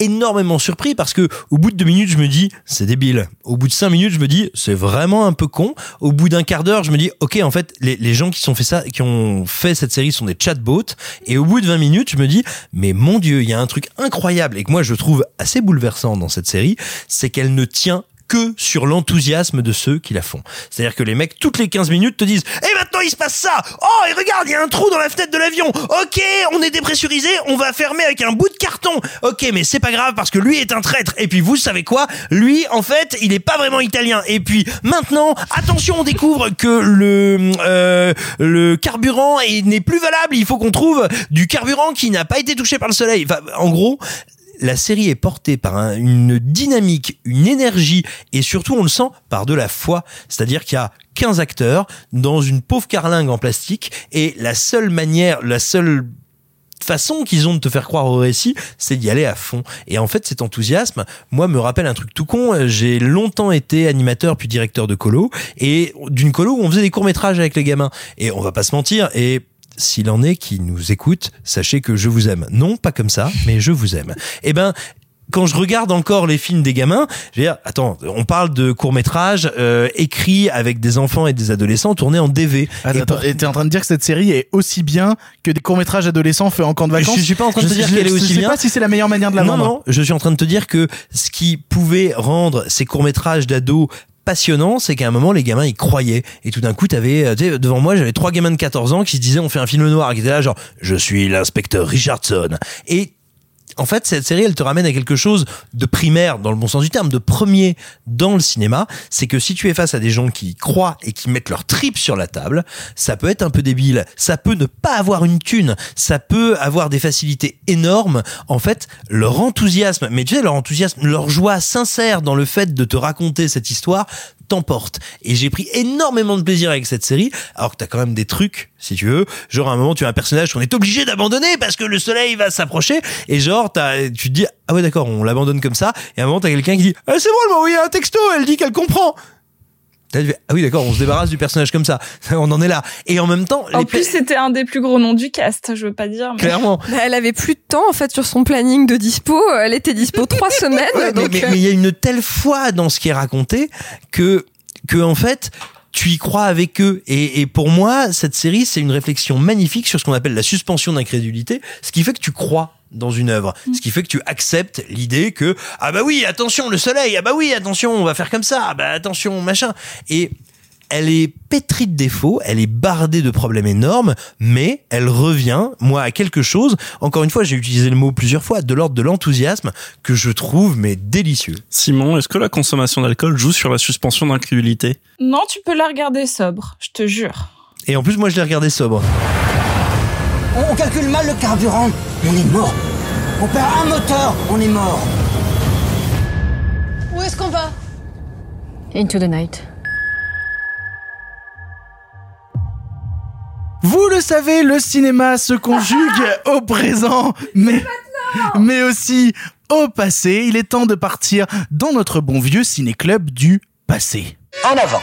énormément surpris parce que au bout de deux minutes je me dis c'est débile. Au bout de cinq minutes je me dis c'est vraiment un peu con. Au bout d'un quart d'heure je me dis ok en fait les, les gens qui sont fait ça qui ont fait cette série sont des chatbots. Et au bout de 20 minutes je me dis mais mon dieu il y a un truc incroyable. Et que moi je trouve assez bouleversant dans cette série c'est qu'elle ne tient que sur l'enthousiasme de ceux qui la font. C'est-à-dire que les mecs, toutes les 15 minutes, te disent Et maintenant, il se passe ça Oh, et regarde, il y a un trou dans la fenêtre de l'avion Ok, on est dépressurisé, on va fermer avec un bout de carton Ok, mais c'est pas grave parce que lui est un traître. Et puis, vous savez quoi? Lui, en fait, il est pas vraiment italien. Et puis, maintenant, attention, on découvre que le, euh, le carburant est- n'est plus valable. Il faut qu'on trouve du carburant qui n'a pas été touché par le soleil. Enfin, en gros, la série est portée par un- une dynamique, une énergie et surtout on le sent par de la foi. C'est-à-dire qu'il y a 15 acteurs dans une pauvre carlingue en plastique et la seule manière, la seule façon qu'ils ont de te faire croire au récit, c'est d'y aller à fond. Et en fait, cet enthousiasme, moi, me rappelle un truc tout con. J'ai longtemps été animateur puis directeur de colo et d'une colo où on faisait des courts métrages avec les gamins. Et on va pas se mentir. Et s'il en est qui nous écoute, sachez que je vous aime. Non, pas comme ça, mais je vous aime. Eh ben, quand je regarde encore les films des gamins, je veux dire, attends, on parle de courts métrages euh, écrits avec des enfants et des adolescents tournés en DV. Attends, Et attends, pour- et t'es en train de dire que cette série est aussi bien que des courts-métrages adolescents faits en camp de vacances Je suis pas en train de te sais- dire je- qu'elle est je aussi sais bien. pas si c'est la meilleure manière de la non, vendre. non, je suis en train de te dire que ce qui pouvait rendre ces courts-métrages d'ados passionnants, c'est qu'à un moment, les gamins, ils croyaient. Et tout d'un coup, t'avais, euh, tu sais, devant moi, j'avais trois gamins de 14 ans qui se disaient, on fait un film noir, qui étaient là, genre, je suis l'inspecteur Richardson. Et en fait, cette série, elle te ramène à quelque chose de primaire, dans le bon sens du terme, de premier dans le cinéma. C'est que si tu es face à des gens qui croient et qui mettent leur trip sur la table, ça peut être un peu débile. Ça peut ne pas avoir une thune. Ça peut avoir des facilités énormes. En fait, leur enthousiasme, mais tu sais, leur enthousiasme, leur joie sincère dans le fait de te raconter cette histoire t'emporte. Et j'ai pris énormément de plaisir avec cette série, alors que t'as quand même des trucs, si tu veux. Genre, à un moment, tu as un personnage qu'on est obligé d'abandonner parce que le soleil va s'approcher. Et genre, t'as, tu te dis, ah ouais, d'accord, on l'abandonne comme ça. Et à un moment, t'as quelqu'un qui dit, ah, c'est bon, elle m'a envoyé un texto, elle dit qu'elle comprend. Ah oui, d'accord, on se débarrasse du personnage comme ça. On en est là. Et en même temps, En les plus, c'était un des plus gros noms du cast, je veux pas dire. Mais... clairement. Bah, elle avait plus de temps en fait sur son planning de dispo. Elle était dispo trois semaines. Ouais, donc, euh, mais il y a une telle foi dans ce qui est raconté que que en fait tu y crois avec eux et, et pour moi cette série c'est une réflexion magnifique sur ce qu'on appelle la suspension d'incrédulité ce qui fait que tu crois dans une œuvre ce qui fait que tu acceptes l'idée que ah bah oui attention le soleil ah bah oui attention on va faire comme ça ah bah attention machin et elle est pétrie de défauts, elle est bardée de problèmes énormes, mais elle revient, moi, à quelque chose, encore une fois, j'ai utilisé le mot plusieurs fois, de l'ordre de l'enthousiasme, que je trouve, mais délicieux. Simon, est-ce que la consommation d'alcool joue sur la suspension d'incrédulité? Non, tu peux la regarder sobre, je te jure. Et en plus, moi, je l'ai regardé sobre. On, on calcule mal le carburant, on est mort. On perd un moteur, on est mort. Où est-ce qu'on va Into the night. Vous le savez, le cinéma se conjugue au présent, mais, mais aussi au passé. Il est temps de partir dans notre bon vieux ciné-club du passé. En avant.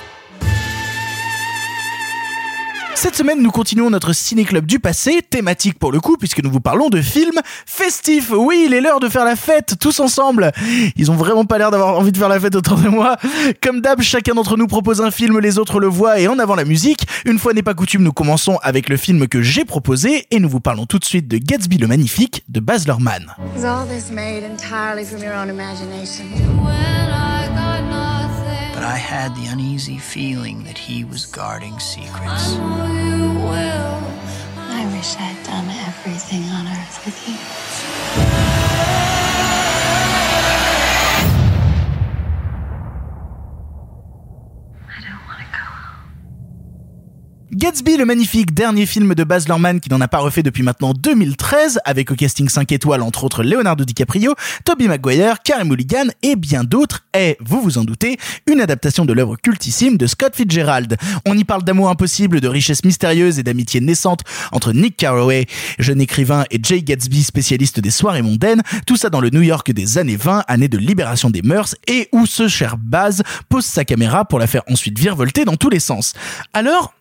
Cette semaine, nous continuons notre ciné-club du passé, thématique pour le coup, puisque nous vous parlons de films festifs. Oui, il est l'heure de faire la fête, tous ensemble. Ils ont vraiment pas l'air d'avoir envie de faire la fête autour de moi. Comme d'hab, chacun d'entre nous propose un film, les autres le voient, et en avant la musique. Une fois n'est pas coutume, nous commençons avec le film que j'ai proposé, et nous vous parlons tout de suite de Gatsby le Magnifique, de Baz Luhrmann. Is all this made entirely from your own imagination? But I had the uneasy feeling that he was guarding secrets. I wish I'd done everything on earth with you. Gatsby le magnifique, dernier film de Baz Luhrmann qui n'en a pas refait depuis maintenant 2013, avec au casting 5 étoiles entre autres Leonardo DiCaprio, Tobey Maguire, Carey Mulligan et bien d'autres, est, vous vous en doutez, une adaptation de l'œuvre cultissime de Scott Fitzgerald. On y parle d'amour impossible, de richesse mystérieuse et d'amitié naissante entre Nick Carraway, jeune écrivain, et Jay Gatsby, spécialiste des soirées mondaines, tout ça dans le New York des années 20, année de libération des mœurs, et où ce cher Baz pose sa caméra pour la faire ensuite virevolter dans tous les sens. Alors,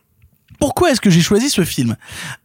pourquoi est-ce que j'ai choisi ce film?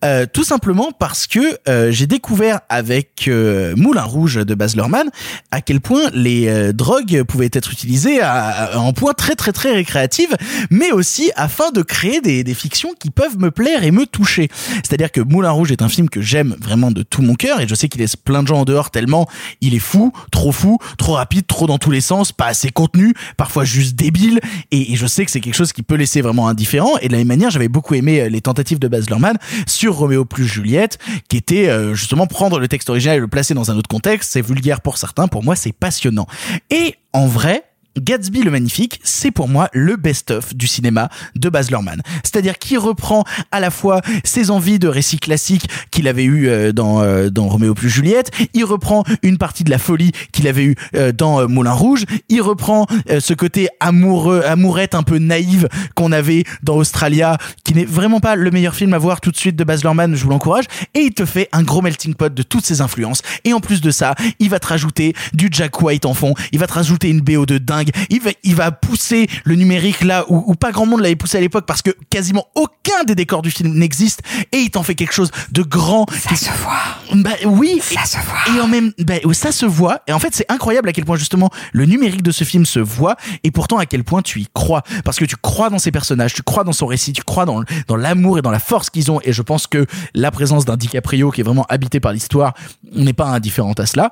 Euh, Tout simplement parce que euh, j'ai découvert avec euh, Moulin Rouge de Baz Luhrmann à quel point les euh, drogues pouvaient être utilisées à, à- en point très très très récréatif, mais aussi afin de créer des, des fictions qui peuvent me plaire et me toucher. C'est-à-dire que Moulin Rouge est un film que j'aime vraiment de tout mon cœur et je sais qu'il laisse plein de gens en dehors tellement il est fou, trop fou, trop rapide, trop dans tous les sens, pas assez contenu, parfois juste débile et, et je sais que c'est quelque chose qui peut laisser vraiment indifférent et de la même manière j'avais beaucoup aimé euh, les tentatives de Baz Luhrmann sur Roméo plus Juliette qui était euh, justement prendre le texte original et le placer dans un autre contexte. C'est vulgaire pour certains pour moi c'est passionnant. Et en vrai Gatsby le Magnifique, c'est pour moi le best-of du cinéma de Baz Luhrmann. C'est-à-dire qu'il reprend à la fois ses envies de récits classiques qu'il avait eu euh, dans euh, dans Roméo plus Juliette, il reprend une partie de la folie qu'il avait eu euh, dans Moulin Rouge, il reprend ce côté amoureux, amourette un peu naïve qu'on avait dans Australia, qui n'est vraiment pas le meilleur film à voir tout de suite de Baz Luhrmann, je vous l'encourage, et il te fait un gros melting pot de toutes ses influences. Et en plus de ça, il va te rajouter du Jack White en fond, il va te rajouter une BO de dingue, il va, il va pousser le numérique là où, où pas grand monde l'avait poussé à l'époque parce que quasiment aucun des décors du film n'existe et il t'en fait quelque chose de grand. Ça se voit. Bah oui. Ça se voit. Et en même, bah, ça se voit. Et en fait, c'est incroyable à quel point justement le numérique de ce film se voit et pourtant à quel point tu y crois parce que tu crois dans ces personnages, tu crois dans son récit, tu crois dans, dans l'amour et dans la force qu'ils ont et je pense que la présence d'un DiCaprio qui est vraiment habité par l'histoire n'est pas indifférente à cela.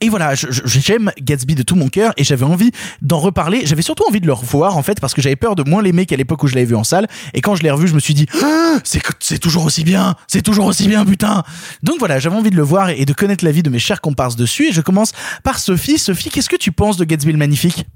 Et voilà, j'aime Gatsby de tout mon cœur et j'avais envie d'en reparler. J'avais surtout envie de le revoir en fait parce que j'avais peur de moins l'aimer qu'à l'époque où je l'avais vu en salle. Et quand je l'ai revu, je me suis dit, Ah, c'est toujours aussi bien, c'est toujours aussi bien, putain. Donc voilà, j'avais envie de le voir et de connaître l'avis de mes chers comparses dessus. Et je commence par Sophie. Sophie, qu'est-ce que tu penses de Gatsby le Magnifique?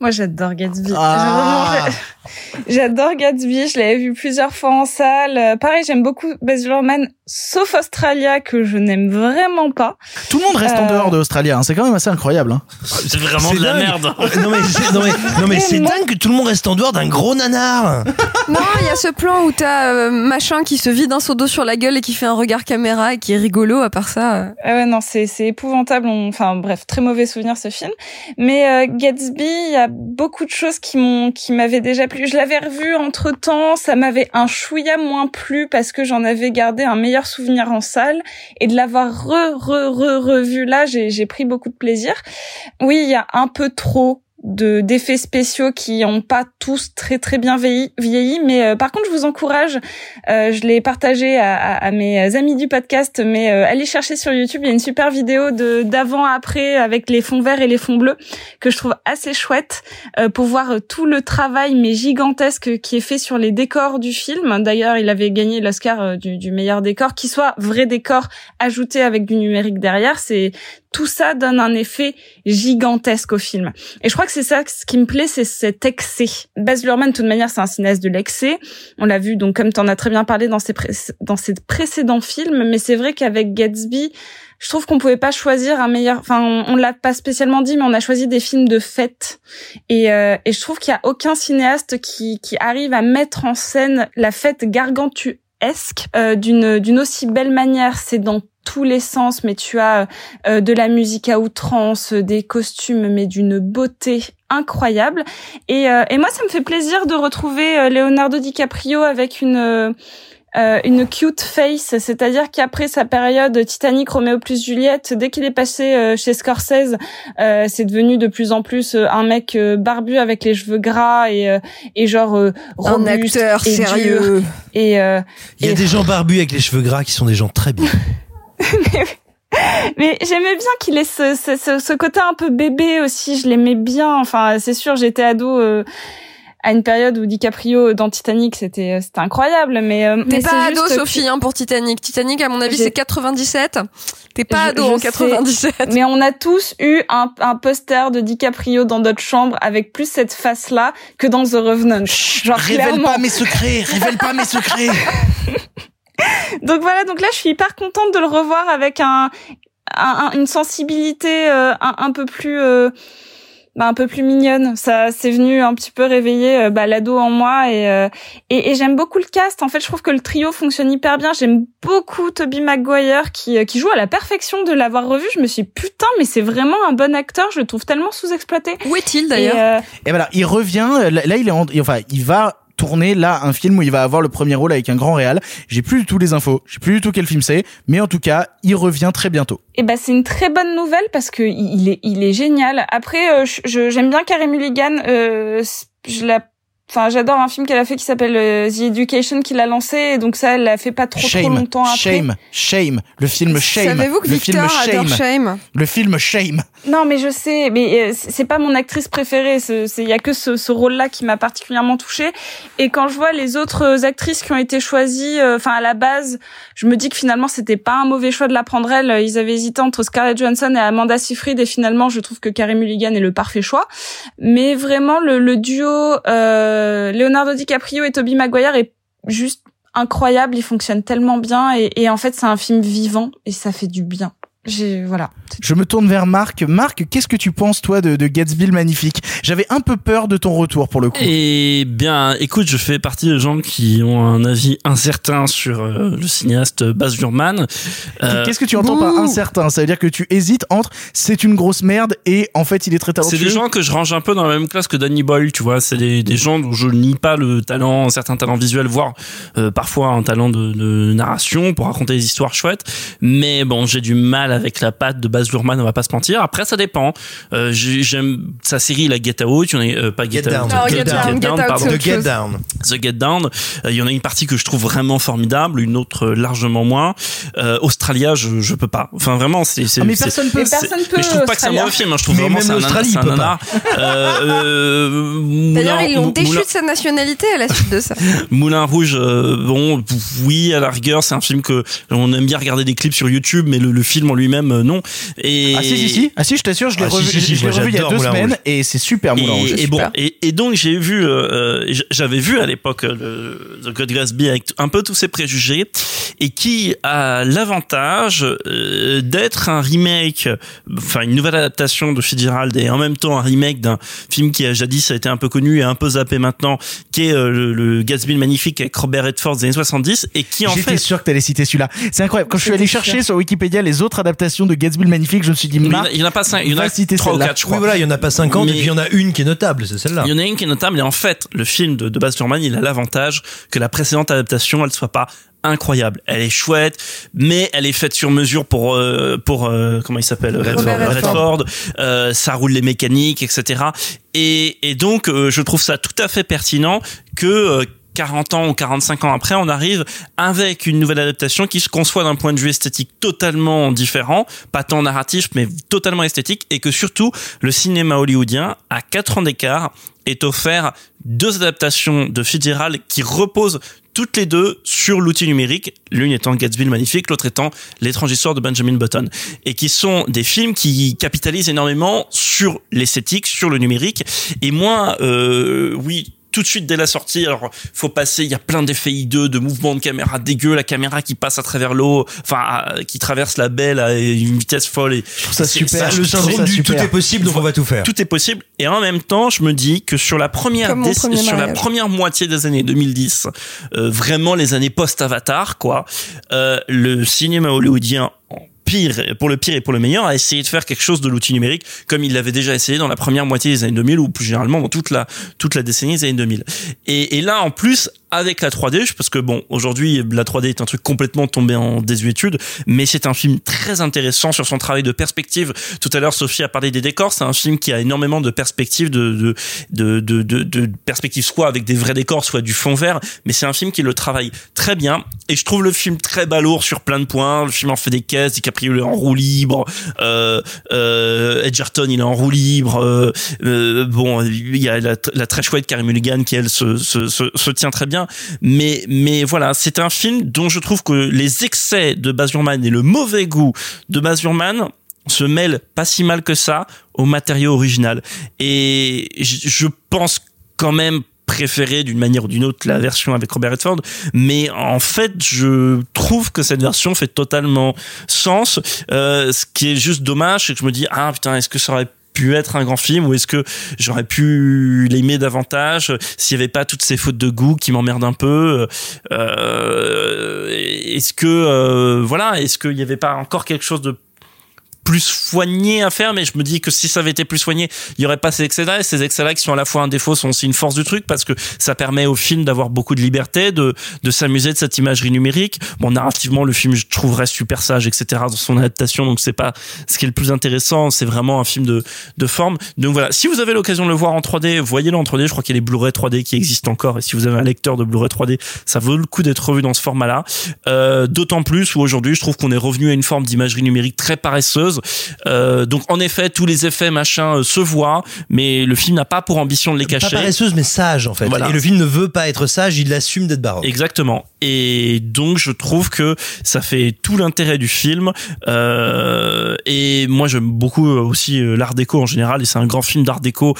Moi, j'adore Gatsby. Ah. J'adore Gatsby. Je l'avais vu plusieurs fois en salle. Euh, Pareil, j'aime beaucoup Baz Luhrmann, sauf Australia, que je n'aime vraiment pas. Tout le monde reste en Euh, dehors de Australia. hein. C'est quand même assez incroyable. hein. C'est vraiment de la merde. non mais c'est, non mais, non mais c'est dingue que tout le monde reste en dehors d'un gros nanar. Non, il y a ce plan où t'as euh, machin qui se vide un seau d'eau sur la gueule et qui fait un regard caméra et qui est rigolo. À part ça, euh. Ah ouais, non, c'est c'est épouvantable. On- Enfin, bref, très mauvais souvenir ce film. Mais euh, Gatsby, il y a beaucoup de choses qui m'ont qui m'avaient déjà plu. Je l'avais revu entre temps, ça m'avait un chouïa moins plu parce que j'en avais gardé un meilleur souvenir en salle et de l'avoir re re re revu là, j'ai j'ai pris beaucoup de plaisir. Oui, il y a un peu trop de d'effets spéciaux qui ont pas tous très très bien vieilli, vieilli mais euh, par contre je vous encourage euh, je l'ai partagé à, à- à mes amis du podcast mais euh, allez chercher sur YouTube il y a une super vidéo de d'avant après avec les fonds verts et les fonds bleus que je trouve assez chouette euh, pour voir tout le travail mais gigantesque qui est fait sur les décors du film. D'ailleurs il avait gagné l'Oscar euh, du, du meilleur décor. Qui soit vrai décor ajouté avec du numérique derrière c'est tout ça donne un effet gigantesque au film. Et je crois que c'est ça ce qui me plaît, c'est cet excès. Baz Luhrmann, de toute manière, c'est un cinéaste de l'excès. On l'a vu, donc comme tu en as très bien parlé dans ses, dans précédents films, mais c'est vrai qu'avec Gatsby, je trouve qu'on pouvait pas choisir un meilleur. Enfin, on, on l'a pas spécialement dit, mais on a choisi des films de fête. Et, euh, et je trouve qu'il y a aucun cinéaste qui, qui arrive à mettre en scène la fête gargantuesque euh, d'une d'une aussi belle manière. C'est dans tous les sens, mais tu as euh, de la musique à outrance, des costumes, mais d'une beauté incroyable. Et, euh, et moi, ça me fait plaisir de retrouver euh, Leonardo DiCaprio avec une euh, euh, une cute face, c'est-à-dire qu'après sa période Titanic, Roméo plus Juliette, dès qu'il est passé euh, chez Scorsese, euh, c'est devenu de plus en plus euh, un mec euh, barbu avec les cheveux gras et euh, et genre euh, Un robuste acteur et sérieux. dur. Et euh, Il y a et- des gens barbus avec les cheveux gras qui sont des gens très bien. Mais j'aimais bien qu'il ait ce, ce, ce, ce côté un peu bébé aussi. Je l'aimais bien. Enfin, c'est sûr, j'étais ado euh, à une période où DiCaprio dans Titanic, c'était c'était incroyable. Mais euh, T'es pas ado, juste Sophie, hein, pour Titanic. Titanic, à mon avis, c'est 97. T'es pas Je- ado je en sais. 97. Mais on a tous eu un, un poster de DiCaprio dans notre chambre avec plus cette face-là que dans The Revenant. Genre Révèle clairement. pas mes secrets. Révèle pas mes secrets. Donc voilà, donc là je suis hyper contente de le revoir avec un, un- un- une sensibilité euh, un, un peu plus euh, bah, un peu plus mignonne. Ça c'est venu un petit peu réveiller euh, bah, l'ado en moi et, euh, et, et j'aime beaucoup le cast. En fait, je trouve que le trio fonctionne hyper bien. J'aime beaucoup Toby Maguire qui euh, qui joue à la perfection de l'avoir revu. Je me suis dit, putain, mais c'est vraiment un bon acteur. Je le trouve tellement sous-exploité. Où est-il Et, d'ailleurs euh, Et voilà, il revient. Là, là, il est en, enfin, il va tourner là un film où il va avoir le premier rôle avec un grand réal. J'ai plus du tout les infos. J'ai plus du tout quel film c'est, mais en tout cas, il revient très bientôt. Eh ben c'est une très bonne nouvelle parce que il est il est génial. Après euh, j'aime bien Carey Mulligan euh, je la enfin j'adore un film qu'elle a fait qui s'appelle euh, The Education qu'il a lancé et donc ça elle l'a fait pas trop trop Shame, longtemps après. Shame, Shame, le film Shame. Savez-vous que le Victor film adore Shame? Le film Shame. Non mais je sais mais euh, c'est pas mon actrice préférée, il y a que ce, ce rôle là qui m'a particulièrement touchée et quand je vois les autres actrices qui ont été choisies euh, enfin à la base, je me dis que finalement c'était pas un mauvais choix de la prendre elle, ils avaient hésité entre Scarlett Johansson et Amanda Seyfried et finalement je trouve que Carey Mulligan est le parfait choix. Mais vraiment le, duo euh, Leonardo DiCaprio et Tobey Maguire est juste incroyable, il fonctionne tellement bien et en fait c'est un film vivant et ça fait du bien. J'ai voilà. Je me tourne vers Marc. Marc, qu'est-ce que tu penses toi de, de Gatsby le magnifique? J'avais un peu peur de ton retour pour le coup. Eh bien, écoute, je fais partie des gens qui ont un avis incertain sur euh, le cinéaste Baz Luhrmann. Euh, Qu'est-ce que tu entends par incertain? Ça veut dire que tu hésites entre c'est une grosse merde et en fait il est très C'est talentueux. des gens que je range un peu dans la même classe que Danny Boyle, tu vois. C'est des, des gens dont je nie pas le talent, un certain talent visuel, voire euh, parfois un talent de, de narration pour raconter des histoires chouettes. Mais bon, j'ai du mal avec la patte de Baz Luhrmann, on va pas se mentir. Après, ça dépend. Euh, j'ai- J'aime sa série, la Get Out, il y en a, euh, pas Get, Get Out, Down. Non, Get Down, Get Get. The Get Down, euh, il y en a une partie que je trouve vraiment formidable, une autre largement moins. Euh, Australia, je, je peux pas. Enfin vraiment, c'est. Ah, mais personne peut. Mais personne peut, Mais je trouve pas que c'est un mauvais film. hein, Je trouve Mais vraiment c'est un, nanar. Euh, euh, D'ailleurs, Moulin- ils l'ont déchu de sa nationalité à la suite de ça. Moulin Rouge, euh, bon, oui, à la rigueur, c'est un film que on aime bien regarder des clips sur YouTube, mais le, le film en lui-même, euh, non. Et Ah si si si, ah si, je t'assure, je l'ai Ah, revu, si, si, je l'ai moi, revu il y a deux Moulin semaines Rouge. et c'est super Moulin Rouge. Et, et bon, et, et donc j'ai vu, euh, euh, j'avais vu à l'époque le The God Gatsby avec un peu tous ses préjugés, et qui a l'avantage euh, d'être un remake, enfin une nouvelle adaptation de Fitzgerald et en même temps un remake d'un film qui a jadis a été un peu connu et un peu zappé maintenant, qui est euh, le, le Gatsby le magnifique avec Robert Redford des années 70 et qui en J'étais fait sûr que t'allais citer celui-là. C'est incroyable. Quand je suis allé chercher sur Wikipédia les autres adaptations de Gatsby le Magnifique, je me suis dit, Mais il y en a- Marc, il y en a pas cinq, il y en a citer trois ou celle-là. quatre, je crois. Oui, voilà, il y en a pas 50 Mais- et puis il y en a une qui est notable, c'est celle-là. Il y en a une qui est notable et en fait, le film de, de Baz Luhrmann, il a l'avantage que la précédente adaptation, elle soit pas incroyable. Elle est chouette, mais elle est faite sur mesure pour euh, pour euh, comment il s'appelle? Redford. Redford. Euh, ça roule les mécaniques, etc. Et, et donc, euh, je trouve ça tout à fait pertinent que euh, 40 ans ou 45 ans après, on arrive avec une nouvelle adaptation qui se conçoit d'un point de vue esthétique totalement différent, pas tant narratif, mais totalement esthétique, et que surtout, le cinéma hollywoodien, à 4 ans d'écart, est offert deux adaptations de Fitzgerald qui reposent toutes les deux sur l'outil numérique, l'une étant Gatsby le magnifique, l'autre étant L'étrange histoire de Benjamin Button, et qui sont des films qui capitalisent énormément sur l'esthétique, sur le numérique, et moi, euh, oui, tout de suite dès la sortie. Alors, faut passer. Il y a plein d'effets hideux, de mouvements de caméra dégueux, la caméra qui passe à travers l'eau, enfin, qui traverse la belle à une vitesse folle. Et je trouve ça super. le syndrome du tout est possible, donc on va tout faire. Tout est possible. Et en même temps, je me dis que sur la première, sur la première moitié des années 2010, euh, vraiment les années post-Avatar, quoi, euh, le cinéma hollywoodien en pour le pire et pour le meilleur, a essayé de faire quelque chose de l'outil numérique comme il l'avait déjà essayé dans la première moitié des années 2000 ou plus généralement dans toute la toute la décennie des années 2000. Et, et là, en plus, avec la 3D, parce que bon, aujourd'hui, la 3D est un truc complètement tombé en désuétude, mais c'est un film très intéressant sur son travail de perspective. Tout à l'heure, Sophie a parlé des décors. C'est un film qui a énormément de perspectives, de, de, de, de, de, perspectives soit avec des vrais décors, soit du fond vert. Mais c'est un film qui le travaille très bien. Et je trouve le film très balourd sur plein de points. Le film en fait des caisses. DiCaprio est en roue libre. Euh, euh, Edgerton il est en roue libre. Euh, euh, bon, il y a la, très chouette Carey Mulligan qui elle se, se, se tient très bien. Mais mais voilà, c'est un film dont je trouve que les excès de Baz Luhrmann et le mauvais goût de Baz Luhrmann se mêlent pas si mal que ça au matériau original. Et je pense quand même préférer d'une manière ou d'une autre la version avec Robert Redford mais en fait je trouve que cette version fait totalement sens euh, ce qui est juste dommage c'est que je me dis ah putain est-ce que ça aurait pu être un grand film ou est-ce que j'aurais pu l'aimer davantage s'il n'y avait pas toutes ces fautes de goût qui m'emmerdent un peu euh, est-ce que euh, voilà est-ce qu'il n'y avait pas encore quelque chose de plus soigné à faire, mais je me dis que si ça avait été plus soigné, il y aurait pas ces excès-là, ces excès-là qui sont à la fois un défaut sont aussi une force du truc, parce que ça permet au film d'avoir beaucoup de liberté, de, de s'amuser de cette imagerie numérique. Bon, narrativement, le film, je trouverais super sage, etc., dans son adaptation, donc c'est pas ce qui est le plus intéressant, c'est vraiment un film de, de forme. Donc voilà, si vous avez l'occasion de le voir en 3D, voyez-le en 3D, je crois qu'il y a les Blu-ray 3D qui existent encore, et si vous avez un lecteur de Blu-ray 3D, ça vaut le coup d'être revu dans ce format-là. Euh, D'autant plus où aujourd'hui, je trouve qu'on est revenu à une forme d'imagerie numérique très paresseuse. Euh, donc en effet, tous les effets machin euh, se voient, mais le film n'a pas pour ambition de les Pas cacher. paresseuse, mais sage en fait. Voilà. Et le film ne veut pas être sage, il assume d'être baroque. Exactement. Et donc je trouve que ça fait tout l'intérêt du film. Euh, et moi j'aime beaucoup aussi l'art déco en général. Et c'est un grand film d'art déco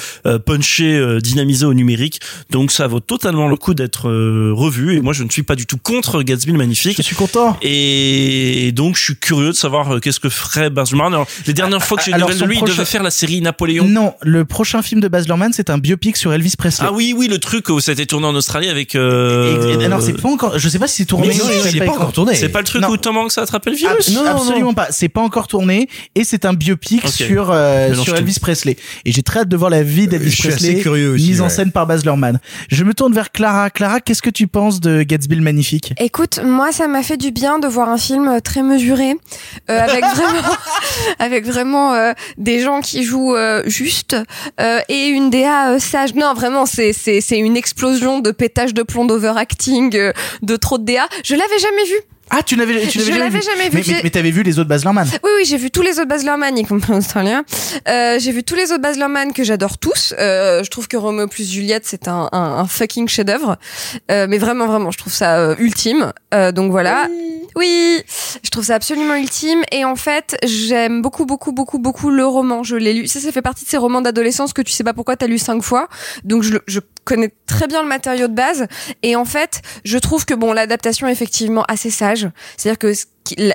punché, dynamisé au numérique. Donc ça vaut totalement le coup d'être revu. Et moi je ne suis pas du tout contre Gatsby le magnifique. Je suis content. Et donc je suis curieux de savoir qu'est-ce que ferait Baz Alors, les dernières fois que j'ai eu Alors, nouvelles de lui, il devait faire la série Napoléon. Non, le prochain film de Baz Luhrmann, c'est un biopic sur Elvis Presley. Ah oui, oui, le truc où ça a été tourné en Australie avec. Euh... Et- et- alors c'est pas encore, je sais pas si c'est tourné. Mais non, c'est il est pas encore tourné. C'est pas le truc Non. où Tom Hanks a attrapé le virus Abs- absolument pas. C'est pas encore tourné et c'est un biopic sur euh, sur. Elvis Presley. Et j'ai très hâte de voir la vie d'Elvis Presley aussi, mise en scène par Baz Luhrmann. Je me tourne vers Clara. Clara, qu'est-ce que tu penses de Gatsby le magnifique? Écoute, moi, ça m'a fait du bien de voir un film très mesuré, euh, avec vraiment, avec vraiment euh, des gens qui jouent euh, juste euh, et une DA euh, sage. Non, vraiment, c'est c'est c'est une explosion de pétage de plomb d'overacting, euh, de trop de DA. Je l'avais jamais vu. Ah, tu l'avais tu Je l'avais l'avais jamais vu, Mais, mais, t'avais vu les autres Baz Luhrmann Oui, oui, j'ai vu tous les autres Baz Luhrmann, y compris australiens. Euh, j'ai vu tous les autres Baz Luhrmann que j'adore tous. Euh, je trouve que Romeo plus Juliette, c'est un, un, un fucking chef-d'œuvre. Euh, mais vraiment, vraiment, je trouve ça euh, ultime. Euh, donc voilà. Oui, je trouve ça absolument ultime. Et en fait, j'aime beaucoup, beaucoup, beaucoup, beaucoup le roman. Je l'ai lu. Ça, ça fait partie de ces romans d'adolescence que tu sais pas pourquoi t'as lu cinq fois. Donc je, je connais très bien le matériau de base. Et en fait, je trouve que bon, l'adaptation est effectivement assez sage. C'est-à-dire que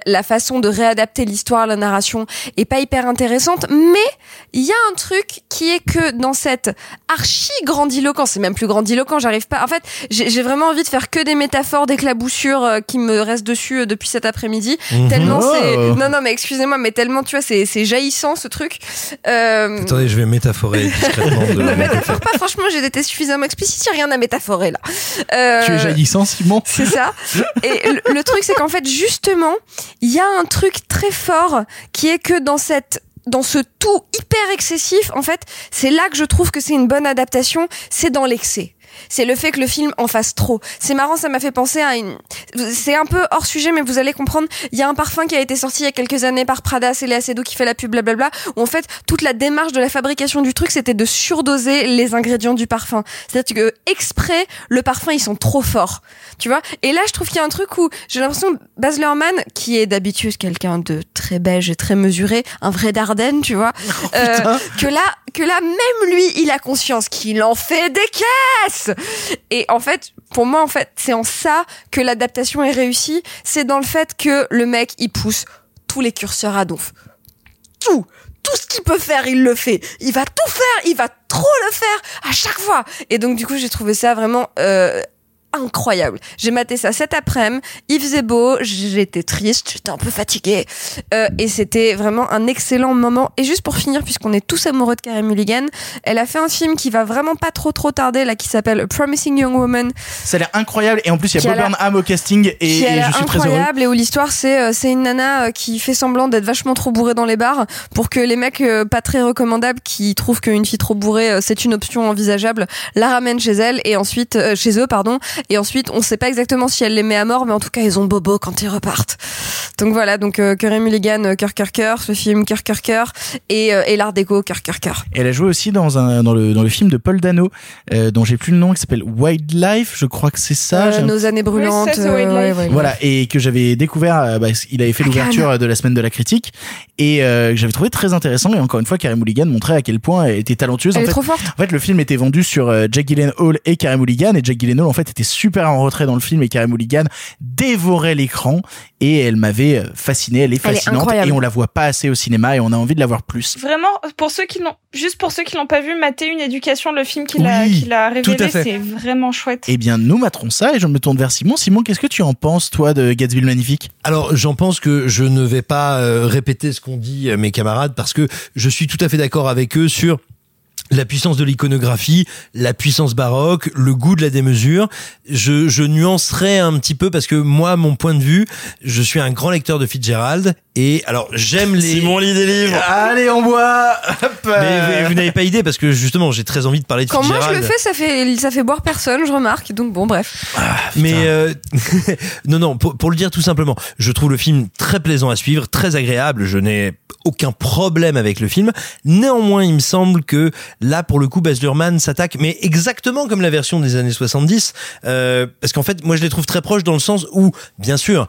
la- façon de réadapter l'histoire, la narration est pas hyper intéressante, mais il y a un truc qui est que dans cette archi grandiloquent, c'est même plus grandiloquent, j'arrive pas. En fait, j'ai vraiment envie de faire que des métaphores, d'éclaboussures euh, qui me restent dessus euh, depuis cet après-midi. Mhm. Tellement c'est. Oh. Non, non, mais excusez-moi, mais tellement tu vois, c'est c'est jaillissant ce truc. Euh... Attendez, je vais métaphorer discrètement de Ne métaphore pas, franchement, j'ai été suffisamment explicite, il y a rien à métaphorer là. Euh, Tu es jaillissant, Simon c'est ça. Et le, le truc, c'est qu'en fait, justement, il y a un truc très fort qui est que dans cette dans ce tout hyper excessif, en fait, c'est là que je trouve que c'est une bonne adaptation, c'est dans l'excès. C'est le fait que le film en fasse trop. C'est marrant, ça m'a fait penser à une. C'est un peu hors sujet, mais vous allez comprendre. Il y a un parfum qui a été sorti il y a quelques années par Prada, c'est Léa Seydoux qui fait la pub, blablabla. Où en fait, toute la démarche de la fabrication du truc, c'était de surdoser les ingrédients du parfum. C'est-à-dire que exprès, le parfum, ils sont trop forts. Tu vois? Et là, je trouve qu'il y a un truc où j'ai l'impression que Baz Luhrmann, qui est d'habitude quelqu'un de très beige et très mesuré, un vrai Dardenne, tu vois, euh, que là, que là, même lui, il a conscience qu'il en fait des caisses. Et en fait, pour moi, en fait, c'est en ça que l'adaptation est réussie. C'est dans le fait que le mec, il pousse tous les curseurs à donf. Tout, tout ce qu'il peut faire, il le fait. Il va tout faire, il va trop le faire à chaque fois. Et donc, du coup, j'ai trouvé ça vraiment euh, incroyable. J'ai maté ça cet après-midi. Il faisait beau, j'étais triste, j'étais un peu fatiguée. Euh, et c'était vraiment un excellent moment. Et juste pour finir, puisqu'on est tous amoureux de Carey Mulligan, elle a fait un film qui va vraiment pas trop trop tarder, là, qui s'appelle Promising Young Woman. Ça a l'air incroyable et en plus il y a Bob Burnham au casting et, je suis très heureux. incroyable et où l'histoire c'est euh, c'est une nana euh, qui fait semblant d'être vachement trop bourrée dans les bars pour que les mecs euh, pas très recommandables qui trouvent qu'une fille trop bourrée c'est une option envisageable la ramènent chez elle et ensuite chez eux pardon et ensuite on sait pas exactement si elle les met à mort mais en tout cas ils ont bobo quand ils repartent donc voilà donc euh, Curry Mulligan euh, cœur cœur cœur ce film cœur cœur cœur et euh, et l'art déco cœur cœur cœur Elle a joué aussi dans un dans le dans le film de Paul Dano euh, dont j'ai plus le nom qui s'appelle Wildlife, je crois que c'est ça. Euh, nos années brûlantes Oui, euh, ouais, ouais. Voilà et que j'avais découvert euh, bah, il avait fait l'ouverture de la semaine de la critique et euh, que j'avais trouvé très intéressant et encore une fois Carey Mulligan montrait à quel point elle était talentueuse Elle en est fait, trop forte. en fait le film était vendu sur euh, Jack Gyllenhaal et Carey Mulligan et Jack Gyllenhaal en fait était super en retrait dans le film et Carey Mulligan dévorait l'écran et elle m'avait euh, fasciné elle est Elle est fascinante et on la voit pas assez au cinéma et on a envie de la voir plus Vraiment, pour ceux qui l'ont, juste pour ceux qui l'ont pas vu, mater une éducation, le film qu'il a, qu'il a tout à révélé, fait. c'est vraiment chouette. Eh bien, nous materons ça et je me tourne vers Simon. Simon, qu'est-ce que tu en penses, toi, de Gatsby le Magnifique? Alors, j'en pense que je ne vais pas euh, répéter ce qu'ont dit euh, mes camarades parce que je suis tout à fait d'accord avec eux sur la puissance de l'iconographie, la puissance baroque, le goût de la démesure. Je, je nuancerai un petit peu parce que moi, mon point de vue, je suis un grand lecteur de Fitzgerald et alors j'aime les. Simon lit des livres. Allez, on boit Hop, Mais vous, vous n'avez pas idée parce que justement, j'ai très envie de parler de quand moi je le fais ça fait ça fait boire personne je remarque donc bon bref Mais euh, non, non, pour, pour le dire tout simplement, je trouve le film très plaisant à suivre, très agréable. Je n'ai aucun problème avec le film. Néanmoins, il me semble que là, pour le coup, Baz Luhrmann s'attaque, mais exactement comme la version des années 70, euh, parce qu'en fait, moi, je les trouve très proches dans le sens où, bien sûr,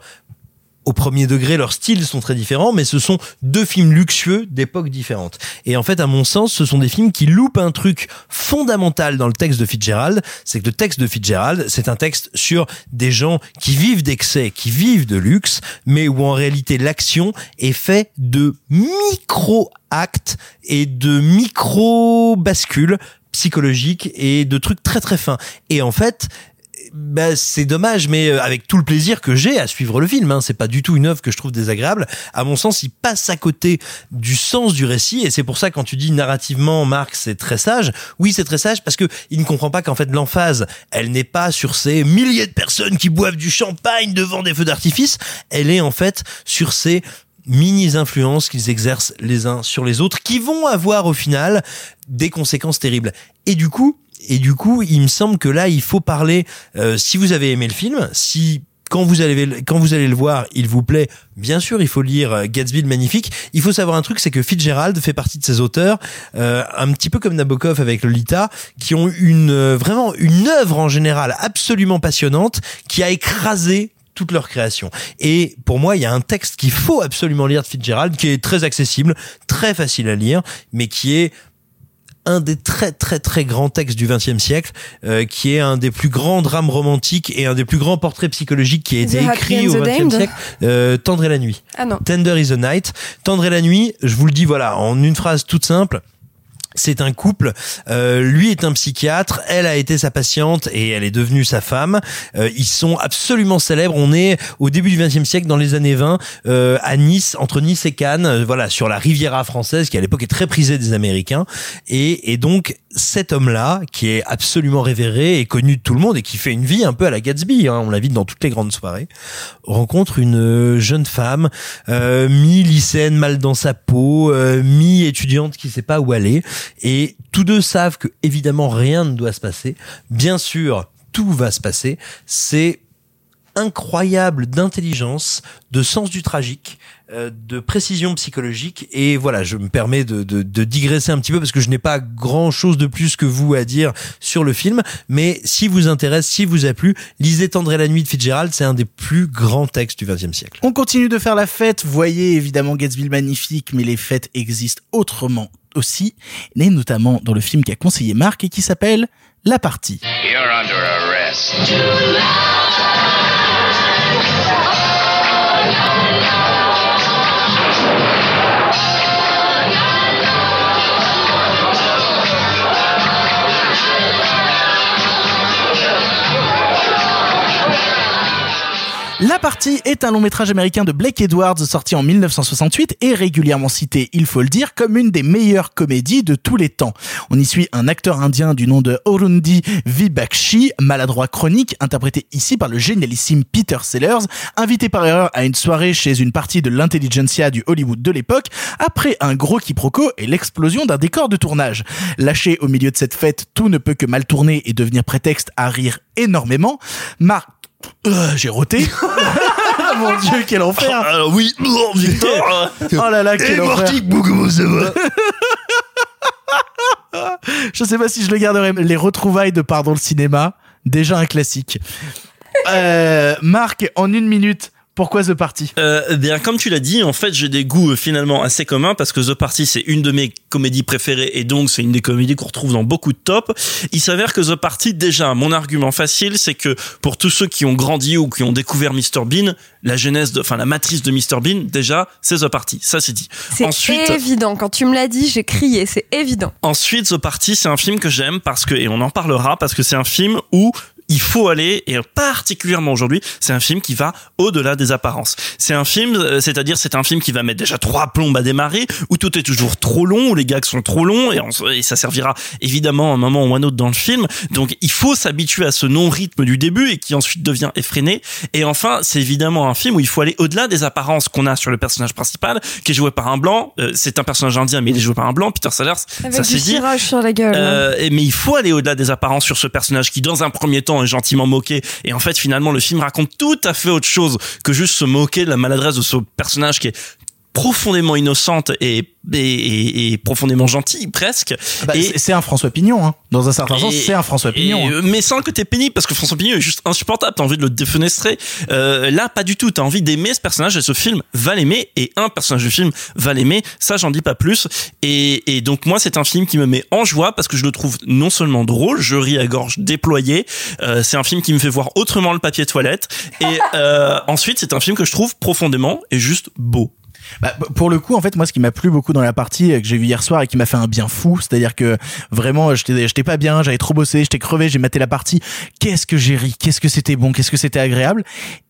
au premier degré, leurs styles sont très différents, mais ce sont deux films luxueux d'époques différentes. Et en fait, à mon sens, ce sont des films qui loupent un truc fondamental dans le texte de Fitzgerald, c'est que le texte de Fitzgerald, c'est un texte sur des gens qui vivent d'excès, qui vivent de luxe, mais où en réalité l'action est faite de micro-actes et de micro-bascules psychologiques et de trucs très très fins. Et en fait, bah, c'est dommage, mais euh, avec tout le plaisir que j'ai à suivre le film, hein, c'est pas du tout une œuvre que je trouve désagréable. À mon sens, il passe à côté du sens du récit, et c'est pour ça quand tu dis narrativement, Marc, c'est très sage. Oui, c'est très sage parce que il ne comprend pas qu'en fait l'emphase, elle n'est pas sur ces milliers de personnes qui boivent du champagne devant des feux d'artifice. Elle est en fait sur ces mini influences qu'ils exercent les uns sur les autres, qui vont avoir au final des conséquences terribles. Et du coup, et du coup, il me semble que là, il faut parler. euh, si vous avez aimé le film, si quand vous allez quand vous allez le voir, il vous plaît. Bien sûr, il faut lire euh, Gatsby le magnifique. Il faut savoir un truc, c'est que Fitzgerald fait partie de ces auteurs, euh, un petit peu comme Nabokov avec Lolita, qui ont une euh, vraiment une œuvre en général absolument passionnante, qui a écrasé toute leur création. Et pour moi, il y a un texte qu'il faut absolument lire de Fitzgerald, qui est très accessible, très facile à lire, mais qui est un des très très très grands textes du XXe siècle, euh, qui est un des plus grands drames romantiques et un des plus grands portraits psychologiques qui a été The écrit au XXe siècle. Euh, Tendre et la nuit. Ah non. Tender is the night. Tendre et la nuit, je vous le dis voilà, en une phrase toute simple. C'est un couple. euh, lui est un psychiatre. Elle a été sa patiente et elle est devenue sa femme. Euh, ils sont absolument célèbres. On est au début du XXe siècle, dans les années 20, euh, à Nice, entre Nice et Cannes, euh, voilà, sur la Riviera française, qui à l'époque est très prisée des Américains. Et, et donc cet homme-là, qui est absolument révéré et connu de tout le monde et qui fait une vie un peu à la Gatsby, hein, on l'invite dans toutes les grandes soirées, rencontre une euh, jeune femme, euh, mi-lycéenne mal dans sa peau, mi-étudiante qui sait pas où aller, et tous deux savent que évidemment rien ne doit se passer. Bien sûr, tout va se passer. C'est incroyable d'intelligence, de sens du tragique, euh, de précision psychologique. Et voilà, je me permets de, de, de digresser un petit peu parce que je n'ai pas grand chose de plus que vous à dire sur le film. Mais si vous intéresse, si vous a plu, lisez Tendre la nuit de Fitzgerald. C'est un des plus grands textes du XXe siècle. On continue de faire la fête. Voyez évidemment Gatsby le magnifique, mais les fêtes existent autrement aussi, et notamment dans le film qu'a conseillé Marc et qui s'appelle La Partie. La partie est un long métrage américain de Blake Edwards sorti en 1968 et régulièrement cité, il faut le dire, comme une des meilleures comédies de tous les temps. On y suit un acteur indien du nom de Orundi Vibakshi, maladroit chronique, interprété ici par le génialissime Peter Sellers, invité par erreur à une soirée chez une partie de l'intelligentsia du Hollywood de l'époque, après un gros quiproquo et l'explosion d'un décor de tournage. Lâché au milieu de cette fête, tout ne peut que mal tourner et devenir prétexte à rire énormément. Marc euh, j'ai roté. Mon dieu, quel enfer. Alors oui, oh, Victor. Oh là là, quel Et enfer. Comment ça va Je sais pas si je le garderai. Les retrouvailles de Pardon le cinéma, déjà un classique. Euh, Marc, en une minute, pourquoi The Party? Euh, eh bien, comme tu l'as dit, en fait, j'ai des goûts euh, finalement assez communs parce que The Party, c'est une de mes comédies préférées et donc c'est une des comédies qu'on retrouve dans beaucoup de tops. Il s'avère que The Party, déjà, mon argument facile, c'est que pour tous ceux qui ont grandi ou qui ont découvert Mr Bean, la genèse, de, enfin la matrice de Mr Bean, déjà, c'est The Party. Ça, c'est dit. C'est Ensuite, évident. Quand tu me l'as dit, j'ai crié. C'est évident. Ensuite, The Party, c'est un film que j'aime parce que, et on en parlera, parce que c'est un film où il faut aller, et particulièrement aujourd'hui, c'est un film qui va au-delà des apparences. C'est un film, euh, c'est-à-dire c'est un film qui va mettre déjà trois plombes à démarrer, où tout est toujours trop long, où les gags sont trop longs, et, on- et ça servira évidemment à un moment ou à un autre dans le film. Donc il faut s'habituer à ce non-rythme du début et qui ensuite devient effréné. Et enfin, c'est évidemment un film où il faut aller au-delà des apparences qu'on a sur le personnage principal, qui est joué par un blanc. Euh, c'est un personnage indien, mais il est joué par un blanc, Peter Sellers. Avec ça du dit. sur la gueule. Euh, et- mais il faut aller au-delà des apparences sur ce personnage qui, dans un premier temps, est gentiment moqué. Et en fait, finalement, le film raconte tout à fait autre chose que juste se moquer de la maladresse de ce personnage qui est profondément innocente et, et, et- profondément gentille presque. Bah, et, c'est- un François Pignon, hein. Dans un certain sens, c'est un François Pignon. hein. euh, mais sans le côté pénible parce que François Pignon est juste insupportable. T'as envie de le défenestrer. Euh, là, pas du tout. T'as envie d'aimer ce personnage et ce film va l'aimer et un personnage du film va l'aimer. Ça, j'en dis pas plus. Et, et donc moi, c'est un film qui me met en joie parce que je le trouve non seulement drôle, je ris à gorge déployée. Euh, c'est un film qui me fait voir autrement le papier toilette. Et euh, ensuite, c'est un film que je trouve profondément et juste beau. Bah, pour le coup, en fait, moi, ce qui m'a plu beaucoup dans la partie euh, que j'ai vue hier soir et qui m'a fait un bien fou, c'est-à-dire que vraiment, j'étais, j'étais pas bien, j'avais trop bossé, j'étais crevé, j'ai maté la partie. Qu'est-ce que j'ai ri, qu'est-ce que c'était bon, qu'est-ce que c'était agréable.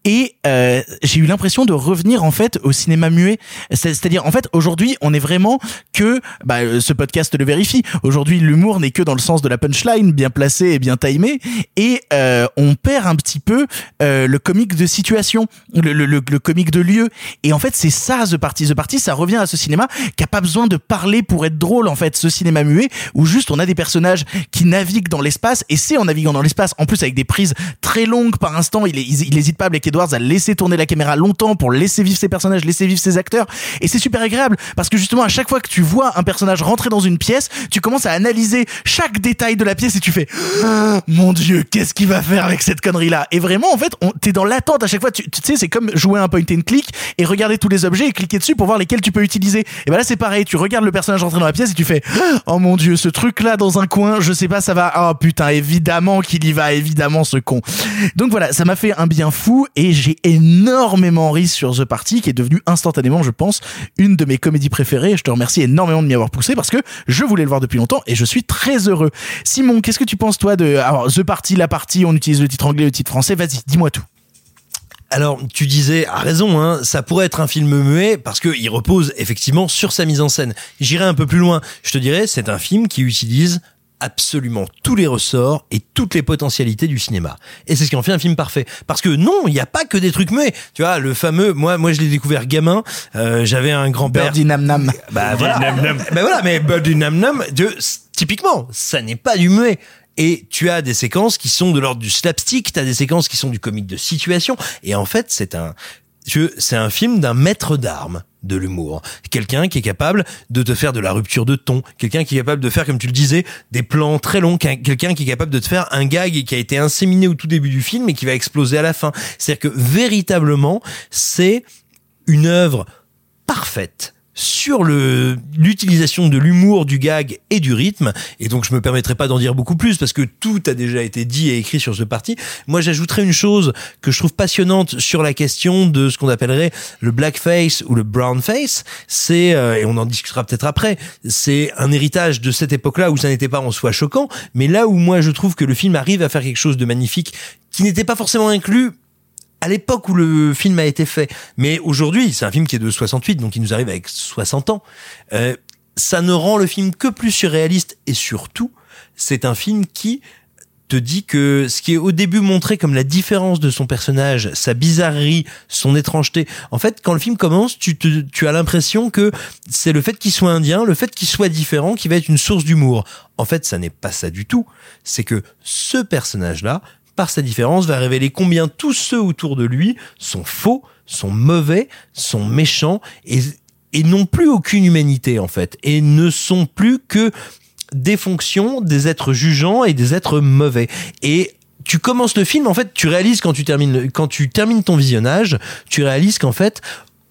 Et euh, j'ai eu l'impression de revenir en fait au cinéma muet. C'est- C'est-à-dire, en fait, aujourd'hui, on est vraiment que, bah, euh, ce podcast le vérifie. Aujourd'hui, l'humour n'est que dans le sens de la punchline, bien placé et bien timé, et euh, on perd un petit peu euh, le comique de situation, le, le, le, le comique de lieu. Et en fait, c'est ça The Party The Party, ça revient à ce cinéma qui a pas besoin de parler pour être drôle, en fait. Ce cinéma muet où juste on a des personnages qui naviguent dans l'espace et c'est en naviguant dans l'espace, en plus avec des prises très longues par instant, il, hésite pas, Blake Edwards, à laisser tourner la caméra longtemps pour laisser vivre ses personnages, laisser vivre ses acteurs. Et c'est super agréable parce que justement, à chaque fois que tu vois un personnage rentrer dans une pièce, tu commences à analyser chaque détail de la pièce et tu fais, Ah, mon dieu, qu'est-ce qu'il va faire avec cette connerie là? Et vraiment, en fait, t'es dans l'attente à chaque fois. Tu, sais, c'est comme jouer un point and click et regarder tous les objets et cliquer dessus pour voir lesquels tu peux utiliser. Et ben là, c'est pareil. Tu regardes le personnage rentrer dans la pièce et tu fais, oh mon dieu, ce truc là dans un coin, je sais pas, ça va. Oh putain, évidemment qu'il y va, évidemment ce con. Donc voilà, ça m'a fait un bien fou et j'ai énormément ri sur The Party qui est devenu instantanément, je pense, une de mes comédies préférées. Je te remercie énormément de m'y avoir poussé parce que je voulais le voir depuis longtemps et je suis très heureux. Simon, qu'est-ce que tu penses toi de The Party, la partie, on utilise le titre anglais, le titre français. Vas-y, dis-moi tout. Alors, tu disais, à raison, hein, ça pourrait être un film muet parce qu'il repose effectivement sur sa mise en scène. J'irai un peu plus loin. Je te dirais, c'est un film qui utilise absolument tous les ressorts et toutes les potentialités du cinéma. Et c'est ce qui en fait un film parfait. Parce que non, il n'y a pas que des trucs muets. Tu vois, le fameux, moi, moi, je l'ai découvert gamin. euh, J'avais un grand-père. Birdie Nam Nam. Bah voilà. bah voilà, mais Birdie Nam Nam, de, typiquement, ça n'est pas du muet. Et tu as des séquences qui sont de l'ordre du slapstick, tu as des séquences qui sont du comique de situation. Et en fait, c'est un, c'est un film d'un maître d'armes de l'humour. Quelqu'un qui est capable de te faire de la rupture de ton. Quelqu'un qui est capable de faire, comme tu le disais, des plans très longs. Quel- Quelqu'un qui est capable de te faire un gag qui a été inséminé au tout début du film et qui va exploser à la fin. C'est-à-dire que véritablement, c'est une œuvre parfaite sur le l'utilisation de l'humour, du gag et du rythme. Et donc je me permettrai pas d'en dire beaucoup plus parce que tout a déjà été dit et écrit sur ce parti. Moi j'ajouterais une chose que je trouve passionnante sur la question de ce qu'on appellerait le blackface ou le brownface. C'est euh, et on en discutera peut-être après. C'est un héritage de cette époque-là où ça n'était pas en soi choquant, mais là où moi je trouve que le film arrive à faire quelque chose de magnifique qui n'était pas forcément inclus à l'époque où le film a été fait. Mais aujourd'hui, c'est un film qui est de 68, donc il nous arrive avec 60 ans. Euh, ça ne rend le film que plus surréaliste et surtout, c'est un film qui te dit que ce qui est au début montré comme la différence de son personnage, sa bizarrerie, son étrangeté, en fait, quand le film commence, tu, te, tu as l'impression que c'est le fait qu'il soit indien, le fait qu'il soit différent, qui va être une source d'humour. En fait, ça n'est pas ça du tout. C'est que ce personnage-là, par sa différence, va révéler combien tous ceux autour de lui sont faux, sont mauvais, sont méchants et, et n'ont plus aucune humanité en fait, et ne sont plus que des fonctions, des êtres jugeants et des êtres mauvais. Et tu commences le film, en fait, tu réalises quand tu termines, quand tu termines ton visionnage, tu réalises qu'en fait,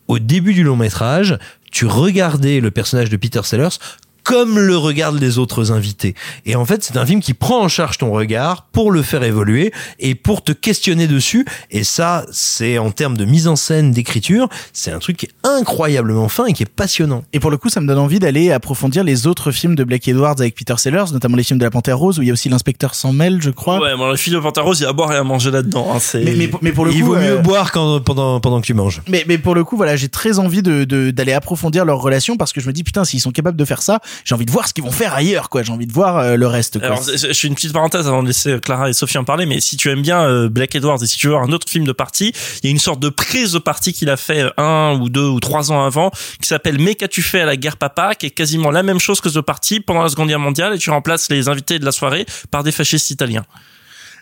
au début du long métrage, tu regardais le personnage de Peter Sellers comme le regardent les autres invités. Et en fait, c'est un film qui prend en charge ton regard pour le faire évoluer et pour te questionner dessus. Et ça, c'est en termes de mise en scène, d'écriture, c'est un truc qui est incroyablement fin et qui est passionnant. Et pour le coup, ça me donne envie d'aller approfondir les autres films de Blake Edwards avec Peter Sellers, notamment les films de la Panthère Rose où il y a aussi l'inspecteur sans mêle, je crois. Ouais, bon, le film de Pantaros, il y a à boire et à manger là-dedans. Hein, c'est... Mais, mais, mais pour le Il coup, vaut mieux euh, boire quand, pendant, pendant que tu manges. Mais, mais pour le coup, voilà, j'ai très envie de de- d'aller approfondir leur relation parce que je me dis putain, s'ils sont capables de faire ça, j'ai envie de voir ce qu'ils vont faire ailleurs, quoi. J'ai envie de voir euh, le reste. Quoi. Alors, je je fais une petite parenthèse avant de laisser Clara et Sophie en parler, mais si tu aimes bien euh, Black Edwards et si tu veux voir un autre film de partie, il y a une sorte de prise de partie qu'il a fait euh, un ou deux ou trois ans avant, qui s'appelle Mais qu'as-tu fait à la guerre papa, qui est quasiment la même chose que The Party pendant la Seconde Guerre mondiale, et tu remplaces les invités de la soirée par des fascistes italiens.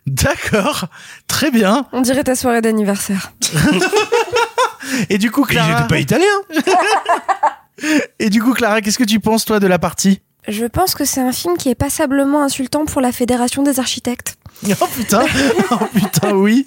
D'accord, très bien. On dirait ta soirée d'anniversaire. Et du coup, Clara. pas italien. Et du coup, Clara, qu'est-ce que tu penses toi de la partie Je pense que c'est un film qui est passablement insultant pour la Fédération des architectes. Oh putain, oh putain, oui.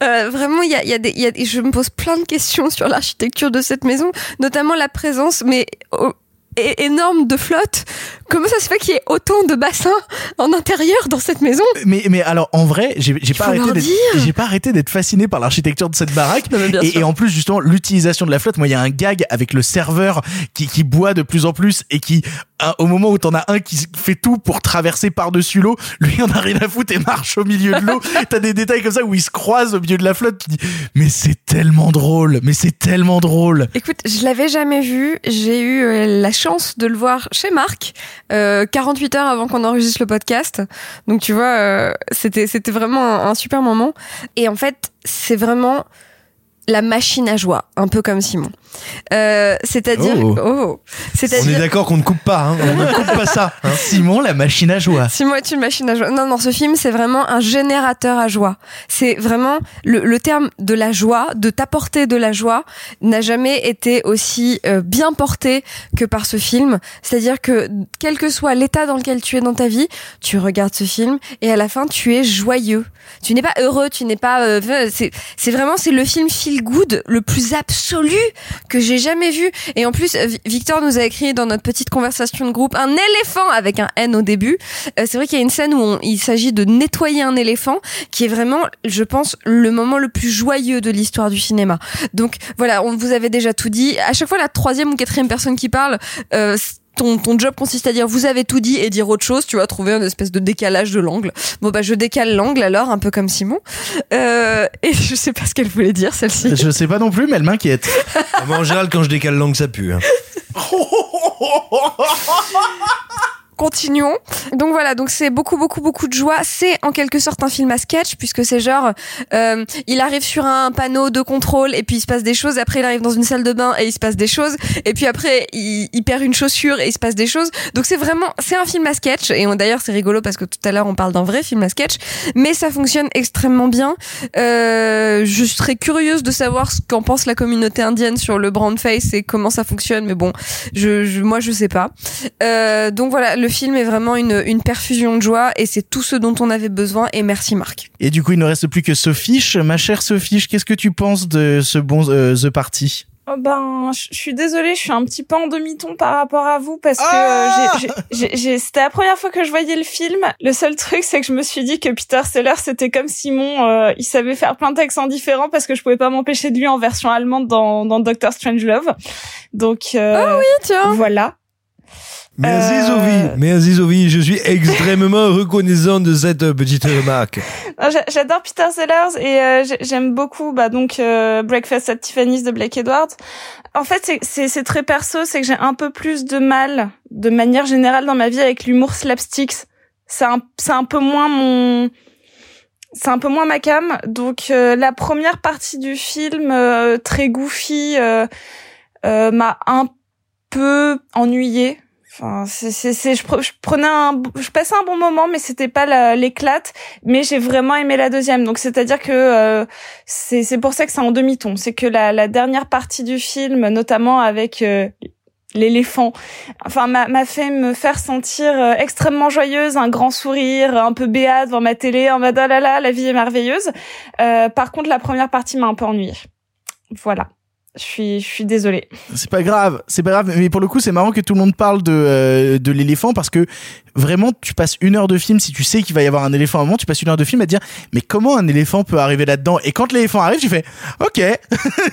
Euh, vraiment, il y a, il y a des, y a je me pose plein de questions sur l'architecture de cette maison, notamment la présence, mais oh, énorme de flotte. Comment ça se fait qu'il y ait autant de bassins en intérieur dans cette maison? Mais, mais alors en vrai, j'ai pas arrêté d'être, dire. j'ai pas arrêté d'être fasciné par l'architecture de cette baraque. Non, Et, en plus justement l'utilisation de la flotte. Moi, il y a un gag avec le serveur qui, qui boit de plus en plus et qui, à- au moment où t'en as un qui fait tout pour traverser par dessus l'eau, lui en a rien à foutre et marche au milieu de l'eau. T'as des détails comme ça où il se croise au milieu de la flotte. Tu dis, mais c'est tellement drôle, mais c'est tellement drôle. Écoute, je l'avais jamais vu. J'ai eu euh, la chance de le voir chez Marc, euh, 48 heures avant qu'on enregistre le podcast. Donc tu vois, euh, c'était c'était vraiment un, un super moment. Et en fait, c'est vraiment la machine à joie, un peu comme Simon. Euh, c'est-à-dire, Oh. oh, On c'est-à-dire. est d'accord qu'on ne coupe pas, hein. on ne coupe pas ça. hein. Simon, la machine à joie. Simon est une machine à joie. Non, non, ce film, c'est vraiment un générateur à joie. C'est vraiment le, le terme de la joie, de t'apporter de la joie, n'a jamais été aussi euh, bien porté que par ce film. C'est-à-dire que quel que soit l'état dans lequel tu es dans ta vie, tu regardes ce film et à la fin, tu es joyeux. Tu n'es pas heureux, tu n'es pas. euh, c'est c'est vraiment c'est le film feel good le plus absolu que j'ai jamais vu. Et en plus, euh, Vi- Victor nous a écrit dans notre petite conversation de groupe un éléphant avec un N au début. Euh, c'est vrai qu'il y a une scène où il s'agit de nettoyer un éléphant, qui est vraiment, je pense, le moment le plus joyeux de l'histoire du cinéma. Donc voilà, on vous avait déjà tout dit. À chaque fois, la troisième ou quatrième personne qui parle. Euh, ton, ton job consiste à dire vous avez tout dit et dire autre chose, tu vas trouver une espèce de décalage de l'angle. Bon bah je décale l'angle alors, un peu comme Simon. Euh, et je sais pas ce qu'elle voulait dire celle-ci. Je sais pas non plus, mais elle m'inquiète. Ah, en général, quand je décale langue, ça pue. hein. Continuons. Donc voilà, donc c'est beaucoup beaucoup beaucoup de joie. C'est en quelque sorte un film à sketch puisque c'est genre euh, il arrive sur un panneau de contrôle et puis il se passe des choses. Après il arrive dans une salle de bain et il se passe des choses. Et puis après il, perd une chaussure et il se passe des choses. Donc c'est vraiment c'est un film à sketch et d'ailleurs c'est rigolo parce que tout à l'heure on parle d'un vrai film à sketch, mais ça fonctionne extrêmement bien. Euh, je serais curieuse de savoir ce qu'en pense la communauté indienne sur le brown face et comment ça fonctionne, mais bon, je, je moi je sais pas. Euh, donc voilà, film est vraiment une, une perfusion de joie et c'est tout ce dont on avait besoin. Et merci Marc. Et du coup, il ne reste plus que Sophie. Ma chère Sophie, qu'est-ce que tu penses de ce bon euh, The Party? Oh ben, je suis désolée, je suis un petit peu en demi-ton par rapport à vous parce que Ah euh, j'ai- j'ai- c'était la première fois que je voyais le film. Le seul truc, c'est que je me suis dit que Peter Sellers, c'était comme Simon, euh, il savait faire plein d'accents différents parce que je pouvais pas m'empêcher de lui en version allemande dans, dans Doctor Strangelove. Donc, euh, Ah oui, tiens. Voilà. Merci Euh, Sophie, merci Sophie, je suis extrêmement reconnaissant de cette petite remarque. J'a- J'adore Peter Sellers et euh, j'ai- j'aime beaucoup bah donc euh, Breakfast at Tiffany's de Blake Edwards. En fait, c'est- très perso, c'est que j'ai un peu plus de mal de manière générale dans ma vie avec l'humour slapstick. C'est un un peu moins mon c'est un peu moins ma cam. Donc euh, la première partie du film euh, très goofy euh, m'a un peu ennuyée. Enfin, c'est, c'est, je, pre- je prenais un, je passais un bon moment, mais c'était pas la- l'éclate. Mais j'ai vraiment aimé la deuxième. Donc, c'est-à-dire que euh, c'est, c'est pour ça que c'est en demi-ton. C'est que la, la dernière partie du film, notamment avec euh, l'éléphant, enfin, m'a, fait me faire sentir euh, extrêmement joyeuse, un grand sourire, un peu béat devant ma télé, en mode ah là là, la vie est merveilleuse. Euh, par contre, la première partie m'a un peu ennuyée. Voilà. Je suis, je suis désolée. C'est pas grave, c'est pas grave. Mais pour le coup, c'est marrant que tout le monde parle de euh, de l'éléphant parce que vraiment, tu passes une heure de film si tu sais qu'il va y avoir un éléphant à un moment, tu passes une heure de film à te dire mais comment un éléphant peut arriver là-dedans? Et quand l'éléphant arrive, tu fais ok.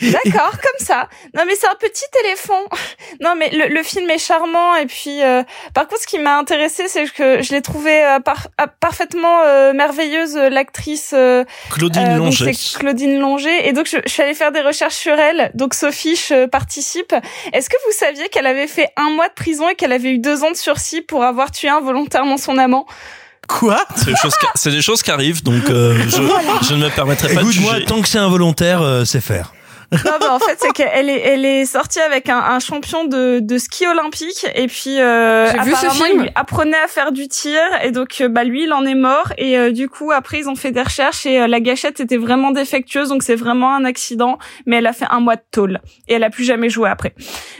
D'accord, comme ça. Non, mais c'est un petit éléphant. Non, mais le, le film est charmant. Et puis, euh, par contre, ce qui m'a intéressé, c'est que je l'ai trouvé euh, par- euh, parfaitement euh, merveilleuse, l'actrice. euh, Claudine euh, Longer. C'est Claudine Longer. Et donc, je, je suis allée faire des recherches sur elle. Donc, Sophie je participe. Est-ce que vous saviez qu'elle avait fait un mois de prison et qu'elle avait eu deux ans de sursis pour avoir tué involontairement son amant? Quoi? C'est des choses qui, c'est des choses qui arrivent, donc euh, je, je ne me permettrai pas de juger. tant que c'est involontaire, euh, c'est faire. Non, bah, en fait, c'est qu'elle est, elle est sortie avec un, un champion de, de ski olympique et puis euh, apparemment film. il lui apprenait à faire du tir et donc euh, bah lui il en est mort et euh, du coup après ils ont fait des recherches et euh, la gâchette était vraiment défectueuse donc c'est vraiment un accident mais elle a fait un mois de tôle et elle a plus jamais joué après.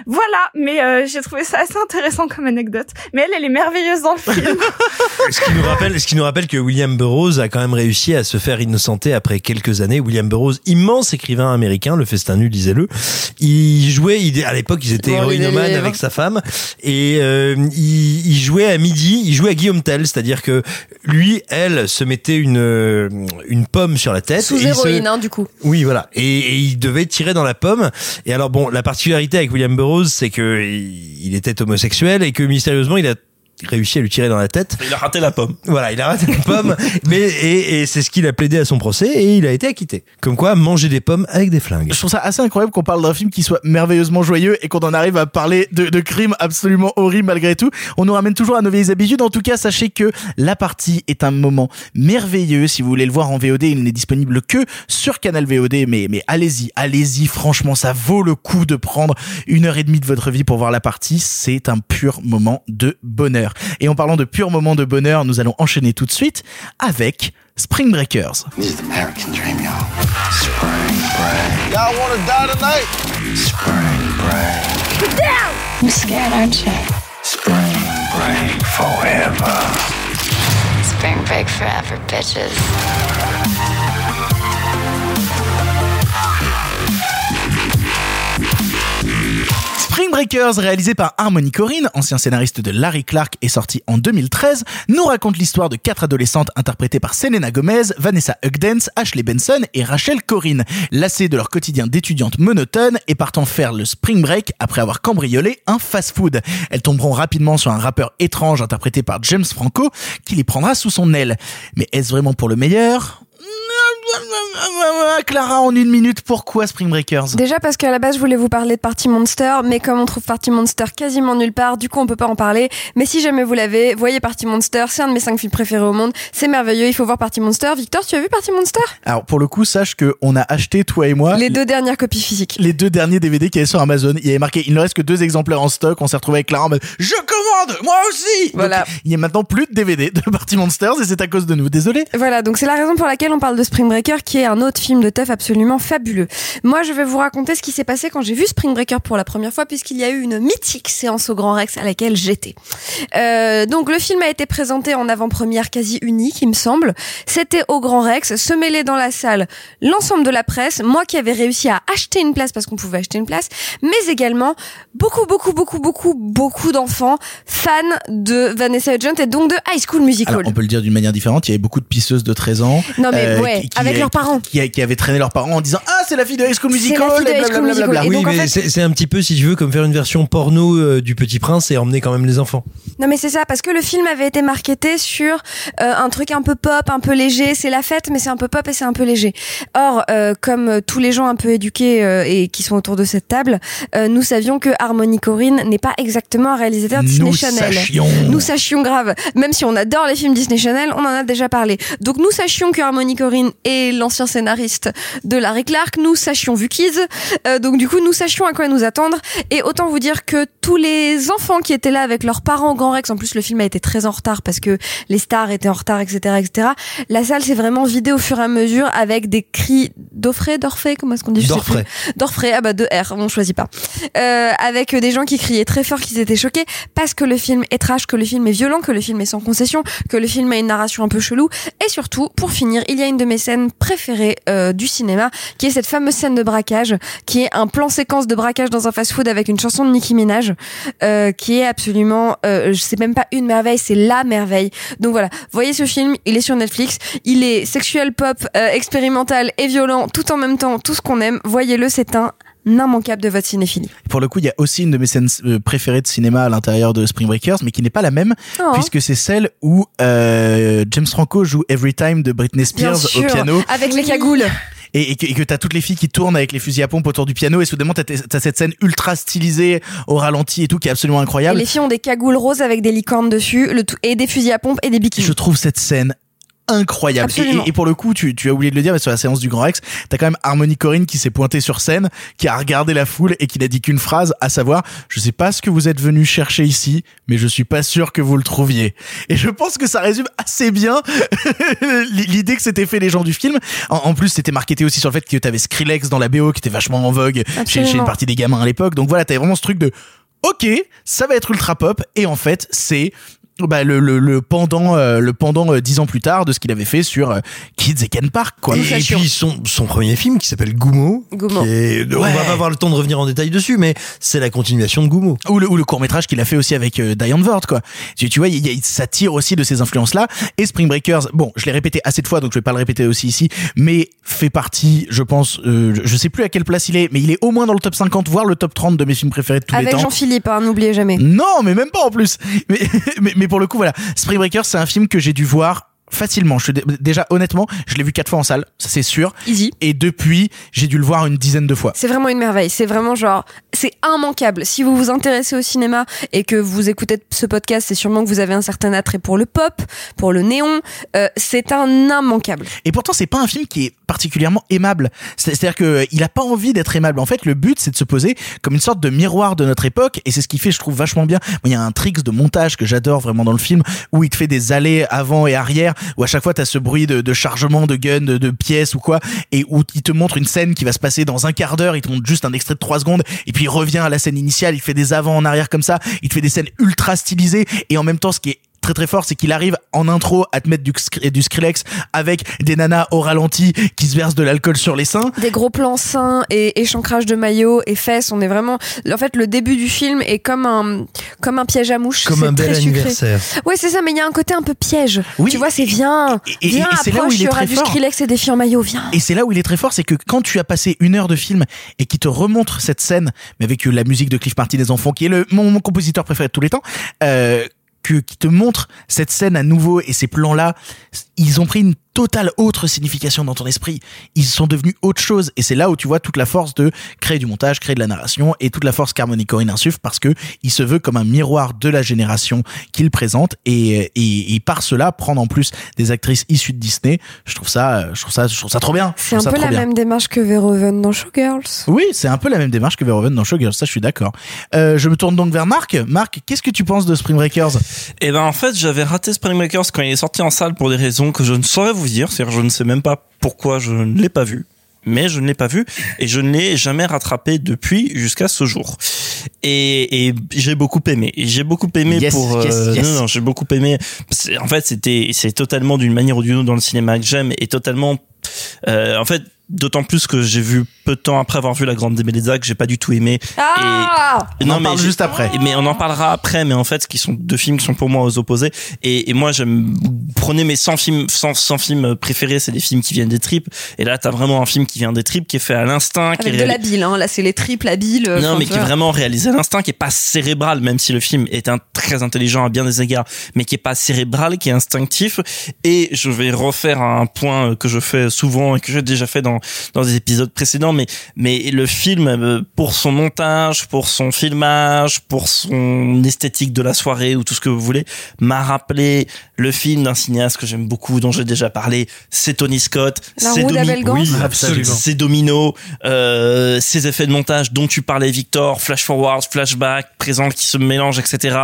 Voilà, mais euh, j'ai trouvé ça assez intéressant comme anecdote. Mais elle, elle est merveilleuse dans le film. Ce qui nous rappelle, ce qui nous rappelle que William Burroughs a quand même réussi à se faire innocenter après quelques années. William Burroughs, immense écrivain américain, le festin nu, lisez-le. Il jouait, il- à l'époque, ils étaient Bon, livres. avec sa femme et euh, il, il jouait à midi, il jouait à Guillaume Tell, c'est-à-dire que lui, elle, se mettait une une pomme sur la tête. Sous et il se- héroïne, hein, du coup. oui, voilà. Et, et il devait tirer dans la pomme. Et alors bon, la particularité avec William Burroughs, c'est que il était homosexuel et que mystérieusement, il a réussi à lui tirer dans la tête. Il a raté la pomme. Voilà, il a raté la pomme, mais et, et c'est ce qu'il a plaidé à son procès et il a été acquitté. Comme quoi, manger des pommes avec des flingues. Je trouve ça assez incroyable qu'on parle d'un film qui soit merveilleusement joyeux et qu'on en arrive à parler de, de crimes absolument horribles malgré tout. On nous ramène toujours à nos vieilles habitudes. En tout cas, sachez que la partie est un moment merveilleux. Si vous voulez le voir en VOD, il n'est disponible que sur Canal VOD. Mais, mais allez-y, allez-y. Franchement, ça vaut le coup de prendre une heure et demie de votre vie pour voir la partie. C'est un pur moment de bonheur. Et en parlant de pur moment de bonheur, nous allons enchaîner tout de suite avec Spring Breakers. This is the American dream, y'all. Spring break. Y'all wanna Spring Breakers, réalisé par Harmony Corrine, ancien scénariste de Larry Clark et sorti en 2013, nous raconte l'histoire de quatre adolescentes interprétées par Selena Gomez, Vanessa Hudgens, Ashley Benson et Rachel Corrine, lassées de leur quotidien d'étudiantes monotone et partant faire le Spring Break après avoir cambriolé un fast-food. Elles tomberont rapidement sur un rappeur étrange interprété par James Franco qui les prendra sous son aile. Mais est-ce vraiment pour le meilleur? Clara, en une minute, pourquoi Spring Breakers? Déjà parce qu'à la base je voulais vous parler de Party Monster, mais comme on trouve Party Monster quasiment nulle part, du coup on peut pas en parler. Mais si jamais vous l'avez, voyez Party Monster, c'est un de mes cinq films préférés au monde, c'est merveilleux, il faut voir Party Monster. Victor, tu as vu Party Monster? Alors pour le coup, sache que on a acheté toi et moi Les deux dernières copies physiques. les deux derniers DVD qui étaient sur Amazon. Il y avait marqué il ne reste que deux exemplaires en stock. On s'est retrouvé avec Clara en mode je commande moi aussi. Voilà. Donc, il y a maintenant plus de DVD de Party Monsters et c'est à cause de nous. Désolé. Voilà, donc c'est la raison pour laquelle on parle de Spring Breaker, qui est un autre film de teuf absolument fabuleux. Moi, je vais vous raconter ce qui s'est passé quand j'ai vu Spring Breaker pour la première fois, puisqu'il y a eu une mythique séance au Grand Rex à laquelle j'étais. Euh, donc le film a été présenté en avant-première quasi unique, il me semble. C'était au Grand Rex, se mêlait dans la salle l'ensemble de la presse, moi qui avais réussi à acheter une place parce qu'on pouvait acheter une place, mais également beaucoup, beaucoup, beaucoup, beaucoup, beaucoup d'enfants fans de Vanessa Hudgens et donc de High School Musical. Alors, on peut le dire d'une manière différente. Il y avait beaucoup de pisseuses de 13 ans. euh, Non, mais ouais, avec leurs parents. Qui, qui avaient traîné leurs parents en disant ah c'est la fille de High School Musical. la fille de et High School blablabla. Musical. Et Oui, mais c'est un petit peu, si tu veux, comme faire une version porno euh, du Petit Prince et emmener quand même les enfants. Non mais c'est ça parce que le film avait été marketé sur euh, un truc un peu pop, un peu léger. C'est la fête, mais c'est un peu pop et c'est un peu léger. Or, euh, comme tous les gens un peu éduqués et qui sont autour de cette table, nous savions que Harmony Corrine n'est pas exactement un réalisateur Disney Nous Channel. sachions. Nous sachions grave. Même si on adore les films Disney Channel, on en a déjà parlé. Donc nous sachions que Harmony Corrine est l'ancien scénariste de Larry Clark. Nous sachions vu Kids. Euh, donc du coup, nous sachions à quoi nous attendre. Et autant vous dire que tous les enfants qui étaient là avec leurs parents au Grand Rex, en plus le film a été très en retard parce que les stars étaient en retard, etc., etc. La salle s'est vraiment vidée au fur et à mesure avec des cris d'Offrey, d'Orphée, comment est-ce qu'on dit plus. D'Orphée, ah bah de R, on choisit pas. Euh, avec des gens qui criaient très fort, qu'ils étaient choqués parce que le film est trash, que le film est violent, que le film est sans concession, que le film a une narration un peu chelou. Et surtout, pour finir, il y a une de mes scènes préférées euh, du cinéma, qui est cette fameuse scène de braquage, qui est un plan séquence de braquage dans un fast-food avec une chanson de Nicki Minaj, euh, qui est absolument, euh, je sais même pas une merveille, c'est la merveille. Donc voilà, voyez ce film, il est sur Netflix, il est sexuel pop, euh, expérimental et violent, tout en même temps, tout ce qu'on aime. Voyez-le, c'est un immanquable de votre cinéphilie. Pour le coup, il y a aussi une de mes scènes euh, préférées de cinéma à l'intérieur de Spring Breakers, mais qui n'est pas la même, Oh. puisque c'est celle où euh, James Franco joue Every Time de Britney Spears au piano. avec les cagoules. et, et que, et que t'as toutes les filles qui tournent avec les fusils à pompe autour du piano et soudainement t'as, t'as cette scène ultra stylisée au ralenti et tout qui est absolument Et incroyable. les filles ont des cagoules roses avec des licornes dessus, le tout, et des fusils à pompe et des bikinis. Je trouve cette scène incroyable. Et, pour le coup, tu, tu as oublié de le dire, mais sur la séance du Grand Rex, t'as quand même Harmony Corrine qui s'est pointée sur scène, qui a regardé la foule et qui n'a dit qu'une phrase, à savoir, je sais pas ce que vous êtes venu chercher ici, mais je suis pas sûr que vous le trouviez. Et je pense que ça résume assez bien l'idée que s'étaient fait les gens du film. En, en plus, c'était marketé aussi sur le fait que t'avais Skrillex dans la BO qui était vachement en vogue chez, chez une partie des gamins à l'époque. Donc voilà, t'avais vraiment ce truc de, ok, ça va être ultra pop, et en fait, c'est bah, le, le, le pendant euh, le pendant euh, dix ans plus tard de ce qu'il avait fait sur euh, Kids et Ken Park quoi. Et, et puis son, son premier film qui s'appelle Goumo. Goumo. qui est- On va pas avoir le temps de revenir en détail dessus, mais c'est la continuation de Goumo. ou le, ou le court métrage qu'il a fait aussi avec euh, Diane Ward quoi. Tu, tu vois, il, a- ça tire aussi de ces influences là. Et Spring Breakers, bon, je l'ai répété assez de fois donc je vais pas le répéter aussi ici, mais fait partie, je pense, euh, je sais plus à quelle place il est, mais il est au moins dans le top 50 voire le top 30 de mes films préférés de tous les Avec temps. Jean-Philippe, hein, n'oubliez jamais. Non, mais même pas en plus. Mais, mais, mais pour le coup, voilà, Spring Breakers, c'est un film que j'ai dû voir facilement. Je, déjà, honnêtement, je l'ai vu quatre fois en salle, ça c'est sûr. Easy. Et depuis, j'ai dû le voir une dizaine de fois. C'est vraiment une merveille. C'est vraiment genre, c'est immanquable. Si vous vous intéressez au cinéma et que vous écoutez ce podcast, c'est sûrement que vous avez un certain attrait pour le pop, pour le néon. Euh, c'est un immanquable. Et pourtant, c'est pas un film qui est particulièrement aimable. C'est- C'est-à-dire que il a pas envie d'être aimable. En fait, le but, c'est de se poser comme une sorte de miroir de notre époque, et c'est ce qui fait, je trouve, vachement bien. Il y a un trick de montage que j'adore vraiment dans le film, où il te fait des allées avant et arrière, où à chaque fois t'as ce bruit de, chargement de gun, de, de pièces ou quoi, et où il te montre une scène qui va se passer dans un quart d'heure. Il te montre juste un extrait de trois secondes, et puis il revient à la scène initiale. Il fait des avant en arrière comme ça. Il te fait des scènes ultra stylisées, et en même temps, ce qui est très très fort, c'est qu'il arrive en intro à te mettre du, du Skrillex avec des nanas au ralenti qui se versent de l'alcool sur les seins. Des gros plans seins et échancrage de maillots et fesses. On est vraiment. En fait, le début du film est comme un comme un piège à mouche. Comme un bel sucré. anniversaire. Ouais, c'est ça. Mais il y a un côté un peu piège. Tu vois, c'est viens, et- viens, et là où il Il est y aura du fort. Skrillex et des filles en maillot. Viens. Et c'est là où il est très fort, c'est que quand tu as passé une heure de film et qui te remontre cette scène, mais avec euh, la musique de Cliff Martin des enfants, qui est le, mon, mon compositeur préféré de tous les temps, euh, que, qui te montre cette scène à nouveau et ces plans-là, ils ont pris une totale autre signification dans ton esprit. Ils sont devenus autre chose. Et c'est là où tu vois toute la force de créer du montage, créer de la narration et toute la force qu'Harmony Corinne insuffle parce que il se veut comme un miroir de la génération qu'il présente et, et, et par cela prendre en plus des actrices issues de Disney. Je trouve ça, je trouve ça, je trouve ça trop bien. C'est un peu la bien. même démarche que Verhoeven dans Showgirls. Oui, c'est un peu la même démarche que Verhoeven dans Showgirls, ça je suis d'accord. Euh, je me tourne donc vers Marc. Marc, qu'est-ce que tu penses de Spring Breakers? Eh ben en fait, j'avais raté Spring Breakers quand il est sorti en salle pour des raisons que je ne saurais vous dire. C'est-à-dire, je ne sais même pas pourquoi je ne l'ai pas vu. Mais je ne l'ai pas vu et je ne l'ai jamais rattrapé depuis jusqu'à ce jour. Et, et j'ai beaucoup aimé. J'ai beaucoup aimé Yes, pour. yes, euh, yes. Non, non, j'ai beaucoup aimé. En fait, c'était, c'est totalement d'une manière ou d'une autre dans le cinéma que j'aime et totalement. euh, en fait, d'autant plus que j'ai vu peu de temps après avoir vu La Grande Démêlée que j'ai pas du tout aimé. Ah On en parle j'ai- juste après. Mais on en parlera après. Mais en fait, ce qui sont deux films qui sont pour moi aux opposés. Et, et moi, j'aime prenez mes 100 films, 100, 100 films préférés, c'est des films qui viennent des tripes. Et là, t'as vraiment un film qui vient des tripes, qui est fait à l'instinct, qui est Avec de la bile, hein. Là, c'est les triples à bile. euh, non, mais qui est vraiment réalisé à l'instinct, qui est pas cérébral, même si le film est un très intelligent à bien des égards, mais qui est pas cérébral, qui est instinctif. Et je vais refaire un point que je fais souvent et que j'ai déjà fait dans dans des épisodes précédents, mais mais le film euh, pour son montage, pour son filmage, pour son esthétique de la soirée ou tout ce que vous voulez, m'a rappelé le film d'un cinéaste que j'aime beaucoup, dont j'ai déjà parlé, c'est Tony Scott, c'est Domi- oui, Domino, euh, ces effets de montage dont tu parlais, Victor, flash forward, flashback, présent qui se mélangent, etc.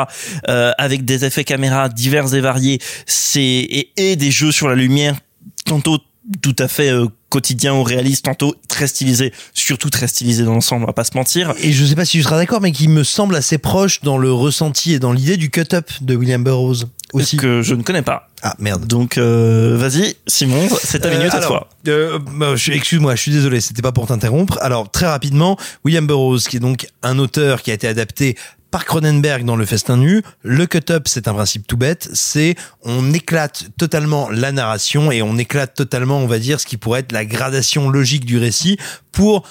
euh, avec des effets caméra divers et variés, c'est et, et des jeux sur la lumière, tantôt tout à fait euh, quotidien ou réaliste, tantôt très stylisé, surtout très stylisé dans l'ensemble, on va pas se mentir. Et je sais pas si tu seras d'accord, mais qui me semble assez proche dans le ressenti et dans l'idée du cut-up de William Burroughs aussi. Que je ne connais pas. Ah merde. Donc euh, vas-y, Simon, c'est ta Euh, minute à alors, toi. euh, bah, je- Excuse-moi, je suis désolé, c'était pas pour t'interrompre. Alors très rapidement, William Burroughs, qui est donc un auteur qui a été adapté par Cronenberg dans Le Festin Nu. Le cut-up, c'est un principe tout bête. C'est on éclate totalement la narration et on éclate totalement, on va dire, ce qui pourrait être la gradation logique du récit pour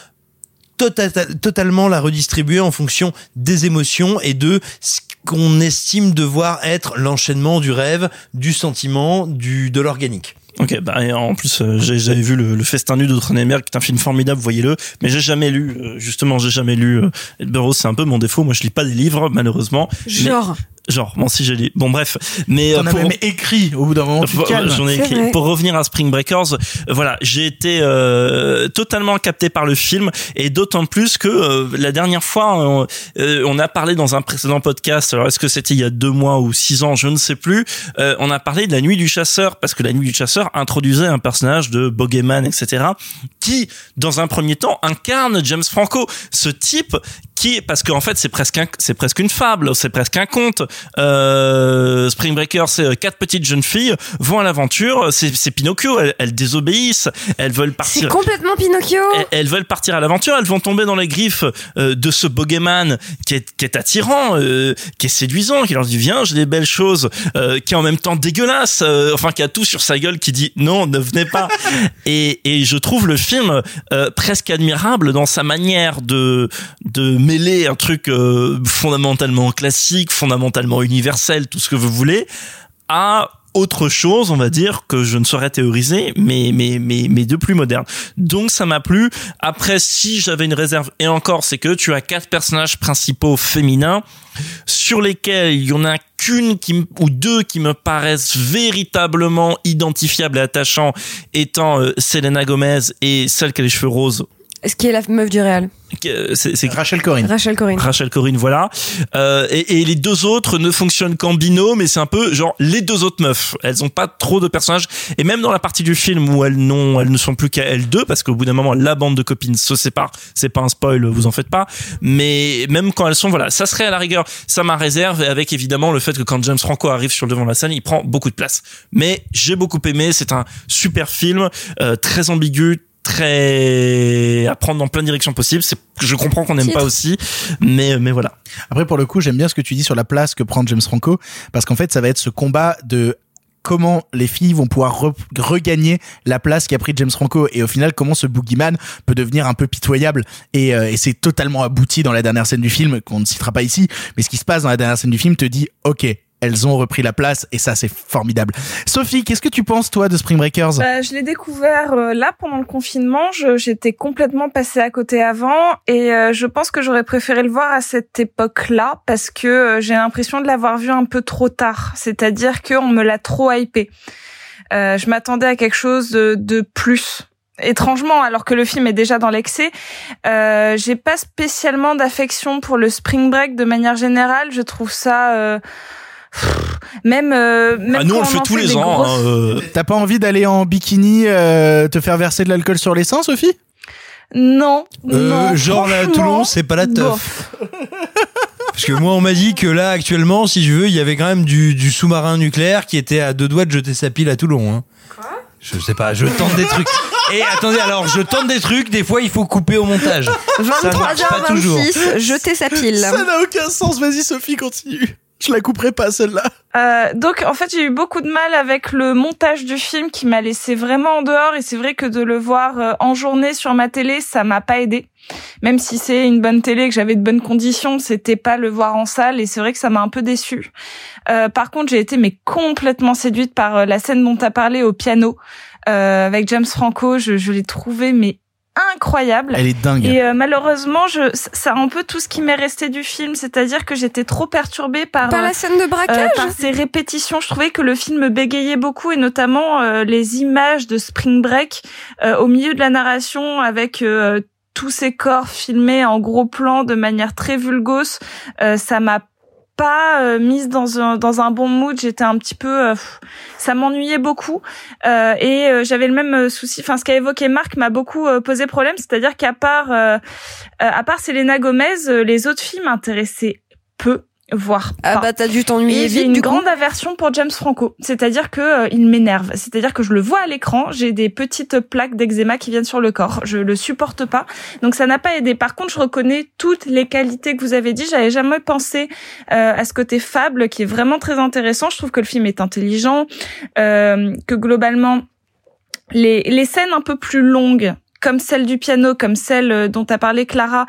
tota- totalement la redistribuer en fonction des émotions et de ce qu'on estime devoir être l'enchaînement du rêve, du sentiment, du de l'organique. Ok, bah et en plus euh, j'avais vu le, le Festin nu de qui est un film formidable, voyez-le. Mais j'ai jamais lu, euh, justement, j'ai jamais lu. Euh, Burroughs, c'est un peu mon défaut. Moi, je lis pas des livres, malheureusement. Genre. Genre, bon, si j'ai lu. Bon, bref. Mais T'en euh, as même écrit au bout d'un moment. Tu te pour- calmes. J'en ai C'est écrit. vrai. Pour revenir à Spring Breakers, euh, voilà, j'ai été euh, totalement capté par le film et d'autant plus que euh, la dernière fois, on, euh, on a parlé dans un précédent podcast. Alors, est-ce que c'était il y a deux mois ou six ans, je ne sais plus. euh, on a parlé de la Nuit du chasseur parce que la Nuit du chasseur introduisait un personnage de Bogeyman, etc., qui, dans un premier temps, incarne James Franco, ce type qui, parce qu'en fait, c'est presque c'est presque une fable, c'est presque un conte. Euh, Spring Breaker, c'est euh, quatre petites jeunes filles vont à l'aventure. C'est, c'est Pinocchio. Elles, elles désobéissent. Elles veulent C'est partir. complètement Pinocchio. Elles, elles veulent partir à l'aventure. Elles vont tomber dans les griffes euh, de ce bogeyman qui est, qui est attirant, euh, qui est séduisant, qui leur dit viens, j'ai des belles choses, euh, qui est en même temps dégueulasse, euh, enfin qui a tout sur sa gueule, qui dit non, ne venez pas. et, et je trouve le film euh, presque admirable dans sa manière de de mêler un truc euh, fondamentalement classique, fondamentalement universel, tout ce que vous voulez, à autre chose, on va dire, que je ne saurais théoriser, mais, mais, mais, mais de plus moderne. Donc ça m'a plu. Après, si j'avais une réserve, et encore, c'est que tu as quatre personnages principaux féminins, sur lesquels il y en a qu'une ou deux qui me paraissent véritablement identifiables et attachants, étant euh, Selena Gomez et celle qui a les cheveux roses. Ce qui est la meuf du réal. Euh, C'est c'est Rachel Corinne. Rachel Corinne. Rachel Corinne, voilà. Euh, et, et les deux autres ne fonctionnent qu'en binôme, mais c'est un peu genre les deux autres meufs. Elles ont pas trop de personnages. Et même dans la partie du film où elles n'ont, elles ne sont plus qu'à elles deux, parce qu'au bout d'un moment, la bande de copines se sépare. C'est pas un spoil, vous en faites pas. Mais même quand elles sont, voilà, ça serait à la rigueur, ça m'a réserve, et avec évidemment le fait que quand James Franco arrive sur le devant de la scène, il prend beaucoup de place. Mais j'ai beaucoup aimé. C'est un super film, euh, très ambigu, très à prendre dans plein de directions possibles. C'est, je comprends qu'on n'aime pas aussi, mais mais voilà. Après, pour le coup, j'aime bien ce que tu dis sur la place que prend James Franco, parce qu'en fait, ça va être ce combat de comment les filles vont pouvoir re- regagner la place qu'a pris James Franco et au final comment ce boogeyman peut devenir un peu pitoyable et, euh, et c'est totalement abouti dans la dernière scène du film qu'on ne citera pas ici mais ce qui se passe dans la dernière scène du film te dit ok elles ont repris la place et ça c'est formidable Sophie qu'est-ce que tu penses toi de Spring Breakers? Bah, je l'ai découvert euh, là pendant le confinement. J'étais complètement passée à côté avant et euh, je pense que j'aurais préféré le voir à cette époque-là parce que euh, j'ai l'impression de l'avoir vu un peu trop tard. C'est-à-dire qu'on me l'a trop hypé. Euh, je m'attendais à quelque chose de, de plus. Étrangement, alors que le film est déjà dans l'excès, euh, j'ai pas spécialement d'affection pour le Spring Break de manière générale. Je trouve ça euh, même euh, même Ah, nous, on le fait tous les ans, grosses- hein, euh. T'as pas envie d'aller en bikini euh, te faire verser de l'alcool sur les seins Sophie? Non, Euh, non. genre là, à Toulon, c'est pas la teuf. Parce que moi, on m'a dit que là, actuellement, si je veux, il y avait quand même du, du sous-marin nucléaire qui était à deux doigts de jeter sa pile à Toulon. Hein. Je sais pas, je tente des trucs. Et attendez, alors, je tente des trucs, des fois, il faut couper au montage. Ça marche pas toujours. 23h26, jeter sa pile. ça n'a aucun sens vas-y Sophie continue je la couperai pas celle-là. Euh, donc en fait j'ai eu beaucoup de mal avec le montage du film qui m'a laissé vraiment en dehors. Et c'est vrai que de le voir euh, en journée sur ma télé ça m'a pas aidé. Même si c'est une bonne télé que j'avais de bonnes conditions c'était pas le voir en salle. Et c'est vrai que ça m'a un peu déçu euh, par contre j'ai été mais complètement séduite par euh, la scène dont tu as parlé au piano euh, avec James Franco. Je, je l'ai trouvé mais incroyable. Elle est dingue. Et euh, malheureusement, je, ça a un peu tout ce qui m'est resté du film, c'est-à-dire que j'étais trop perturbée par Par la euh, scène de braquage euh, par ces répétitions. Je trouvais que le film bégayait beaucoup et notamment euh, les images de Spring Break euh, au milieu de la narration avec euh, tous ces corps filmés en gros plan de manière très vulgose. Euh, ça m'a pas euh, mise dans un dans un bon mood. J'étais un petit peu euh, ça m'ennuyait beaucoup. Euh, et euh, j'avais le même euh, souci. Enfin ce qu'a évoqué Marc m'a beaucoup euh, posé problème. C'est-à-dire qu'à part à part Selena Gomez les autres films m'intéressaient peu voire Ah pas. bah t'as dû t'ennuyer Et j'ai vite une du coup. grande aversion pour James Franco, c'est-à-dire que euh, il m'énerve, c'est-à-dire que je le vois à l'écran, j'ai des petites plaques d'eczéma qui viennent sur le corps, je le supporte pas. Donc ça n'a pas aidé. Par contre, je reconnais toutes les qualités que vous avez dit, j'avais jamais pensé euh, à ce côté fable qui est vraiment très intéressant. Je trouve que le film est intelligent, euh, que globalement les les scènes un peu plus longues comme celle du piano, comme celle euh, dont a parlé Clara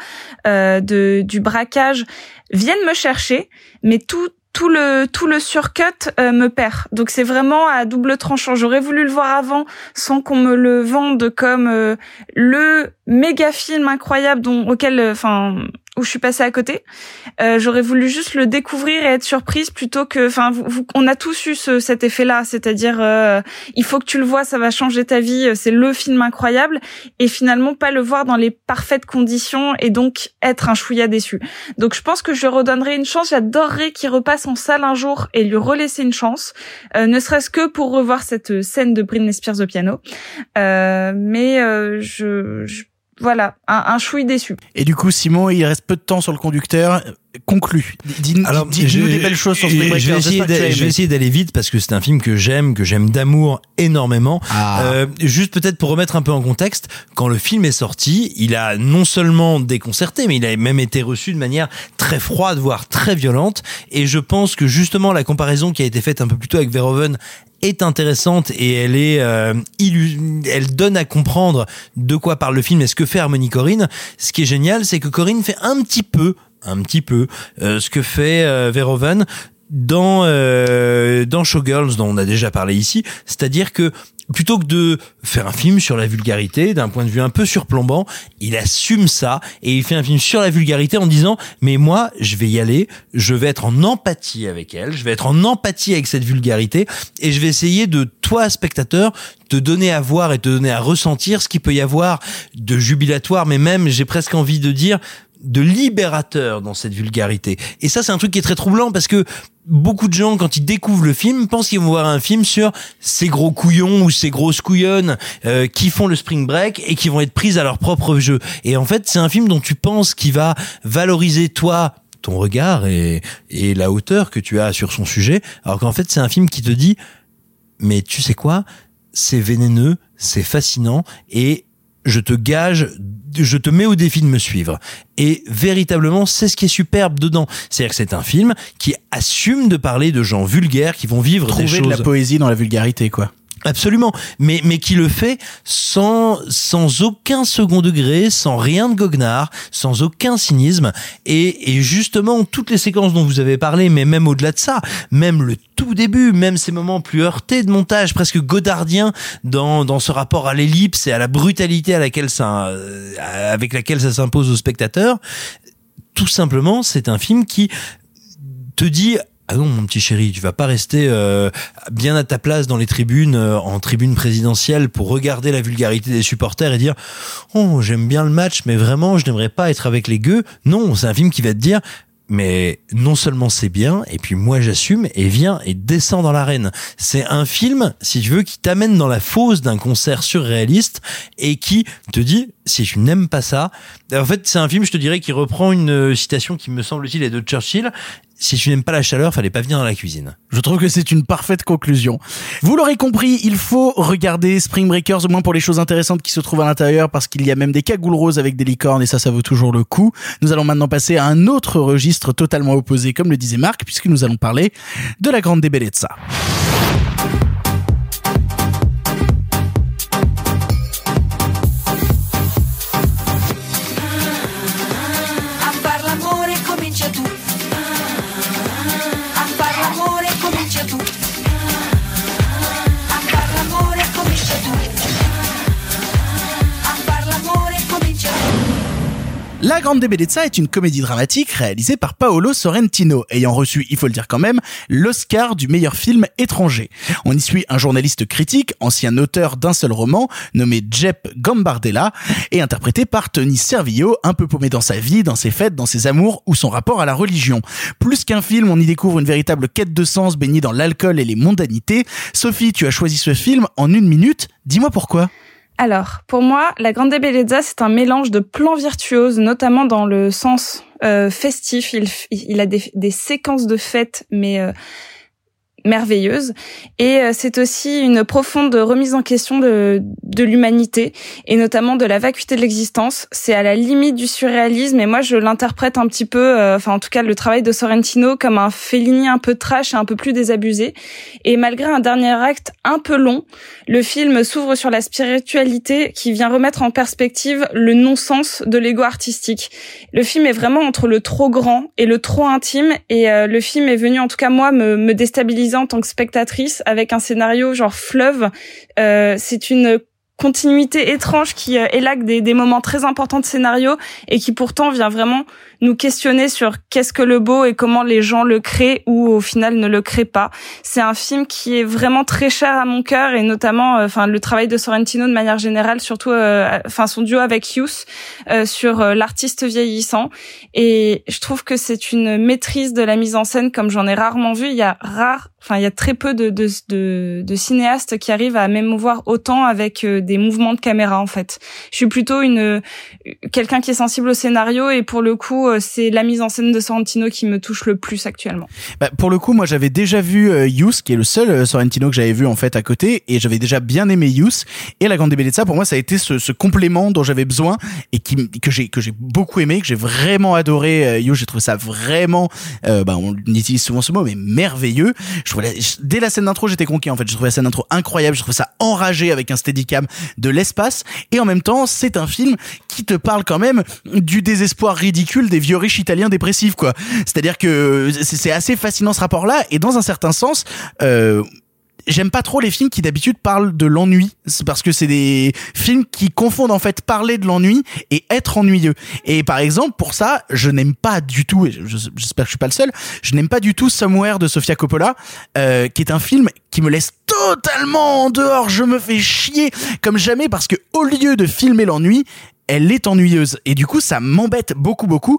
euh, de du braquage, viennent me chercher, mais tout tout le tout le surcut euh, me perd. Donc c'est vraiment à double tranchant. J'aurais voulu le voir avant sans qu'on me le vende comme euh, le méga film incroyable dont auquel euh, enfin où je suis passée à côté. Euh, J'aurais voulu juste le découvrir et être surprise plutôt que, enfin, vous- vous- on a tous eu ce, cet effet-là, c'est-à-dire euh, il faut que tu le vois, ça va changer ta vie, euh, c'est le film incroyable, et finalement pas le voir dans les parfaites conditions et donc être un chouïa déçu. Donc je pense que je redonnerai une chance. J'adorerais qu'il repasse en salle un jour et lui relaisser une chance, euh, ne serait-ce que pour revoir cette scène de Britney Spears au piano. Euh, mais euh, je, je- voilà, un, un chouille déçu. Et du coup, Simon, il reste peu de temps sur le conducteur. Conclu. Dis- dis- Alors, dis-nous des belles choses sur Spring je vais essayer d'aller vite parce que c'est un film que j'aime, que j'aime d'amour énormément. Ah. Euh, juste peut-être pour remettre un peu en contexte, quand le film est sorti, il a non seulement déconcerté, mais il a même été reçu de manière très froide, voire très violente. Et je pense que justement la comparaison qui a été faite un peu plus tôt avec Verhoeven est intéressante et elle est euh, elle donne à comprendre de quoi parle le film et ce que fait Harmony Corinne. Ce qui est génial, c'est que Corinne fait un petit peu, un petit peu, euh, ce que fait euh, Verhoeven dans euh, dans Showgirls dont on a déjà parlé ici, c'est-à-dire que plutôt que de faire un film sur la vulgarité d'un point de vue un peu surplombant, il assume ça et il fait un film sur la vulgarité en disant mais moi je vais y aller, je vais être en empathie avec elle, je vais être en empathie avec cette vulgarité et je vais essayer de toi spectateur te donner à voir et te donner à ressentir ce qu'il peut y avoir de jubilatoire. Mais même j'ai presque envie de dire de libérateur dans cette vulgarité. Et ça, c'est un truc qui est très troublant parce que beaucoup de gens, quand ils découvrent le film, pensent qu'ils vont voir un film sur ces gros couillons ou ces grosses couillonnes euh, qui font le spring break et qui vont être prises à leur propre jeu. Et en fait, c'est un film dont tu penses qu'il va valoriser toi ton regard et, et la hauteur que tu as sur son sujet, alors qu'en fait, c'est un film qui te dit, mais tu sais quoi, c'est vénéneux, c'est fascinant et je te gage, je te mets au défi de me suivre. Et véritablement, c'est ce qui est superbe dedans. C'est-à-dire que c'est un film qui assume de parler de gens vulgaires qui vont vivre des Trouver choses. de la poésie dans la vulgarité, quoi. Absolument, mais mais qui le fait sans sans aucun second degré, sans rien de goguenard, sans aucun cynisme. Et et justement toutes les séquences dont vous avez parlé, mais même au-delà de ça, même le tout début, même ces moments plus heurtés de montage, presque godardien dans dans ce rapport à l'ellipse et à la brutalité à laquelle ça euh, avec laquelle ça s'impose au spectateur, tout simplement, c'est un film qui te dit ah non mon petit chéri, tu vas pas rester euh, bien à ta place dans les tribunes euh, en tribune présidentielle pour regarder la vulgarité des supporters et dire "Oh, j'aime bien le match mais vraiment, je n'aimerais pas être avec les gueux." Non, c'est un film qui va te dire mais non seulement c'est bien, et puis moi j'assume, et viens et descends dans l'arène. C'est un film, si tu veux, qui t'amène dans la fosse d'un concert surréaliste et qui te dit, si tu n'aimes pas ça, en fait c'est un film, je te dirais, qui reprend une citation qui me semble-t-il est de Churchill, si tu n'aimes pas la chaleur, fallait pas venir dans la cuisine. Je trouve que c'est une parfaite conclusion. Vous l'aurez compris, il faut regarder Spring Breakers, au moins pour les choses intéressantes qui se trouvent à l'intérieur, parce qu'il y a même des cagoules roses avec des licornes, et ça, ça vaut toujours le coup. Nous allons maintenant passer à un autre registre totalement opposé, comme le disait Marc, puisque nous allons parler de la Grande Bellezza. La Grande Bellezza est une comédie dramatique réalisée par Paolo Sorrentino, ayant reçu, il faut le dire quand même, l'Oscar du meilleur film étranger. On y suit un journaliste critique, ancien auteur d'un seul roman, nommé Jep Gambardella, et interprété par Tony Servillo, un peu paumé dans sa vie, dans ses fêtes, dans ses amours ou son rapport à la religion. Plus qu'un film, on y découvre une véritable quête de sens baignée dans l'alcool et les mondanités. Sophie, tu as choisi ce film en une minute. Dis-moi pourquoi. Alors, pour moi, La Grande Bellezza, c'est un mélange de plans virtuoses, notamment dans le sens euh, festif. Il, a des, des séquences de fêtes, mais euh, merveilleuses. Et euh, c'est aussi une profonde remise en question de, de l'humanité, et notamment de la vacuité de l'existence. C'est à la limite du surréalisme, et moi, je l'interprète un petit peu, euh, enfin, en tout cas, le travail de Sorrentino comme un Fellini un peu trash et un peu plus désabusé. Et malgré un dernier acte un peu long, le film s'ouvre sur la spiritualité qui vient remettre en perspective le non-sens de l'ego artistique. Le film est vraiment entre le trop grand et le trop intime et euh, le film est venu en tout cas moi me, me déstabiliser en tant que spectatrice avec un scénario genre fleuve. Euh, c'est une continuité étrange qui euh, élague des, des moments très importants de scénario et qui pourtant vient vraiment nous questionner sur qu'est-ce que le beau et comment les gens le créent ou au final ne le créent pas. C'est un film qui est vraiment très cher à mon cœur et notamment euh, enfin le travail de Sorrentino de manière générale surtout euh, enfin son duo avec Hughes euh, sur euh, l'artiste vieillissant et je trouve que c'est une maîtrise de la mise en scène comme j'en ai rarement vu, il y a rare enfin il y a très peu de de, de, de cinéastes qui arrivent à m'émouvoir autant avec euh, des mouvements de caméra en fait. Je suis plutôt une quelqu'un qui est sensible au scénario et pour le coup euh, c'est la mise en scène de Sorrentino qui me touche le plus actuellement. Bah, pour le coup, moi j'avais déjà vu euh, Youth, qui est le seul euh, Sorrentino que j'avais vu en fait à côté, et j'avais déjà bien aimé Youth. Et La Grande Bellezza, pour moi, ça a été ce, ce complément dont j'avais besoin et qui que j'ai que j'ai beaucoup aimé, que j'ai vraiment adoré. Euh, Youth, j'ai trouvé ça vraiment, bah, on utilise souvent ce mot, mais merveilleux. Dès la scène d'intro, j'étais conquis en fait. Je trouvais la scène d'intro incroyable. Je trouvais ça enragé avec un steadicam de l'espace. Et en même temps, c'est un film qui te parle quand même du désespoir ridicule des vieux riches italiens dépressifs, quoi. C'est-à-dire que c'est c'est assez fascinant ce rapport-là. Et dans un certain sens, euh, J'aime pas trop les films qui d'habitude parlent de l'ennui, parce que c'est des films qui confondent en fait parler de l'ennui et être ennuyeux. Et par exemple, pour ça, je n'aime pas du tout, et je- j'espère que je suis pas le seul, je n'aime pas du tout Somewhere de Sofia Coppola, euh, qui est un film qui me laisse totalement en dehors. Je me fais chier comme jamais parce que au lieu de filmer l'ennui, elle est ennuyeuse. Et du coup, ça m'embête beaucoup, beaucoup.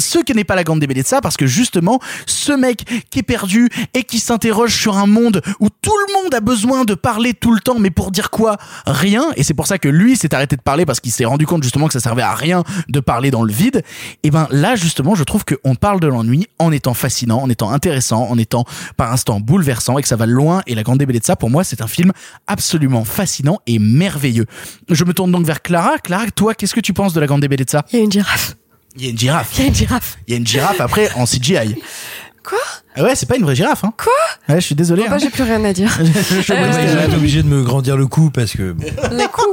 Ce qui n'est pas la grande débellée de ça, parce que justement, ce mec qui est perdu et qui s'interroge sur un monde où tout le monde a besoin de parler tout le temps, mais pour dire quoi? Rien. Et c'est pour ça que lui s'est arrêté de parler parce qu'il s'est rendu compte justement que ça servait à rien de parler dans le vide. Et ben là, justement, je trouve qu'on parle de l'ennui en étant fascinant, en étant intéressant, en étant par instant bouleversant et que ça va loin. Et la grande débellée de ça, pour moi, c'est un film absolument fascinant et merveilleux. Je me tourne donc vers Clara. Clara, toi, qu'est-ce que tu penses de la grande débellée de ça? Il y a une girafe. Il y a une girafe. Il y a une girafe. Il y a une girafe après en CGI. Quoi? Ah ouais, c'est pas une vraie girafe. Hein. Quoi? Ouais, je suis désolé. Bon, bah, hein. j'ai plus rien à dire. Je suis Euh, obligé de- me grandir le cou parce que. bon. Les coups.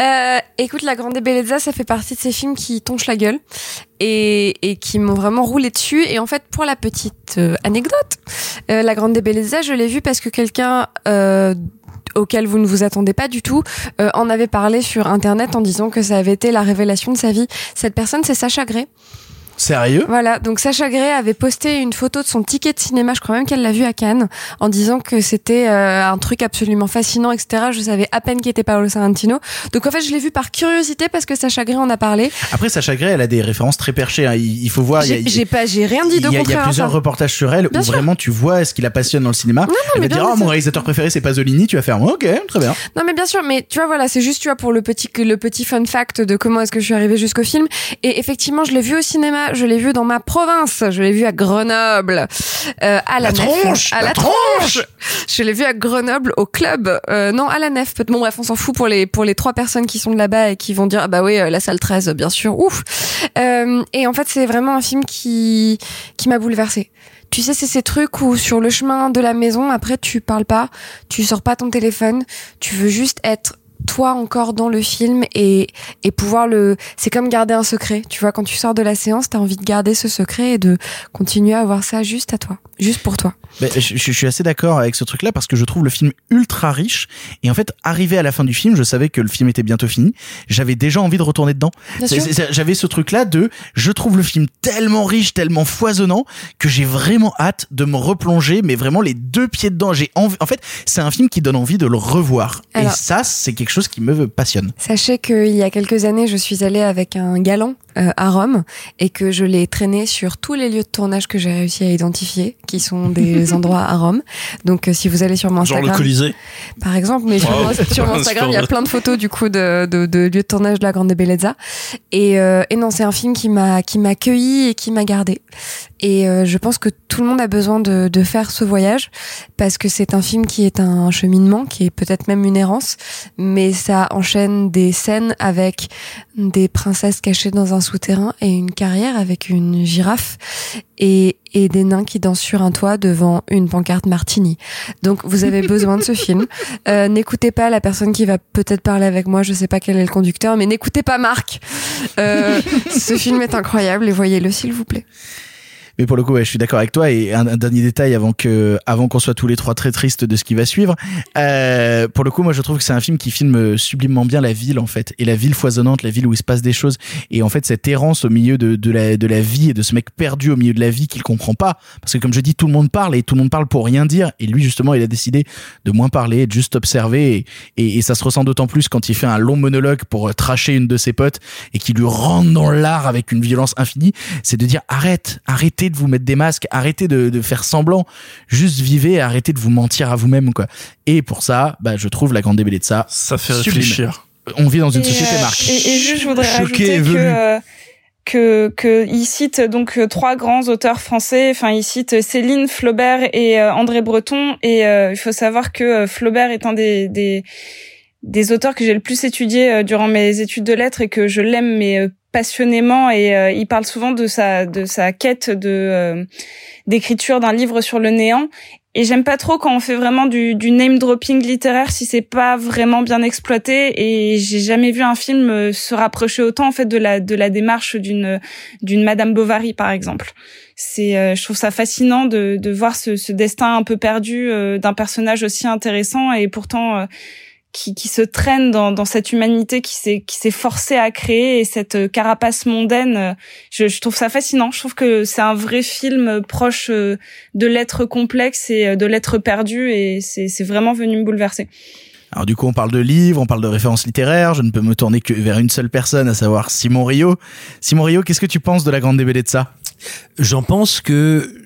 Euh, écoute, La Grande Bellezza, ça fait partie de ces films qui tonchent la gueule et, et qui m'ont vraiment roulé dessus. Et en fait, pour la petite euh, anecdote, euh, La Grande Bellezza, je l'ai vu parce que quelqu'un euh, auquel vous ne vous attendez pas du tout euh, en avait parlé sur Internet en disant que ça avait été la révélation de sa vie. Cette personne, c'est Sacha Gray. Sérieux? Voilà, donc Sacha Gray avait posté une photo de son ticket de cinéma, je crois même qu'elle l'a vu à Cannes, en disant que c'était euh, un truc absolument fascinant, etc. Je savais à peine qu'il était Paolo Sorrentino. Donc en fait, je l'ai vu par curiosité parce que Sacha Gray en a parlé. Après, Sacha Gray, elle a des références très perchées. hein. Il, il faut voir. J'ai pas, j'ai rien dit Il de y, a, il y a plusieurs reportages sur elle Bien où sûr. vraiment tu vois ce qui la passionne dans le cinéma. elle mais va dire oh, mon réalisateur préféré c'est Pasolini. Tu vas faire ok très bien. Non mais bien sûr, mais tu vois voilà, c'est juste tu vois pour le petit le petit fun fact de comment est-ce que je suis arrivée jusqu'au film. Et effectivement, je l'ai vu au cinéma, je l'ai vu dans ma province, je l'ai vu à Grenoble, euh, à la, La nef, tronche, à la tronche. Je l'ai vu à Grenoble au club, euh, non à la nef. Bon bref, on s'en fout pour les pour les trois personnes qui sont de là-bas et qui vont dire ah bah oui euh, la salle 13 bien sûr, ouf. Euh, et en fait c'est vraiment un film qui qui m'a bouleversée. Tu sais, c'est ces trucs où sur le chemin de la maison, après tu parles pas, tu sors pas ton téléphone, tu veux juste être toi encore dans le film et, et pouvoir le... C'est comme garder un secret. Tu vois, quand tu sors de la séance, t'as envie de garder ce secret et de continuer à avoir ça juste à toi, juste pour toi. Je, suis assez d'accord avec ce truc-là parce que je trouve le film ultra riche. Et en fait, arrivé à la fin du film, je savais que le film était bientôt fini. J'avais déjà envie de retourner dedans. J'avais ce truc-là de, je trouve le film tellement riche, tellement foisonnant que j'ai vraiment hâte de me replonger, mais vraiment les deux pieds dedans. J'ai envie. En fait, c'est un film qui donne envie de le revoir. Alors- et ça, c'est quelque chose qui me passionne. Sachez qu'il y a quelques années, je suis allée avec un galant euh, à Rome et que je l'ai traîné sur tous les lieux de tournage que j'ai réussi à identifier, qui sont des endroits à Rome. Donc, euh, si vous allez sur mon Genre Instagram, le Colisée. par exemple, mais sur, Wow. mon- sur mon Instagram, il y a plein de photos du coup de, de, de lieux de tournage de la Grande Bellezza. Et, euh, et non, c'est un film qui m'a qui m'a accueilli et qui m'a gardé. Et euh, je pense que tout le monde a besoin de, de faire ce voyage parce que c'est un film qui est un cheminement, qui est peut-être même une errance, mais ça enchaîne des scènes avec des princesses cachées dans un souterrain et une carrière avec une girafe et, et des nains qui dansent sur un toit devant une pancarte martini. Donc vous avez besoin de ce film. Euh, n'écoutez pas la personne qui va peut-être parler avec moi, je sais pas quel est le conducteur, mais n'écoutez pas Marc. Euh, ce film est incroyable et voyez-le s'il vous plaît. Mais pour le coup, ouais, je suis d'accord avec toi. Et un, un dernier détail avant que, avant qu'on soit tous les trois très tristes de ce qui va suivre. Euh, pour le coup, moi, je trouve que c'est un film qui filme sublimement bien la ville, en fait, et la ville foisonnante, la ville où il se passe des choses. Et en fait, cette errance au milieu de, de la, de la vie et de ce mec perdu au milieu de la vie qu'il comprend pas. Parce que comme je dis, tout le monde parle et tout le monde parle pour rien dire. Et lui, justement, il a décidé de moins parler, de juste observer. Et, et, et ça se ressent d'autant plus quand il fait un long monologue pour euh, tracher une de ses potes et qui lui rentre dans l'art avec une violence infinie. C'est de dire arrête, arrêtez de vous mettre des masques, arrêtez de, de faire semblant, juste vivez, arrêtez de vous mentir à vous-même quoi. Et pour ça, bah je trouve la grande débellée de ça. Ça fait sublime. réfléchir. On vit dans une Et, société euh, marque. Et, et juste, je voudrais Choqué rajouter que, euh, que que il cite donc trois grands auteurs français. Enfin, il cite Céline, Flaubert et euh, André Breton. Et euh, il faut savoir que euh, Flaubert est un des des des auteurs que j'ai le plus étudié euh, durant mes études de lettres et que je l'aime mais euh, passionnément et euh, il parle souvent de sa de sa quête de euh, d'écriture d'un livre sur le néant Et j'aime pas trop quand on fait vraiment du, du name dropping littéraire si c'est pas vraiment bien exploité. Et j'ai jamais vu un film euh, se rapprocher autant en fait de la de la démarche d'une d'une Madame Bovary par exemple. C'est, euh, je trouve ça fascinant de de voir ce, ce destin un peu perdu euh, d'un personnage aussi intéressant et pourtant euh, qui, qui se traîne dans, dans cette humanité qui s'est qui s'est forcé à créer et cette euh, carapace mondaine euh, je, je trouve ça fascinant je trouve que c'est un vrai film euh, proche de l'être complexe et de l'être perdu et c'est c'est vraiment venu me bouleverser Alors du coup, on parle de livres, on parle de références littéraires. Je ne peux me tourner que vers une seule personne, à savoir Simon Rio. Simon Rio, qu'est-ce que tu penses de la Grande Bellezza J'en pense que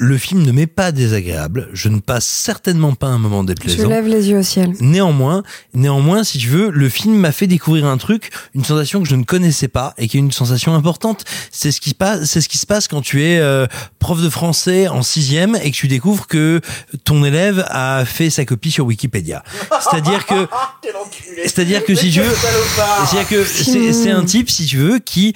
le film ne m'est pas désagréable. Je ne passe certainement pas un moment Je déplaisant. lève les yeux au ciel. Néanmoins, néanmoins, si tu veux, le film m'a fait découvrir un truc, une sensation que je ne connaissais pas et qui est une sensation importante. C'est ce qui se passe, c'est ce qui se passe quand tu es euh, prof de français en sixième et que tu découvres que ton élève a fait sa copie sur Wikipédia. C'est-à-dire que, c'est-à-dire que si tu veux, c'est-à-dire que c'est un type, si tu veux, qui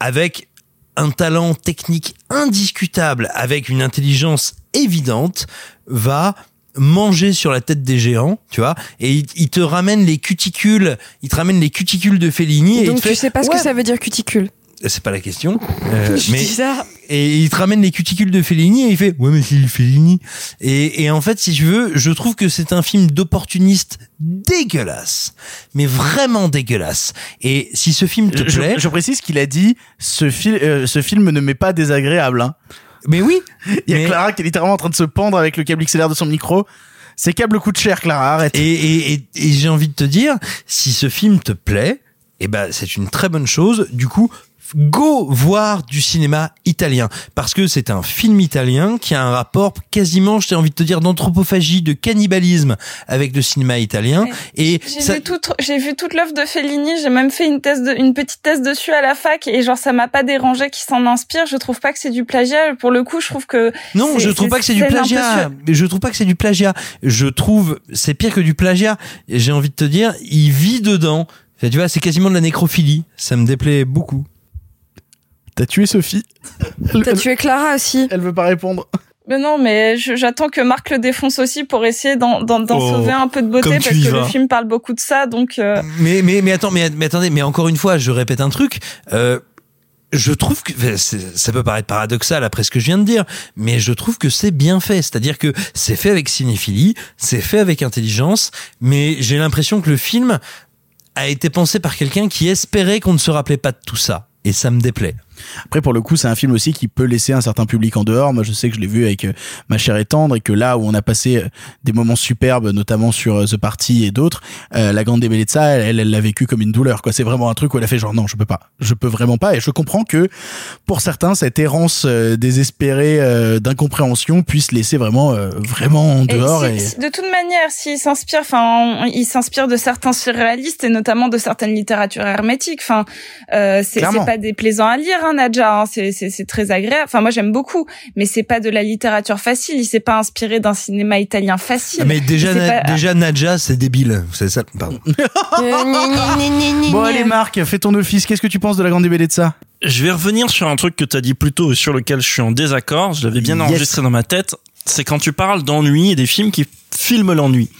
avec un talent technique indiscutable, avec une intelligence évidente, va manger sur la tête des géants, tu vois, et il, il te ramène les cuticules, il te ramène les cuticules de Fellini et il Donc fait, tu sais pas ce que ça veut dire cuticule. C'est pas la question. Euh, Je mais dis ça. et il te ramène les cuticules de Fellini et il fait ouais mais c'est Fellini. Et, et en fait si tu veux, je trouve que c'est un film d'opportuniste dégueulasse, mais vraiment dégueulasse. Et si ce film te je, plaît, je précise qu'il a dit ce, fil- euh, ce film ne m'est pas désagréable. Hein. Mais oui. Il y a Mais- Clara qui est littéralement en train de se pendre avec le câble XLR de son micro. Ces câbles coûtent cher, Clara. Arrête. Et, et, et, et j'ai envie de te dire, si ce film te plaît, eh ben c'est une très bonne chose. Du coup, go voir du cinéma italien parce que c'est un film italien qui a un rapport quasiment, j'ai envie de te dire, d'anthropophagie, de cannibalisme avec le cinéma italien. Et J'ai ça- vu toute, j'ai vu toute l'œuvre de Fellini. J'ai même fait une thèse, de, une petite thèse dessus à la fac et genre ça m'a pas dérangé qu'il s'en inspire. Je trouve pas que c'est du plagiat. Pour le coup, je trouve que Non, je trouve pas que c'est du plagiat. je trouve pas que c'est du plagiat. Je trouve c'est pire que du plagiat. J'ai envie de te dire, il vit dedans. Tu vois, c'est quasiment de la nécrophilie. Ça me déplaît beaucoup. T'as tué Sophie. T'as tué Clara aussi. Elle veut pas répondre. Mais non, mais j'attends que Marc le défonce aussi pour essayer d'en Oh, sauver un peu de beauté parce que vas. le film parle beaucoup de ça. Donc euh, Mais mais mais attends, mais, mais attendez, mais encore une fois, je répète un truc. Euh, je trouve que ça peut paraître paradoxal après ce que je viens de dire, mais je trouve que c'est bien fait. C'est-à-dire que c'est fait avec cinéphilie, c'est fait avec intelligence, mais j'ai l'impression que le film a été pensé par quelqu'un qui espérait qu'on ne se rappelait pas de tout ça. Et ça me déplaît. Après, pour le coup, c'est un film aussi qui peut laisser un certain public en dehors. Moi, je sais que je l'ai vu avec euh, Ma chère et tendre et que là où on a passé euh, des moments superbes, notamment sur euh, The Party et d'autres, euh, la Grande Bellezza, elle, elle l'a vécu comme une douleur. Quoi, c'est vraiment un truc où elle a fait genre non, je peux pas, je peux vraiment pas. Et je comprends que pour certains, cette errance euh, désespérée euh, d'incompréhension puisse laisser vraiment, euh, vraiment en dehors. Et, de toute manière, s'il s'inspire, enfin, il s'inspire de certains surréalistes et notamment de certaines littératures hermétiques. Enfin, euh, c'est pas déplaisant à lire, hein, Nadja. hein, c'est c'est c'est très agréable. Enfin, moi j'aime beaucoup, mais c'est pas de la littérature facile. Il s'est pas inspiré d'un cinéma italien facile. Ah, mais déjà, Il s'est Na- pas- déjà Nadja, c'est débile. C'est ça. Pardon. Bon, allez, Marc, fais ton office. Qu'est-ce que tu penses de la Grande Bellezza Je vais revenir sur un truc que tu as dit plus tôt et sur lequel je suis en désaccord. Je l'avais bien Yes. enregistré dans ma tête. C'est quand tu parles d'ennui et des films qui filment l'ennui.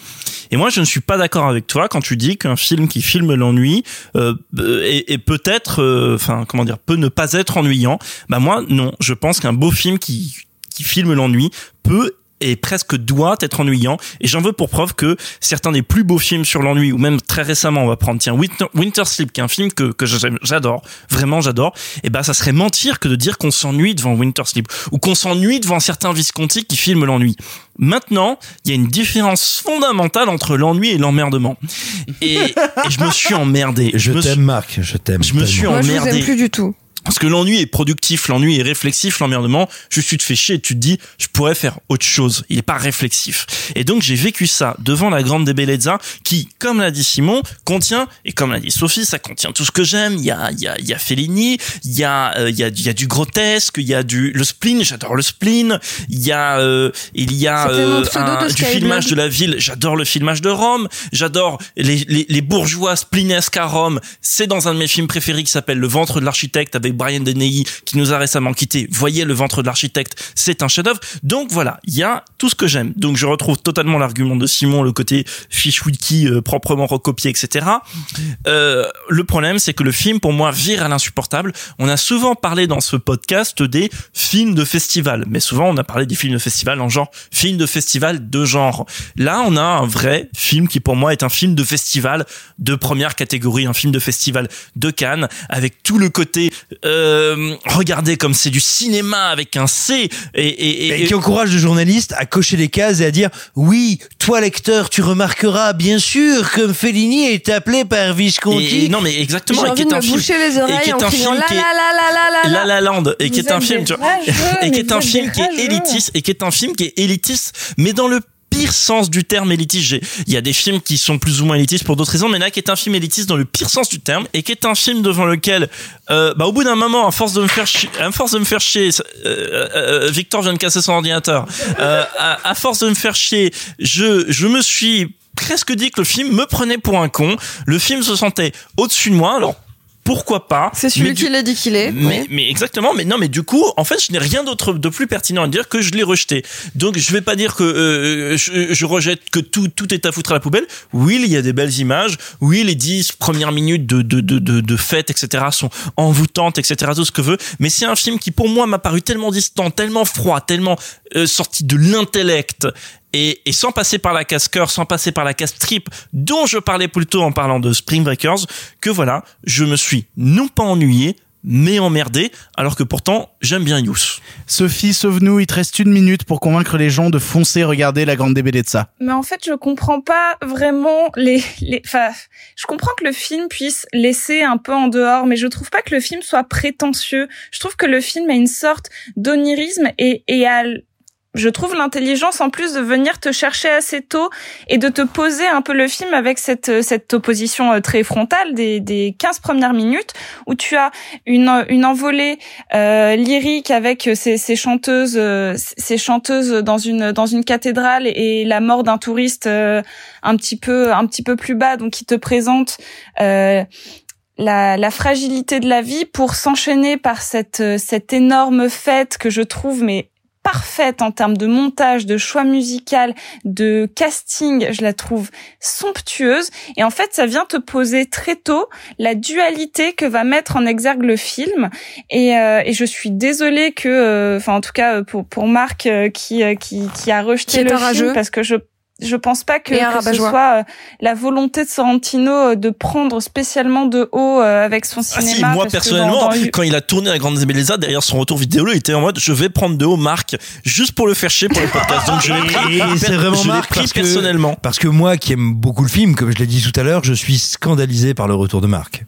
Et moi, je ne suis pas d'accord avec toi quand tu dis qu'un film qui filme l'ennui euh, peut-être, euh, enfin, comment dire, peut ne pas être ennuyant. Bah moi, non. Je pense qu'un beau film qui qui filme l'ennui peut et presque doit être ennuyant. Et j'en veux pour preuve que certains des plus beaux films sur l'ennui, ou même très récemment, on va prendre, tiens, Winter, Winter Sleep, qui est un film que, que j'adore, vraiment j'adore, et ben ça serait mentir que de dire qu'on s'ennuie devant Winter Sleep, ou qu'on s'ennuie devant certains Visconti qui filment l'ennui. Maintenant, il y a une différence fondamentale entre l'ennui et l'emmerdement. Et, et je me suis emmerdé. Je suis- t'aime, Marc. Je t'aime. Je me suis tellement. Moi, je vous emmerdé. aime plus du tout. Parce que l'ennui est productif, l'ennui est réflexif, l'emmerdement, juste tu te fais chier et tu te dis, je pourrais faire autre chose. Il est pas réflexif. Et donc j'ai vécu ça devant la Grande Bellezza qui, comme l'a dit Simon, contient, et comme l'a dit Sophie, ça contient tout ce que j'aime. Il y a, il y a, il y a Fellini, il y a, euh, il y a, il y a du grotesque, il y a du, le spleen, j'adore le spleen. Il y a, euh, il y a, euh, un- du filmage de la ville, j'adore le filmage de Rome, j'adore les, les, les bourgeois splinesques à Rome. C'est dans un de mes films préférés qui s'appelle Le ventre de l'architecte avec Brian Dennehy qui nous a récemment quitté. Voyez le ventre de l'architecte, c'est un chef-d'œuvre. Donc voilà, il y a tout ce que j'aime. Donc je retrouve totalement l'argument de Simon, le côté fiche wiki euh, proprement recopié, etc. Euh, le problème, c'est que le film, pour moi, vire à l'insupportable. On a souvent parlé dans ce podcast des films de festival, mais souvent on a parlé des films de festival en genre film de festival de genre. Là, on a un vrai film qui pour moi est un film de festival de première catégorie, un film de festival de Cannes, avec tout le côté euh, regardez comme c'est du cinéma avec un C et, et, et- Et qui encourage le journaliste à cocher les cases et à dire oui, toi lecteur, tu remarqueras bien sûr que Fellini est appelé par Visconti. Et- non mais exactement J'ai et qui envie est de un me film. boucher les et oreilles qui est en un criant film la qui est- la la la la la. La La Land et qui Vous est un film des tu vois, rageux, et qui est un film qui est élitiste et qui est un film qui est élitiste mais dans le pire sens du terme élitiste. Il y a des films qui sont plus ou moins élitistes pour d'autres raisons, mais là qui est un film élitiste dans le pire sens du terme et qui est un film devant lequel, euh, bah, au bout d'un moment, à force de me faire chier, à force de me faire chier, euh, euh, Victor vient de casser son ordinateur. À, à force de me faire chier, je je me suis presque dit que le film me prenait pour un con. Le film se sentait au-dessus de moi. Alors pourquoi pas C'est celui qui l'a dit qu'il est. mais, mais exactement, mais non, mais du coup, en fait, je n'ai rien d'autre de plus pertinent à dire que je l'ai rejeté. Donc, je vais pas dire que euh, je, je rejette que tout tout est à foutre à la poubelle. Oui, il y a des belles images. Oui, les dix premières minutes de de de de, de fête, etc. sont envoûtantes, etc. Tout ce que veut. Mais c'est un film qui, pour moi, m'a paru tellement distant, tellement froid, tellement euh, sorti de l'intellect. Et, et sans passer par la casse cœur, sans passer par la casse trip, dont je parlais plus tôt en parlant de Spring Breakers, que voilà, je me suis non pas ennuyé, mais emmerdé, alors que pourtant j'aime bien Yous. Sophie, sauve-nous, il te reste une minute pour convaincre les gens de foncer regarder la grande DBD de ça. Mais en fait, je comprends pas vraiment les, les, enfin, je comprends que le film puisse laisser un peu en dehors, mais je trouve pas que le film soit prétentieux. Je trouve que le film a une sorte d'onirisme et, et a, je trouve l'intelligence en plus de venir te chercher assez tôt et de te poser un peu le film avec cette cette opposition euh, très frontale des des 15 premières minutes où tu as une une envolée euh, lyrique avec ces ces chanteuses euh, ces chanteuses dans une dans une cathédrale et la mort d'un touriste euh, un petit peu un petit peu plus bas donc qui te présente euh, la, la fragilité de la vie pour s'enchaîner par cette cette énorme fête que je trouve mais parfaite en termes de montage, de choix musical, de casting, je la trouve somptueuse. Et en fait, ça vient te poser très tôt la dualité que va mettre en exergue le film. Et, euh, et je suis désolée que, euh, enfin en tout cas pour pour Marc euh, qui euh, qui qui a rejeté Qui le film parce que je je pense pas que, ce soit euh, la volonté de Sorrentino euh, de prendre spécialement de haut euh, avec son Ah cinéma. si, moi parce que personnellement, dans- dans- quand il a tourné la Grande Bellezza, derrière son retour vidéo, il était en mode je vais prendre de haut Marc juste pour le faire chier pour le podcast. Donc je l'ai pris, Et c'est vraiment je l'ai Marc pris parce que, personnellement. parce que moi qui aime beaucoup le film, comme je l'ai dit tout à l'heure, je suis scandalisé par le retour de Marc.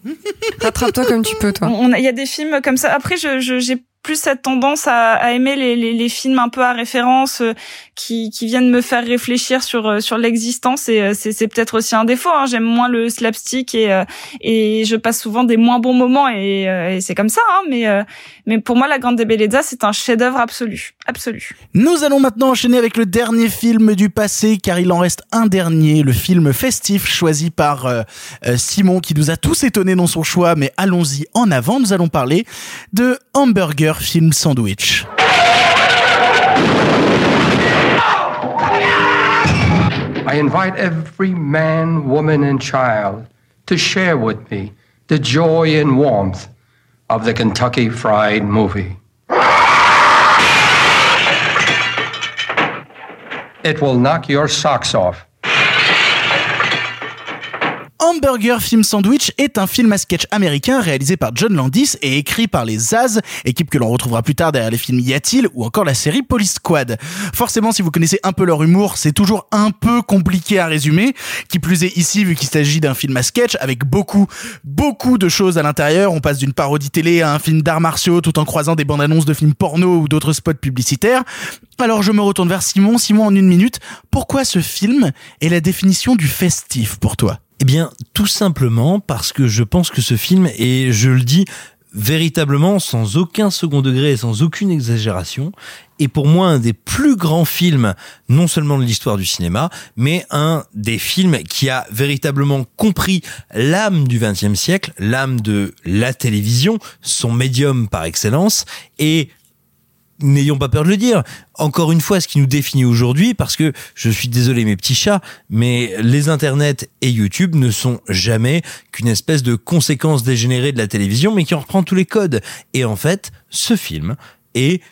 Rattrape-toi comme tu peux, toi. Il y a des films comme ça. Après, je, je- j'ai plus cette tendance à, à aimer les, les, les films un peu à référence euh, qui, qui viennent me faire réfléchir sur euh, sur l'existence et euh, c'est, peut-être aussi un défaut. Hein. J'aime moins le slapstick et euh, et je passe souvent des moins bons moments et, et c'est comme ça. Hein. Mais mais pour moi, La Grande Bellezza, c'est un chef-d'œuvre absolu, absolu. Nous allons maintenant enchaîner avec le dernier film du passé, car il en reste un dernier, le film festif choisi par euh, euh, Simon, qui nous a tous étonnés dans son choix, mais allons-y en avant, nous allons parler de Hamburger Film Sandwich. I invite every man, woman, and child to share with me the joy and warmth of the Kentucky Fried Movie. It will knock your socks off. Hamburger Film Sandwich est un film à sketch américain réalisé par John Landis et écrit par les Zaz, équipe que l'on retrouvera plus tard derrière les films Y a-t-il ou encore la série Police Squad. Forcément, si vous connaissez un peu leur humour, c'est toujours un peu compliqué à résumer, qui plus est ici vu qu'il s'agit d'un film à sketch avec beaucoup, beaucoup de choses à l'intérieur. On passe d'une parodie télé à un film d'arts martiaux tout en croisant des bandes annonces de films porno ou d'autres spots publicitaires. Alors je me retourne vers Simon. Simon, en une minute, pourquoi ce film est la définition du festif pour toi? Eh bien, tout simplement parce que je pense que ce film, et je le dis véritablement, sans aucun second degré et sans aucune exagération, est pour moi un des plus grands films, non seulement de l'histoire du cinéma, mais un des films qui a véritablement compris l'âme du XXe siècle, l'âme de la télévision, son médium par excellence, et n'ayons pas peur de le dire. Encore une fois, ce qui nous définit aujourd'hui, parce que je suis désolé mes petits chats, mais les internets et YouTube ne sont jamais qu'une espèce de conséquence dégénérée de la télévision, mais qui en reprend tous les codes. Et en fait, ce film est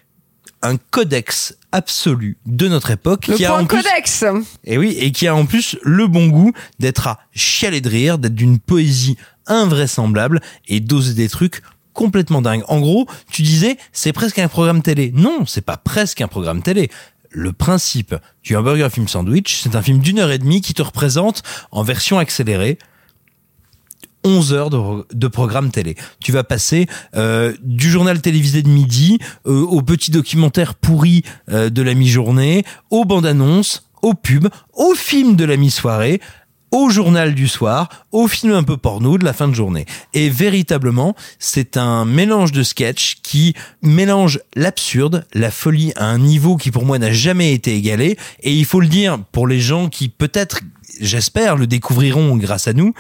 un codex absolu de notre époque Le qui a en plus codex. et oui, et qui a en plus le bon goût d'être à chialer de rire, d'être d'une poésie invraisemblable et d'oser des trucs complètement dingues. En gros, tu disais, c'est presque un programme télé. Non, c'est pas presque un programme télé. Le principe du hamburger film sandwich, c'est un film d'une heure et demie qui te représente en version accélérée 11 heures de, programme télé. Tu vas passer euh, du journal télévisé de midi euh, au petit documentaire pourri euh, de la mi-journée, aux bandes annonces, aux pubs, au film de la mi-soirée, au journal du soir, au film un peu porno de la fin de journée. Et véritablement, c'est un mélange de sketchs qui mélange l'absurde, la folie à un niveau qui pour moi n'a jamais été égalé. Et il faut le dire pour les gens qui peut-être j'espère, le découvriront grâce à nous,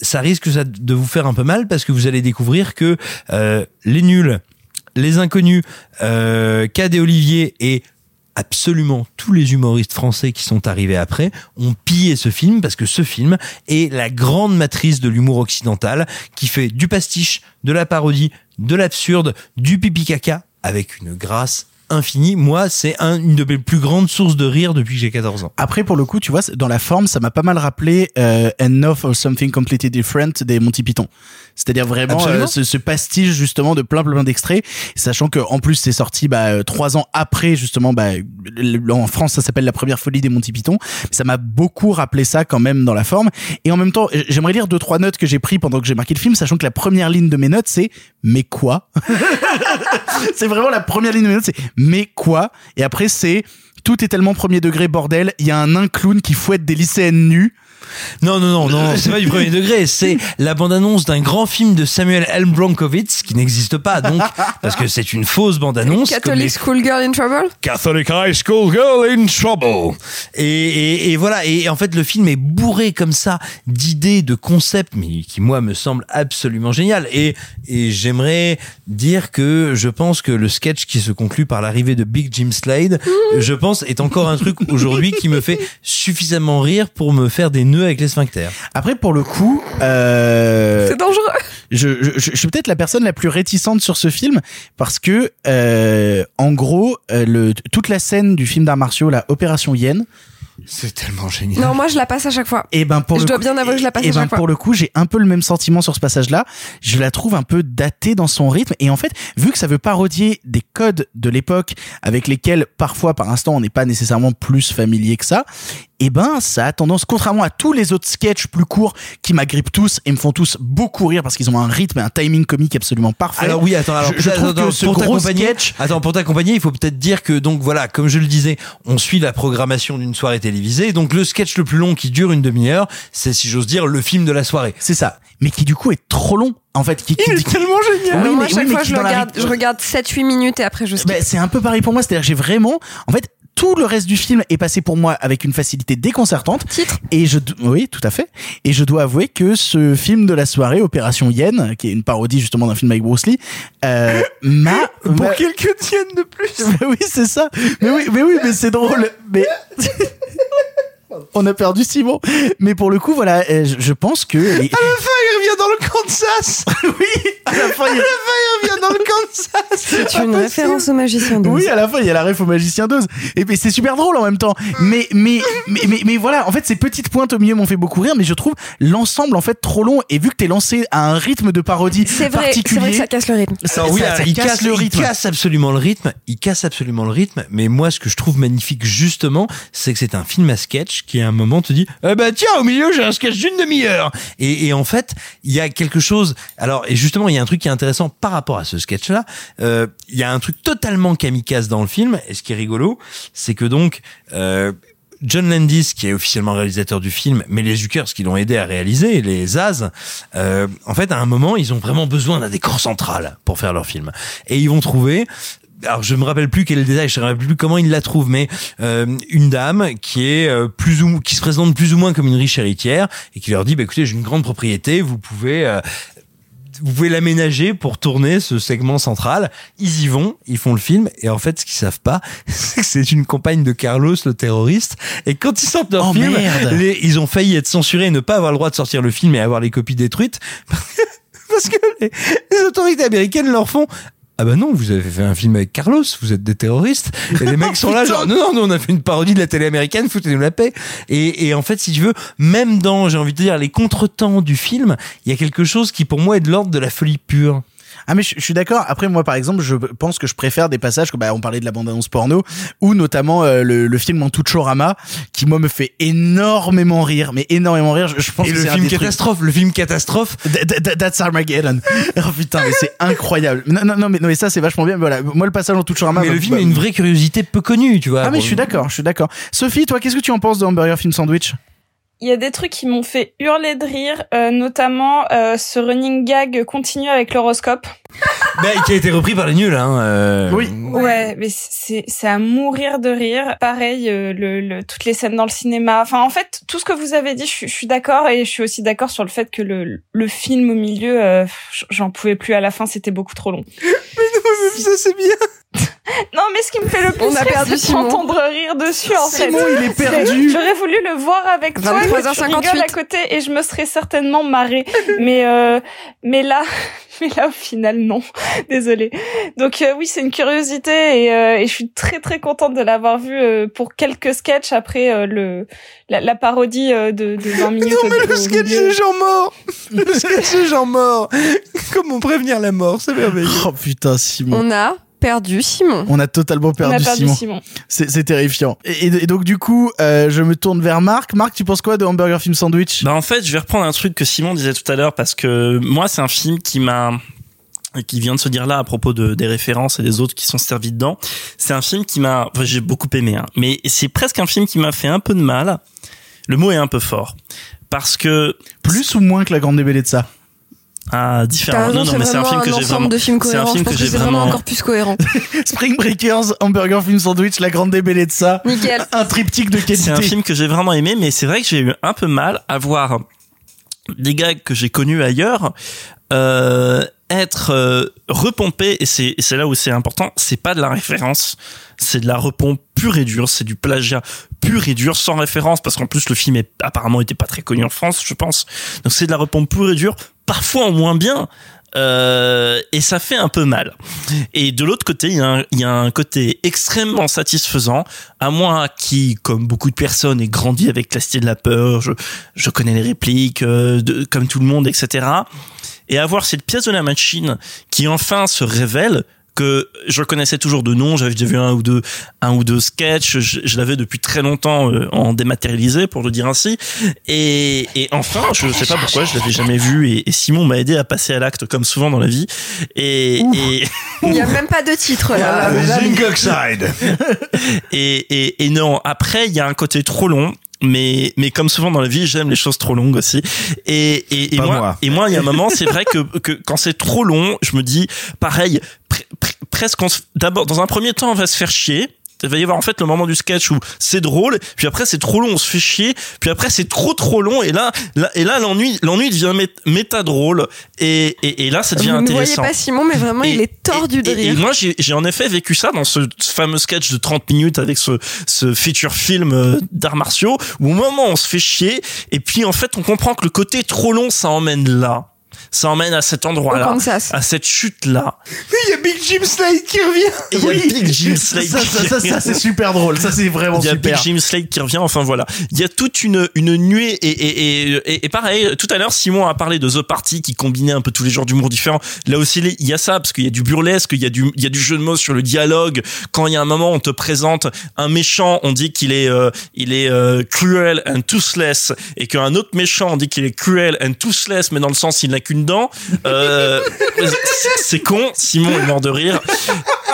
ça risque de vous faire un peu mal parce que vous allez découvrir que euh, les nuls, les inconnus, euh, et Olivier et absolument tous les humoristes français qui sont arrivés après ont pillé ce film parce que ce film est la grande matrice de l'humour occidental qui fait du pastiche, de la parodie, de l'absurde, du pipi caca avec une grâce infinie. Moi, c'est un- une de mes plus grandes sources de rire depuis que j'ai 14 ans. Après, pour le coup, tu vois, dans la forme, ça m'a pas mal rappelé euh, Enough or Something Completely Different des Monty Python. C'est-à-dire vraiment euh, ce, ce pastiche justement de plein plein d'extraits, sachant que en plus c'est sorti bah, euh, trois ans après justement. Bah, en France, ça s'appelle la première folie des Monty Python. Ça m'a beaucoup rappelé ça quand même dans la forme. Et en même temps, j'aimerais lire deux trois notes que j'ai pris pendant que j'ai marqué le film, sachant que la première ligne de mes notes c'est mais quoi? C'est vraiment la première ligne de mes notes, c'est mais quoi? Et après c'est tout est tellement premier degré bordel, il y a un nain clown qui fouette des lycéennes nues. Non, non, non, non, c'est pas du premier degré, c'est la bande-annonce d'un grand film de Samuel L. Bronkowitz qui n'existe pas, donc, parce que c'est une fausse bande-annonce. Catholic les- Schoolgirl in Trouble? Catholic High School Girl in Trouble. Et, et, et voilà. Et en fait, le film est bourré comme ça d'idées, de concepts, mais qui moi me semble absolument génial. Et, et j'aimerais dire que je pense que le sketch qui se conclut par l'arrivée de Big Jim Slade, je pense, est encore un truc aujourd'hui qui me fait suffisamment rire pour me faire des nœuds avec les sphincters. Après, pour le coup, euh, C'est dangereux. je, je, je- je suis peut-être la personne la plus réticente sur ce film parce que, euh, en gros, euh, le, toute la scène du film d'arts martiaux, la Opération Yen, C'est tellement génial. Non, moi je la passe à chaque fois. Et ben pour Je le dois coup- bien avouer que je la passe et à ben chaque fois. pour le coup, j'ai un peu le même sentiment sur ce passage-là. Je la trouve un peu datée dans son rythme et en fait, vu que ça veut parodier des codes de l'époque avec lesquels parfois par instant on n'est pas nécessairement plus familier que ça, et ben ça a tendance contrairement à tous les autres sketchs plus courts qui m'agrippent tous et me font tous beaucoup rire parce qu'ils ont un rythme et un timing comique absolument parfait. Alors oui, attends, alors je, je attends, trouve attends, que ce pour gros sketch attends, pour t'accompagner, il faut peut-être dire que donc voilà, comme je le disais, on suit la programmation d'une soirée télévisée. Donc le sketch le plus long qui dure une demi-heure, c'est si j'ose dire le film de la soirée. C'est ça, mais qui du coup est trop long en fait. Qui, qui- Il est qui- tellement génial. Oui, moi, mais- à chaque oui, mais fois, je, la regarde, rythme- je regarde 7-8 minutes et après je skip. Bah, c'est un peu pareil pour moi, c'est-à-dire que j'ai vraiment, en fait, tout le reste du film est passé pour moi avec une facilité déconcertante. Titre. Et je, oui, tout à fait. Et je dois avouer que ce film de la soirée, Opération Yen, qui est une parodie justement d'un film avec Bruce Lee, euh, m'a, Pour quelques tiennes de plus. Mais oui, c'est ça. Mais oui, mais oui, mais c'est drôle. Mais on a perdu Simon. Mais pour le coup, voilà, euh, je, pense que. il revient dans le Kansas. oui, à la fin, il y a- il revient dans le Kansas. C'est une référence au magicien d'Oz. Oui, à la fin, il y a la ref au magicien d'Oz. Et mais c'est super drôle en même temps. Mais, mais, mais, mais, mais voilà, en fait, ces petites pointes au milieu m'ont fait beaucoup rire, mais je trouve l'ensemble, en fait, trop long. Et vu que t'es lancé à un rythme de parodie C'est vrai, particulier. c'est vrai que ça casse le rythme. ça- Alors oui, ça- il, casse casse, le il rythme. casse absolument le rythme. Il casse absolument le rythme. Mais moi, ce que je trouve magnifique justement, c'est que c'est un film à sketch qui à un moment te dit, eh ben tiens, au milieu j'ai un sketch d'une demi-heure. Et, et en fait, il y a quelque chose. Alors et justement, il y a un truc qui est intéressant par rapport à ce sketch-là. Euh, Il y a un truc totalement kamikaze dans le film. Et ce qui est rigolo, c'est que donc. Euh, John Landis, qui est officiellement réalisateur du film, mais les Zuckers qui l'ont aidé à réaliser, les Zaz, euh, en fait, à un moment, ils ont vraiment besoin d'un décor central pour faire leur film. Et ils vont trouver alors je me rappelle plus quel est le détail, je me rappelle plus comment ils la trouvent, mais euh, une dame qui est euh, plus ou qui se présente plus ou moins comme une riche héritière et qui leur dit bah écoutez j'ai une grande propriété, vous pouvez euh, vous pouvez l'aménager pour tourner ce segment central. Ils y vont, ils font le film, et en fait, ce qu'ils savent pas, c'est que c'est une compagne de Carlos, le terroriste. Et quand ils sortent leur Oh, film, les- ils ont failli être censurés et ne pas avoir le droit de sortir le film et avoir les copies détruites. Parce que les, les autorités américaines leur font ah bah non, vous avez fait un film avec Carlos, vous êtes des terroristes. Et les mecs sont là, genre, non, non, nous on a fait une parodie de la télé américaine, foutez-nous la paix. Et, et en fait, si tu veux, même dans, j'ai envie de dire, les contretemps du film, il y a quelque chose qui pour moi est de l'ordre de la folie pure. Ah mais je, je suis d'accord. Après moi par exemple, je pense que je préfère des passages comme bah, on parlait de la bande annonce porno ou notamment euh, le, le film en Tuchorama qui moi me fait énormément rire, mais énormément rire. Je, je pense Et que le film trucs- catastrophe, le film catastrophe. Th- th- th- That's Armageddon. oh putain, mais c'est incroyable. Non, non, non, mais, non, mais ça c'est vachement bien. Mais Voilà, moi le passage en Tuchorama. Mais bah, le film bah, a une vraie curiosité peu connue, tu vois. Ah mais je suis d'accord, je suis d'accord. Sophie, toi, qu'est-ce que tu en penses de Hamburger Film Sandwich? Il y a des trucs qui m'ont fait hurler de rire, euh, notamment euh, ce running gag continu avec l'horoscope. Bah, qui a été repris par les nuls, hein. euh. Ouais, mais c'est c'est à mourir de rire. Pareil, euh, le, le toutes les scènes dans le cinéma. Enfin, en fait, tout ce que vous avez dit, je, suis- je suis d'accord et je suis aussi d'accord sur le fait que le le film au milieu, euh, j'en pouvais plus à la fin, c'était beaucoup trop long. ça c'est bien. Non, mais ce qui me fait le plus On a rire, perdu c'est t'entendre rire dessus, en fait. Simon, il est perdu. J'aurais voulu le voir avec toi, que tu 23h58. rigoles à côté, et je me serais certainement marrée. mais, euh, mais là, mais là, au final, non. Désolée. Donc, euh, oui, c'est une curiosité, et, euh, et je suis très, très contente de l'avoir vu euh, pour quelques sketchs après euh, le, la, la parodie euh, de, de 20 minutes. Non, mais le sketch des gens morts Le sketch des gens morts Comment prévenir la mort C'est merveilleux. Oh putain, Simon. On a perdu Simon. On a totalement perdu, On a perdu Simon. Simon. C'est c'est terrifiant. Et, et- et donc du coup, euh, je me tourne vers Marc. Marc, tu penses quoi de Hamburger Film Sandwich? Bah en fait, je vais reprendre un truc que Simon disait tout à l'heure parce que moi, c'est un film qui m'a qui vient de se dire là à propos de, des références et des autres qui sont servis dedans. C'est un film qui m'a, enfin, j'ai beaucoup aimé, hein, mais c'est presque un film qui m'a fait un peu de mal. Le mot est un peu fort parce que Plus ou moins que la Grande Débellée de ça? Ah différent. raison, Non non, c'est mais c'est un vraiment film que un j'ai ensemble vraiment. de films C'est un cohérents. film que que j'ai c'est vraiment vraiment. encore plus cohérent. Spring Breakers, Hamburger Film Sandwich, la Grande Débellée de ça. Nickel. Un triptyque de qualité. C'est un film que j'ai vraiment aimé, mais c'est vrai que j'ai eu un peu mal à voir des gags que j'ai connus ailleurs euh, être euh, repompés, et c'est et c'est là où c'est important, c'est pas de la référence, c'est de la repompe pure et dure, c'est du plagiat pur et dur, sans référence, parce qu'en plus le film est, apparemment était pas très connu en France, je pense. Donc c'est de la repompe pure et dure, parfois en moins bien. Euh, et ça fait un peu mal. Et de l'autre côté, il y, a un, il y a un côté extrêmement satisfaisant. À moi, qui, comme beaucoup de personnes, ai grandi avec la Cité de la peur, je, je connais les répliques, euh, de, comme tout le monde, etc. Et avoir cette pièce de la machine qui enfin se révèle que je connaissais toujours de nom, j'avais déjà vu un ou deux, un ou deux sketchs, je, je l'avais depuis très longtemps euh, en dématérialisé, pour le dire ainsi. Et, et enfin, je ne sais pas pourquoi, je l'avais jamais vu, et, et Simon m'a aidé à passer à l'acte comme souvent dans la vie. Et, et Il n'y a même pas de titre là. Zincoxide et, et, et non, après, il y a un côté trop long. Mais, mais comme souvent dans la vie, j'aime les choses trop longues aussi. Et, et, et moi, moi. et moi, il y a un moment, c'est vrai que, que quand c'est trop long, je me dis, pareil, pre- pre- presque, on se- d'abord, dans un premier temps, on va se faire chier. Il va y avoir en fait le moment du sketch où c'est drôle, puis après c'est trop long, on se fait chier, puis après c'est trop trop long, et là, là et là l'ennui, l'ennui devient mét- méta drôle, et, et, et là ça devient Vous ne voyez intéressant. pas Simon, mais vraiment, il est tordu de Et, et rire. moi, j'ai en effet vécu ça dans ce fameux sketch de 30 minutes avec ce, ce feature film euh, d'arts martiaux, où au moment où on se fait chier, et puis en fait, on comprend que le côté trop long, ça emmène là. Ça emmène à cet endroit-là, à cette chute-là. Mais il y a Big Jim Slade qui revient il y a Big Jim Slade Ça, ça, ça, ça, c'est super drôle. Ça, c'est vraiment Il y a super. Big Jim Slade qui revient. Enfin voilà, il y a toute une une nuée et et et, et, et pareil. Tout à l'heure, Simon a parlé de The Party qui combinait un peu tous les genres d'humour différents. Là aussi, il y a ça parce qu'il y a du burlesque, il y a du il y a du jeu de mots sur le dialogue. Quand il y a un moment, on te présente un méchant, on dit qu'il est euh, il est euh, cruel and toothless, et qu'un autre méchant, on dit qu'il est cruel and toothless, mais dans le sens il n'a qu'une dent. Euh, c'est- con. Simon est mort de rire.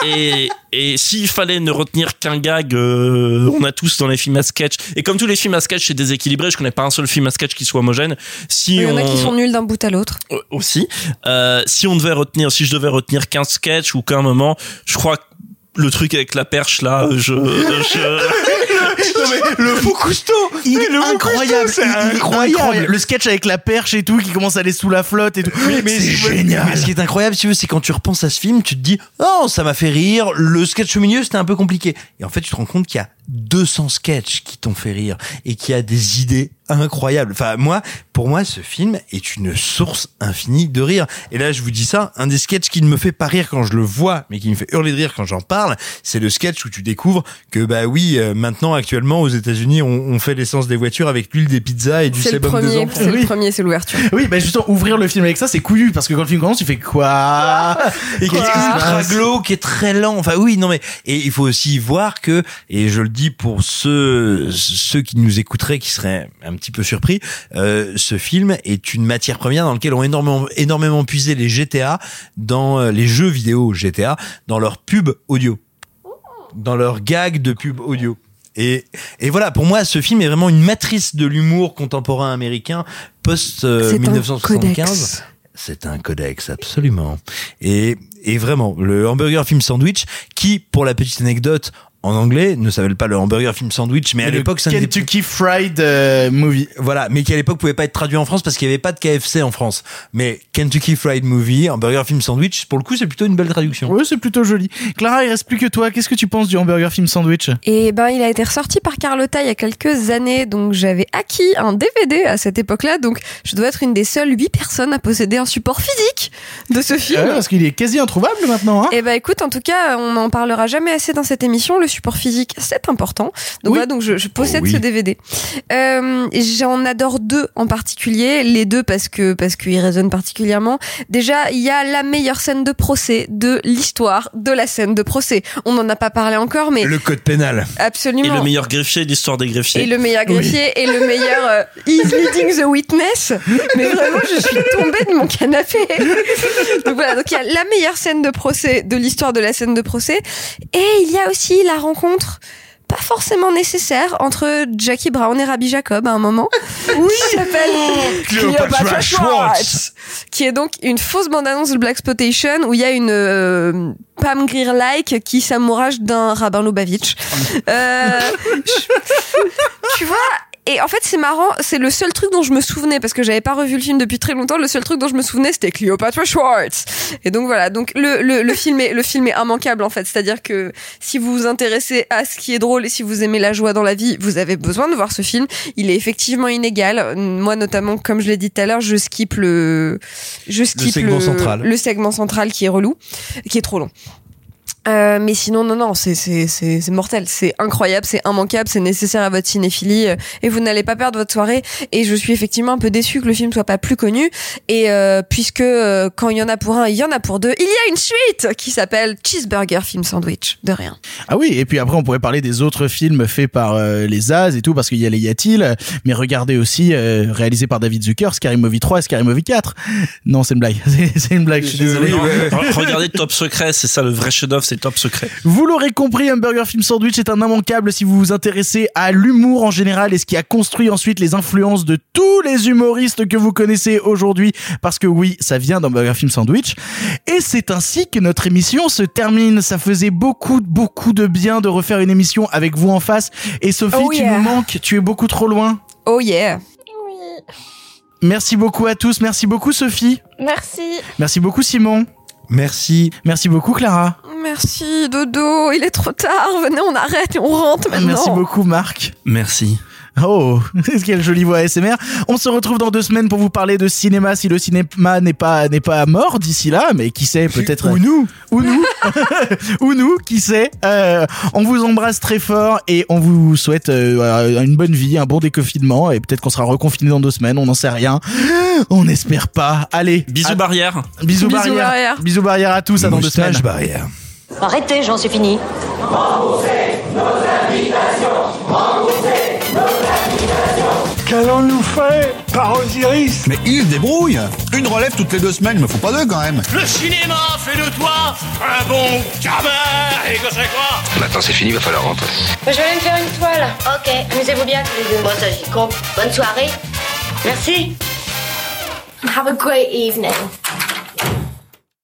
et, et s'il fallait ne retenir qu'un gag, euh, on a tous dans les films à sketch. Et comme tous les films à sketch, c'est déséquilibré. Je connais pas un seul film à sketch qui soit homogène. Si Il y en on a qui sont nuls d'un bout à l'autre. euh, aussi. Euh, si on devait retenir, si je devais retenir qu'un sketch ou qu'un moment, je crois que le truc avec la perche là, je, je... le faux cousteau il est incroyable, est incroyable. incroyable. Le sketch avec la perche et tout qui commence à aller sous la flotte et tout. c'est génial. Mais ce qui est incroyable, si tu veux, c'est quand tu repenses à ce film, tu te dis, oh, ça m'a fait rire. Le sketch au milieu, c'était un peu compliqué. Et en fait, tu te rends compte qu'il y a 200 sketchs qui t'ont fait rire et qu'il y a des idées incroyables. Enfin, moi, pour moi, ce film est une source infinie de rire. Et là, je vous dis ça, un des sketchs qui ne me fait pas rire quand je le vois, mais qui me fait hurler de rire quand j'en parle, c'est le sketch où tu découvres que, bah oui, euh, maintenant, actuellement, aux États-Unis, on, on fait l'essence des voitures avec l'huile des pizzas et du sébum des premier, enfants. c'est le premier, c'est l'ouverture. Oui, bah justement, ouvrir le film avec ça, c'est couillu parce que quand le film commence, tu fais quoi? Et qui est ultra glauque, qui est très lent. Enfin oui, non mais et il faut aussi voir que et je le dis pour ceux ceux qui nous écouteraient qui seraient un petit peu surpris, euh, ce film est une matière première dans laquelle ont énormément énormément puisé les GTA dans euh, les jeux vidéo GTA dans leur pub audio, dans leur gag de pub audio. Et, et voilà, pour moi, ce film est vraiment une matrice de l'humour contemporain américain post euh, C'est un 1975. codex. C'est un codex, absolument. Et, et vraiment, le hamburger film sandwich, qui, pour la petite anecdote, en anglais, ne s'appelle pas le hamburger film sandwich, mais à l'époque, des- Kentucky Fried euh, Movie. Voilà, mais qui à l'époque pouvait pas être traduit en France parce qu'il y avait pas de KFC en France. Mais Kentucky Fried Movie, hamburger film sandwich, pour le coup, c'est plutôt une belle traduction. Oui, c'est plutôt joli. Clara, il reste plus que toi. Qu'est-ce que tu penses du hamburger film sandwich? Et ben, il a été ressorti par Carlotta il y a quelques années, donc j'avais acquis un DVD à cette époque-là, donc je dois être une des seules huit personnes à posséder un support physique de ce film. Ah ouais, Parce qu'il est quasi introuvable maintenant. Hein Et bah écoute, en tout cas, on n'en parlera jamais assez dans cette émission. Le support physique, c'est important. Donc voilà, donc je, je possède Oh oui. ce DVD. Euh, J'en adore deux en particulier, les deux parce que parce qu'ils résonnent particulièrement. Déjà, il y a la meilleure scène de procès de l'histoire de la scène de procès. On n'en a pas parlé encore, mais Le code pénal. absolument. Et le meilleur greffier de l'histoire des greffiers. Et le meilleur greffier et le meilleur euh, He's leading the witness. Mais vraiment, je suis tombée de mon canapé. donc voilà, donc il y a la meilleure scène de procès de l'histoire de la scène de procès. Et il y a aussi la rencontre pas forcément nécessaire entre Jackie Brown et Rabbi Jacob à un moment. Oui, qui s'appelle Cleopatra Schwartz, qui est donc une fausse bande-annonce de Black Exploitation où il y a une euh, Pam Grier-like qui s'amourage d'un rabbin Lubavitch. Euh, tu vois et en fait, c'est marrant, c'est le seul truc dont je me souvenais, parce que j'avais pas revu le film depuis très longtemps, le seul truc dont je me souvenais, c'était Cleopatra Schwartz. Et donc voilà, donc le, le, le, film, est, le film est immanquable en fait, c'est-à-dire que si vous vous intéressez à ce qui est drôle et si vous aimez la joie dans la vie, vous avez besoin de voir ce film. Il est effectivement inégal. Moi notamment, comme je l'ai dit tout à l'heure, je skip le... Je skip segment central. le segment central qui est relou, qui est trop long. Euh, mais sinon, non, non, c'est c'est c'est c'est mortel, c'est incroyable, c'est immanquable, c'est nécessaire à votre cinéphilie euh, et vous n'allez pas perdre votre soirée. Et je suis effectivement un peu déçue que le film soit pas plus connu. Et euh, puisque euh, quand il y en a pour un, il y en a pour deux, il y a une suite qui s'appelle Cheeseburger Film Sandwich. De rien. Ah oui, et puis après on pourrait parler des autres films faits par euh, les As et tout, parce qu'il y a les Yatil, mais regardez aussi, euh, réalisé par David Zucker, Scary Movie 3 et Scary Movie 4. Non, c'est une blague, c'est une blague, je suis désolé. Regardez Top Secret, c'est ça le vrai chef-d'œuvre, c'est Top Secret. Vous l'aurez compris, Hamburger Film Sandwich est un immanquable si vous vous intéressez à l'humour en général et ce qui a construit ensuite les influences de tous les humoristes que vous connaissez aujourd'hui. Parce que oui, ça vient d'Hamburger Film Sandwich. Et c'est ainsi que notre émission se termine. Ça faisait beaucoup, beaucoup de bien de refaire une émission avec vous en face. Et Sophie, Oh tu yeah. nous manques. Tu es beaucoup trop loin. Oh yeah. Merci beaucoup à tous. Merci beaucoup Sophie. Merci. Merci beaucoup Simon. Merci. Merci beaucoup Clara. Merci Dodo, il est trop tard. Venez, on arrête et on rentre maintenant. Merci beaucoup Marc. Merci. Oh, quelle jolie voix ASMR. On se retrouve dans deux semaines pour vous parler de cinéma si le cinéma n'est pas n'est pas mort d'ici là, mais qui sait peut-être Ou nous. ou nous ou nous, qui sait. Euh, on vous embrasse très fort et on vous souhaite euh, une bonne vie, un bon déconfinement et peut-être qu'on sera reconfiné dans deux semaines. On n'en sait rien. On n'espère pas. Allez, Bisous à- barrière. bisous, Bisous barrière. barrière. bisous barrière à tous. À dans deux semaines. Barrière. Arrêtez, j'en suis fini. Qu'allons-nous faire par Osiris. Mais il se débrouille. Une relève toutes les deux semaines, il me faut pas deux quand même. Le cinéma fait de toi un bon gamin et que c'est quoi? Maintenant c'est fini, va falloir rentrer. Moi, je vais aller me faire une toile. Ok, amusez-vous bien tous les deux. Bon, ça j'y compte. Bonne soirée. Merci. Have a great evening.